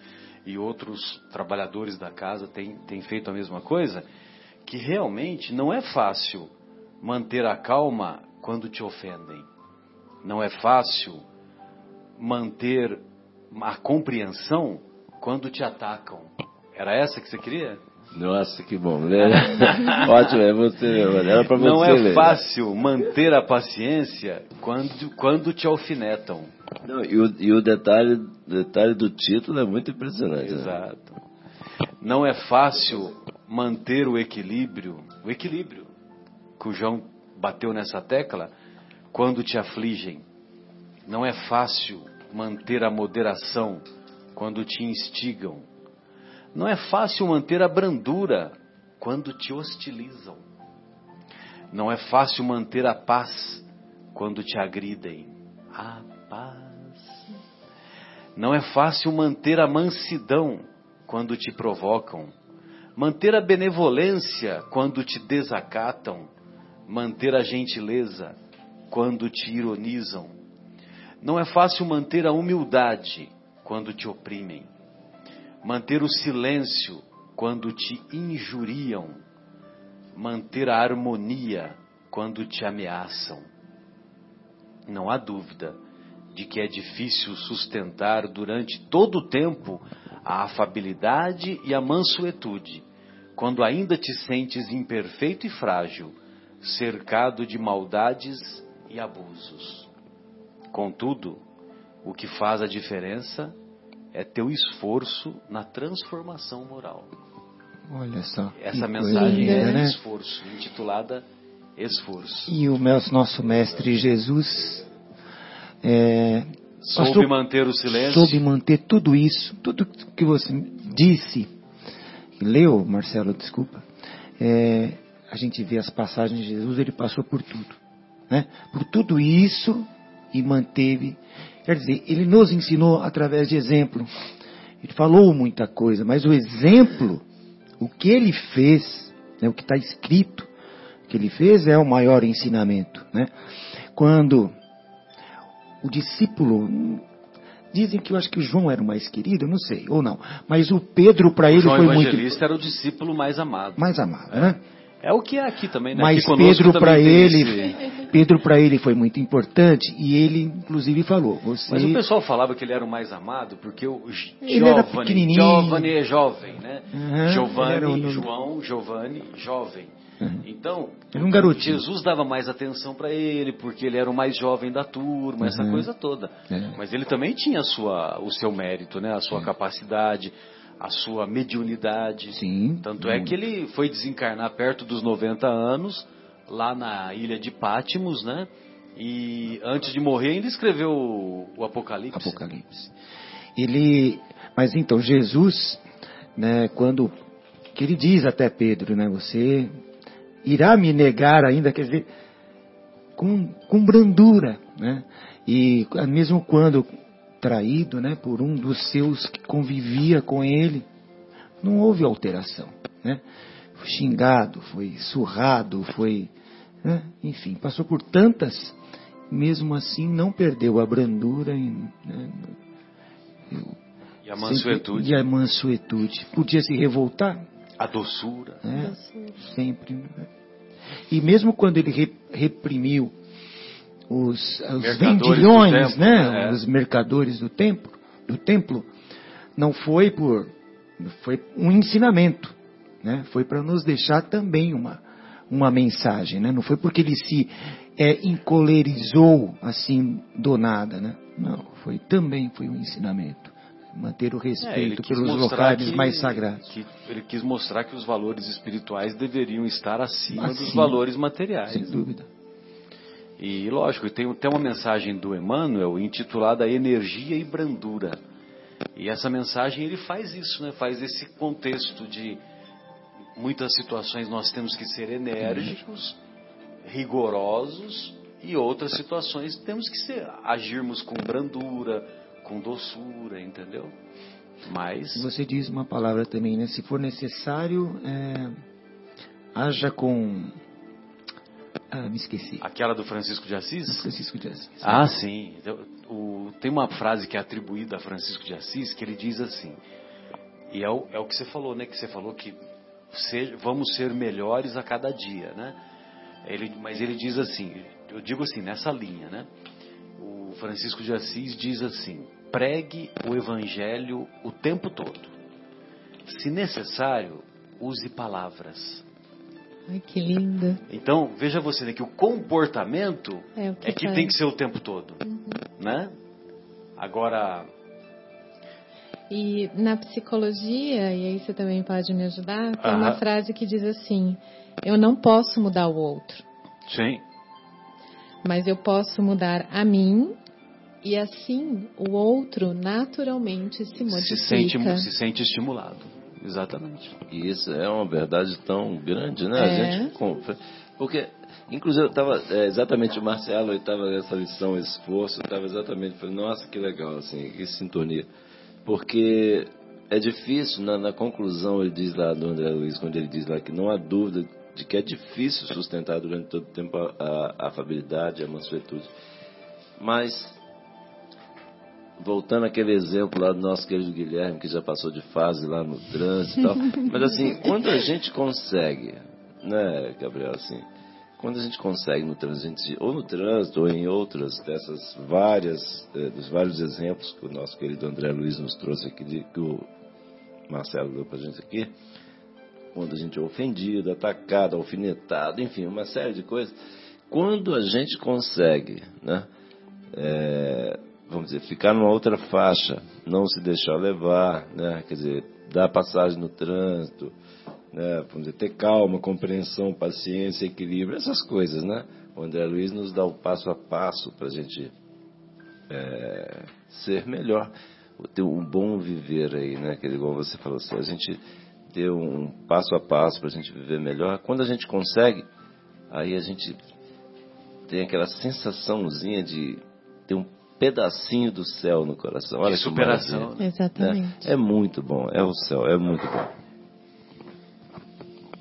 e outros trabalhadores da casa têm, têm feito a mesma coisa, que realmente não é fácil manter a calma quando te ofendem. Não é fácil manter a compreensão quando te atacam. Era essa que você queria? nossa, que bom. (laughs) Ótimo, é você, mesmo, era para você Não é ler. fácil manter a paciência quando, quando te alfinetam. Não, e o, e o detalhe, detalhe do título é muito impressionante. né? Exato. Não é fácil manter o equilíbrio, o equilíbrio, que o João bateu nessa tecla, quando te afligem. Não é fácil manter a moderação quando te instigam. Não é fácil manter a brandura quando te hostilizam. Não é fácil manter a paz quando te agridem. A paz. Não é fácil manter a mansidão quando te provocam. Manter a benevolência quando te desacatam. Manter a gentileza quando te ironizam. Não é fácil manter a humildade quando te oprimem, manter o silêncio quando te injuriam, manter a harmonia quando te ameaçam. Não há dúvida de que é difícil sustentar durante todo o tempo a afabilidade e a mansuetude, quando ainda te sentes imperfeito e frágil, cercado de maldades e abusos. Contudo, o que faz a diferença é teu esforço na transformação moral. Olha só. Essa mensagem coisa é né? esforço, intitulada Esforço. E o nosso mestre Jesus é, Soube Pastor, manter o silêncio. soube manter tudo isso, tudo que você disse, leu, Marcelo, desculpa, é, a gente vê as passagens de Jesus, ele passou por tudo, né? Por tudo isso e manteve, quer dizer, ele nos ensinou através de exemplo. Ele falou muita coisa, mas o exemplo, o que ele fez, né, o que está escrito, o que ele fez é o maior ensinamento, né? Quando o discípulo dizem que eu acho que o João era o mais querido, não sei, ou não, mas o Pedro para O ele João foi muito Evangelista era o discípulo mais amado. mais amado, né? É o que é aqui também, né? Mas Pedro para ele, esse- Pedro para ele foi muito importante e ele inclusive falou, você Mas o pessoal falava que ele era o mais amado porque o Ele era Giovanni, pequenininho. É jovem, né? Uhum, Giovanni, era o- João, Giovanni, jovem. Uhum. Então, Era um. Jesus dava mais atenção para ele porque ele era o mais jovem da turma, essa Uhum. coisa toda. É. Mas ele também tinha sua, o seu mérito, né? A sua capacidade, a sua mediunidade. Sim. Tanto é que ele foi desencarnar perto dos 90 anos, lá na ilha de Pátimos, né? E antes de morrer ainda escreveu o, o Apocalipse. Apocalipse. Ele, mas então Jesus, né, quando que ele diz até Pedro, né, você irá me negar ainda, quer dizer, com, com brandura, né? E mesmo quando traído, né, por um dos seus que convivia com ele, não houve alteração, né? Foi xingado, foi surrado, foi, né? enfim, passou por tantas, mesmo assim não perdeu a brandura e, né, E a sempre- mansuetude, e a mansuetude. Podia se revoltar, a doçura. né? Sempre. né? E mesmo quando ele re- reprimiu os, os vendilhões, né? é. Os mercadores do templo, do templo, não foi por, foi um ensinamento, né? Foi para nos deixar também uma uma mensagem, né? Não foi porque ele se é, encolerizou assim do nada, né? Não, foi também foi um ensinamento, manter o É, respeito quis pelos locais que- mais sagrados. que ele quis mostrar que os valores espirituais deveriam estar acima, dos valores materiais. Sem dúvida. E lógico, tem, tem uma mensagem do Emmanuel intitulada Energia e Brandura. E essa mensagem ele faz isso, né? Faz esse contexto de muitas situações nós temos que ser enérgicos, rigorosos e outras situações temos que ser agirmos com brandura, com doçura, entendeu? Mas Você diz uma palavra também, né? Se for necessário, é, haja com. Ah, me esqueci. aquela do Francisco de Assis? Francisco de Assis. Ah, sim. Então, o- tem uma frase que é atribuída a Francisco de Assis que ele diz assim, e é o, é o que você falou, né? Que você falou que seja- vamos ser melhores a cada dia, né? Ele, mas ele diz assim, eu digo assim, nessa linha, né? O Francisco de Assis diz assim: pregue o evangelho o tempo todo. Se necessário, use palavras. Ai, que lindo. Então, veja você né, que o comportamento É o que é que tem que ser o tempo todo, né? Agora, E na psicologia, e aí você também pode me ajudar, tem uma Aham. frase que diz assim: Eu não posso mudar o outro, sim, mas eu posso mudar a mim, e assim o outro naturalmente se se modifica. sente, se sente estimulado, exatamente. E isso é uma verdade tão grande, né? A É. gente compra. Porque, inclusive, eu estava exatamente o Marcelo, estava nessa lição esforço, eu estava exatamente, falei, nossa, que legal, assim, que sintonia. Porque é difícil, na, na conclusão ele diz lá do André Luiz, quando ele diz lá que não há dúvida de que é difícil sustentar durante todo o tempo a, a, a afabilidade, a mansuetude. Mas voltando aquele exemplo lá do nosso querido Guilherme, que já passou de fase lá no trânsito e tal. (laughs) Mas assim, quando a gente consegue, né, Gabriel, assim, quando a gente consegue no trânsito, ou no trânsito, ou em outras dessas várias, eh, dos vários exemplos que o nosso querido André Luiz nos trouxe aqui, de, que o Marcelo deu pra gente aqui, quando a gente é ofendido, atacado, alfinetado, enfim, uma série de coisas. Quando a gente consegue, né, é, vamos dizer, ficar numa outra faixa, não se deixar levar, né, quer dizer, dar passagem no trânsito, né, vamos dizer, ter calma, compreensão, paciência, equilíbrio, essas coisas, né? O André Luiz nos dá o passo a passo para a gente é, ser melhor, ter um bom viver aí, né? Que igual você falou, se a gente ter um passo a passo para a gente viver melhor, quando a gente consegue, aí a gente tem aquela sensaçãozinha de ter um pedacinho do céu no coração. Olha De superação. Né? Exatamente. É, é muito bom, é o céu, é muito bom.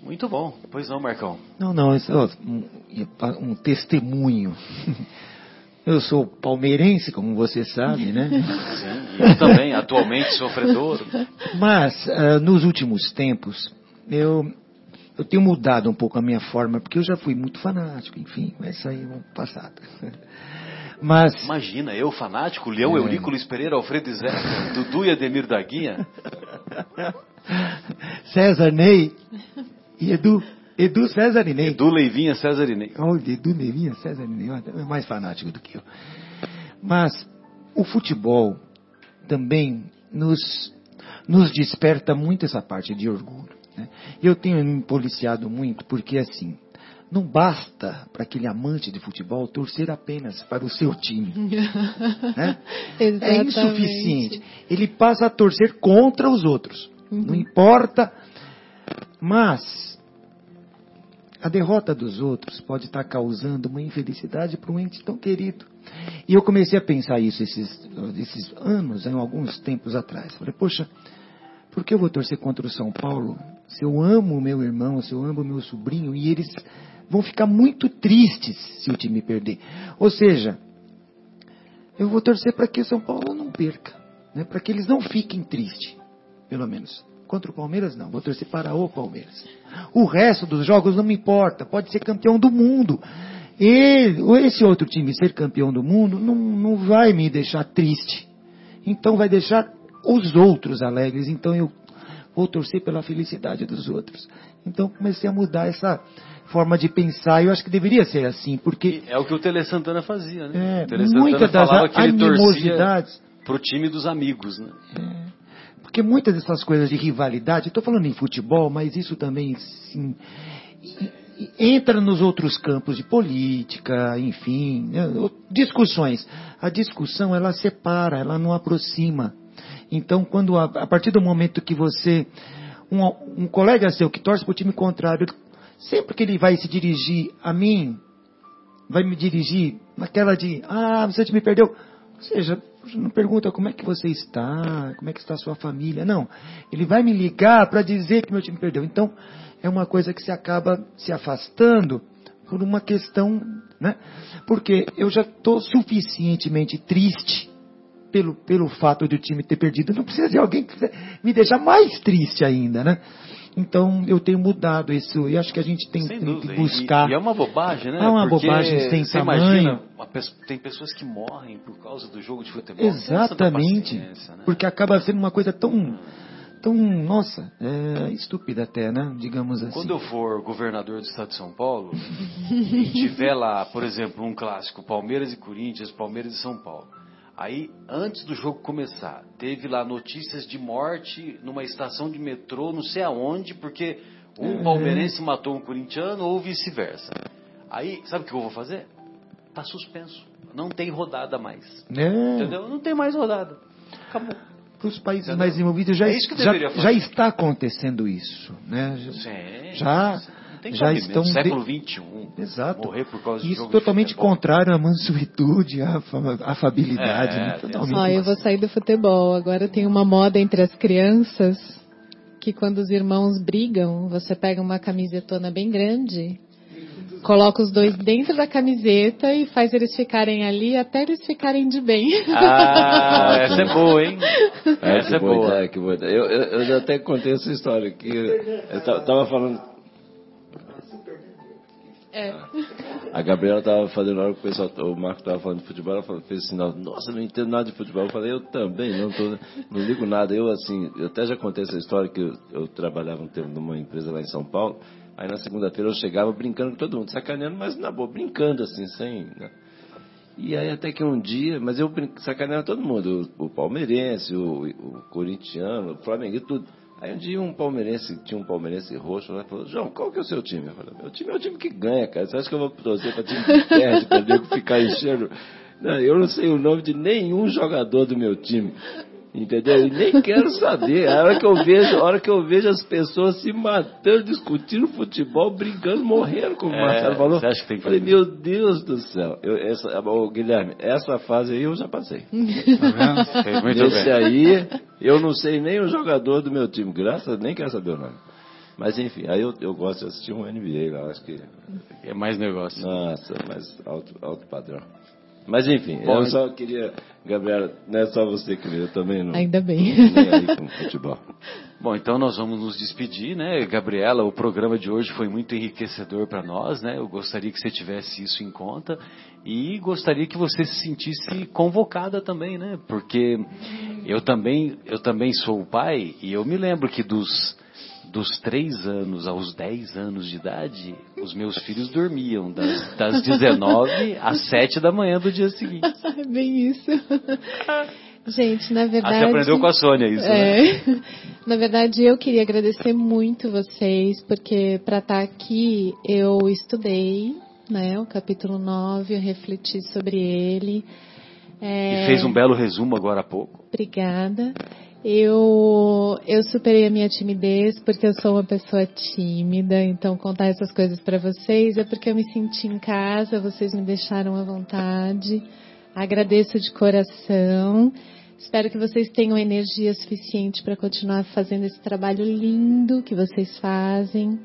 Muito bom. Pois não, Marcão. Não, não, isso, ó, um, um testemunho. Eu sou palmeirense, como você sabe, né? (laughs) Sim, eu também, atualmente sofredor. Mas, ah, nos últimos tempos, eu, eu tenho mudado um pouco a minha forma, porque eu já fui muito fanático, enfim, mas isso aí é um passado. Mas, Imagina, eu fanático, Leão, É. Eurico, Luiz Pereira, Alfredo Zé, Dudu e Ademir da Guia. (laughs) César Ney e Edu, Edu César e Ney. Edu Leivinha, César e Ney. Olha, Edu Nevinha, César Ney, é mais fanático do que eu. Mas o futebol também nos, nos desperta muito essa parte de orgulho. Né? Eu tenho me policiado muito porque, assim, não basta para aquele amante de futebol torcer apenas para o seu time. (laughs) né? É insuficiente. Ele passa a torcer contra os outros. Não importa. Mas a derrota dos outros pode estar causando uma infelicidade para um ente tão querido. E eu comecei a pensar isso esses, esses anos, em alguns tempos atrás. Falei, poxa, por que eu vou torcer contra o São Paulo se eu amo o meu irmão, se eu amo o meu sobrinho e eles vão ficar muito tristes se o time perder? Ou seja, eu vou torcer para que o São Paulo não perca, né? para que eles não fiquem tristes, pelo menos. Contra o Palmeiras, não. Vou torcer para o Palmeiras. O resto dos jogos não me importa. Pode ser campeão do mundo. Ele, esse outro time ser campeão do mundo não, não vai me deixar triste. Então vai deixar os outros alegres. Então eu vou torcer pela felicidade dos outros. Então comecei a mudar essa forma de pensar. Eu acho que deveria ser assim, porque É o que o Tele Santana fazia, né? é, muitas das animosidades pro time dos amigos, né? Porque muitas dessas coisas de rivalidade, estou falando em futebol, mas isso também sim, entra nos outros campos de política, enfim, né, discussões. A discussão ela separa, ela não aproxima. Então, quando a, a partir do momento que você um, um colega seu que torce para o time contrário, sempre que ele vai se dirigir a mim, vai me dirigir naquela de, ah, você me perdeu. Ou seja, não pergunta como é que você está, como é que está a sua família. Não, ele vai me ligar para dizer que meu time perdeu. Então, é uma coisa que se acaba se afastando por uma questão, né? Porque eu já estou suficientemente triste pelo, pelo fato de o time ter perdido. Não precisa de alguém que me deixar mais triste ainda, né? Então, eu tenho mudado isso. E acho que a gente tem, tem que E- buscar. E, é uma bobagem, né? É uma Porque bobagem sem tamanho. Imagina, tem pessoas que morrem por causa do jogo de futebol. Exatamente. né? Porque acaba sendo uma coisa tão, tão, nossa, é, estúpida até, né? Digamos assim. Quando eu for governador do estado de São Paulo (laughs) e tiver lá, por exemplo, um clássico, Palmeiras e Corinthians, Palmeiras e São Paulo. Aí, antes do jogo começar, teve lá notícias de morte numa estação de metrô, não sei aonde, porque um palmeirense matou um corintiano ou vice-versa. Aí, sabe o que eu vou fazer? Tá suspenso. Não tem rodada mais. É, Entendeu? Não tem mais rodada. Acabou. para os países Entendeu? mais envolvidos já, É já, já está acontecendo isso, né? Sim. Já- Não tem já estão de- Século XXI. Exato. Morrer por causa de Isso jogo de totalmente futebol. contrário à mansuetude, à fa- afabilidade, É, né? tem Totalmente. Ó, eu vou sair do futebol. Agora tem uma moda entre as crianças que quando os irmãos brigam, você pega uma camisetona bem grande coloca os dois dentro da camiseta e faz eles ficarem ali até eles ficarem de bem. Ah, essa é boa, hein? (laughs) É, Essa que é boa boa. ideia, que boa ideia. Eu, eu, eu já até contei essa história aqui. Eu ta- tava falando. É. A Gabriela tava fazendo na hora que o pessoal, o Marco tava falando de futebol, ela falou, fez sinal, nossa, não entendo nada de futebol. Eu falei, eu também, não, tô, não ligo nada. Eu, assim, eu até já contei essa história que eu, eu trabalhava um tempo numa empresa lá em São Paulo. Aí na segunda-feira eu chegava brincando com todo mundo, sacaneando, mas na boa, brincando assim, sem. Né? E aí até que um dia, mas eu sacaneava todo mundo, o, o palmeirense, o, o corintiano, o flamenguista, tudo. Aí um dia um palmeirense, tinha um palmeirense roxo lá, falou, João, qual que é o seu time? Eu falei, meu time é o time que ganha, cara. Você acha que eu vou torcer para time que (laughs) perde, para nego ficar enchendo? Não, eu não sei o nome de nenhum jogador do meu time. Entendeu? E nem quero saber. A hora que eu vejo, a hora que eu vejo as pessoas se matando, discutindo futebol, brincando, morrendo, como o É, Marcelo falou. você acha que tem que Falei, fazer meu Deus do céu. Eu, essa, ô, Guilherme, essa fase aí eu já passei. Tá vendo? Muito Nesse bem. aí, eu não sei nem o jogador do meu time, graças, nem quero saber o nome. Mas enfim, aí eu, eu gosto de assistir um NBA lá, acho que. É mais negócio. Nossa, mais alto, alto padrão. Mas enfim, Bom, eu só queria, Gabriela, não é só você que eu também não. Ainda bem. Nem aí com futebol. (laughs) Bom, então nós vamos nos despedir, né? Gabriela, o programa de hoje foi muito enriquecedor para nós, né? Eu gostaria que você tivesse isso em conta e gostaria que você se sentisse convocada também, né? Porque eu também, eu também sou o pai e eu me lembro que dos dos três anos aos 10 anos de idade, os meus filhos dormiam das, das 19 às 7 da manhã do dia seguinte. (laughs) É bem isso. Gente, na Ah, verdade. você aprendeu com a Sônia isso, né? É. (laughs) Na verdade, eu queria agradecer muito vocês, porque para estar aqui eu estudei, né, o capítulo 9, eu refleti sobre ele. É, E fez um belo resumo agora há pouco. Obrigada. Eu, eu superei a minha timidez porque eu sou uma pessoa tímida, então contar essas coisas para vocês é porque eu me senti em casa, vocês me deixaram à vontade. Agradeço de coração. Espero que vocês tenham energia suficiente para continuar fazendo esse trabalho lindo que vocês fazem,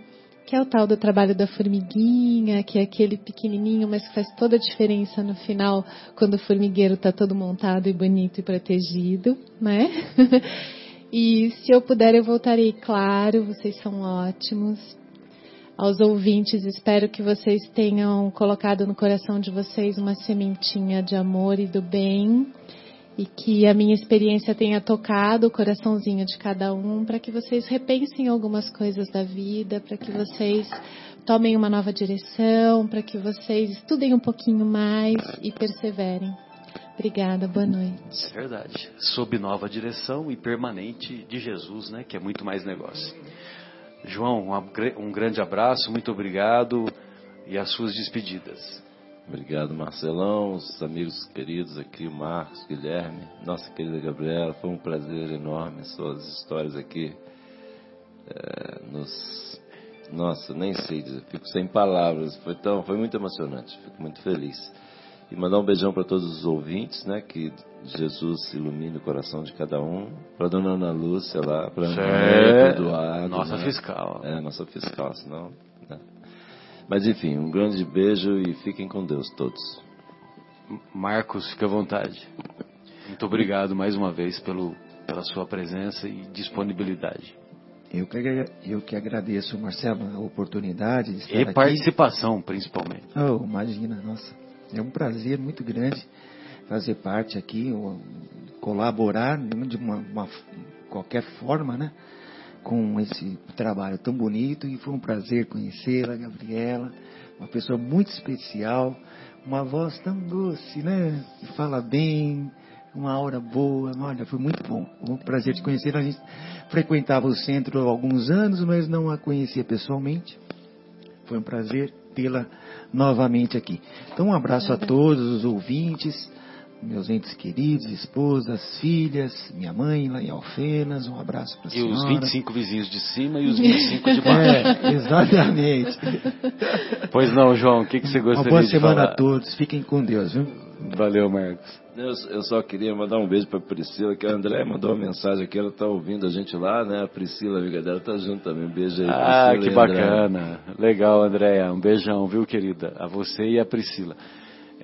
que é o tal do trabalho da formiguinha, que é aquele pequenininho, mas que faz toda a diferença no final, quando o formigueiro está todo montado e bonito e protegido, né? (laughs) E se eu puder, eu voltarei, claro, vocês são ótimos. Aos ouvintes, espero que vocês tenham colocado no coração de vocês uma sementinha de amor e do bem e que a minha experiência tenha tocado o coraçãozinho de cada um para que vocês repensem algumas coisas da vida, para que vocês tomem uma nova direção, para que vocês estudem um pouquinho mais e perseverem. Obrigada, boa noite. É verdade. Sob nova direção e permanente de Jesus, né? Que é muito mais negócio. João, um um grande abraço, muito obrigado e as suas despedidas. Obrigado, Marcelão, os amigos queridos aqui, o Marcos, Guilherme, nossa querida Gabriela, foi um prazer enorme suas histórias aqui. é, nos, nossa, nem sei dizer, fico sem palavras, foi, tão, foi muito emocionante, fico muito feliz. E mandar um beijão para todos os ouvintes, né, que Jesus ilumine o coração de cada um, para dona Ana Lúcia lá, para Certo. Eduardo. Nossa né? fiscal. É, nossa fiscal, senão. Né? Mas enfim, um grande beijo e fiquem com Deus todos. Marcos, fique à vontade. Muito obrigado mais uma vez pelo, pela sua presença e disponibilidade. Eu que, eu que agradeço, Marcelo, a oportunidade de estar E aqui. participação, principalmente. Oh, imagina, nossa. É um prazer muito grande fazer parte aqui, ou colaborar de uma, uma- qualquer forma, né? Com esse trabalho tão bonito e foi um prazer conhecê-la, Gabriela, uma pessoa muito especial, uma voz tão doce, né? Fala bem, uma aura boa, olha, foi muito bom. Um prazer te conhecer. A gente frequentava o centro há alguns anos, mas não a conhecia pessoalmente. Foi um prazer tê-la novamente aqui. Então, um abraço a todos os ouvintes, meus entes queridos, esposas, filhas, minha mãe lá em Alfenas, um abraço para a E senhora. os 25 vizinhos de cima e os 25 de baixo. É, exatamente. (laughs) Pois não, João, o que, que você Uma gostaria boa de semana falar? a todos. Fiquem com Deus, viu? Valeu, Marcos. Eu, eu só queria mandar um beijo pra Priscila, que a André mandou uma mensagem aqui, ela tá ouvindo a gente lá, né? A Priscila, amiga dela, tá junto também. Um beijo aí, Ah, Priscila que e bacana. Legal, Andréia. Um beijão, viu, querida? A você e a Priscila.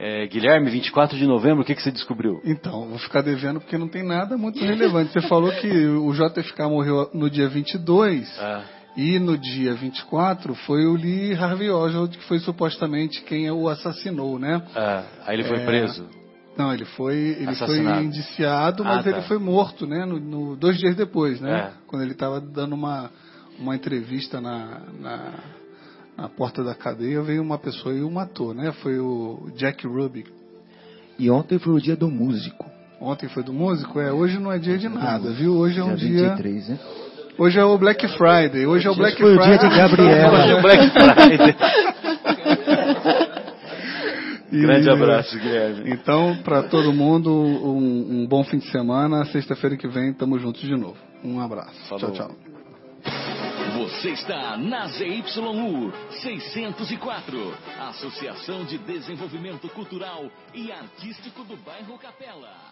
É, Guilherme, 24 de novembro, o que, que você descobriu? Então, vou ficar devendo porque não tem nada muito relevante. Você falou que o JFK morreu no dia 22 Ah, e no dia 24 foi o Lee Harvey Oswald que foi supostamente quem o assassinou, né? ah, aí ele foi É. preso. Não, ele foi, ele foi indiciado, mas Ah, tá. ele foi morto, né? No, no- dois dias depois, né? É. Quando ele estava dando uma, uma entrevista na, na, na porta da cadeia, veio uma pessoa e o matou, né? Foi o Jack Ruby. E ontem foi o dia do músico. Ontem foi do músico, é. Hoje não é dia de nada, viu? Hoje é um dia dia. 23, né? Hoje é o Black Friday. Hoje é o Black foi o Friday. dia de Gabriela. Hoje é Black Friday. (laughs) E- Grande abraço, Guilherme. Então, para todo mundo, um, um bom fim de semana. Sexta-feira que vem, tamo juntos de novo. Um abraço. Falou. Tchau, tchau. Você está na ZYU 604, Associação de Desenvolvimento Cultural e Artístico do Bairro Capela.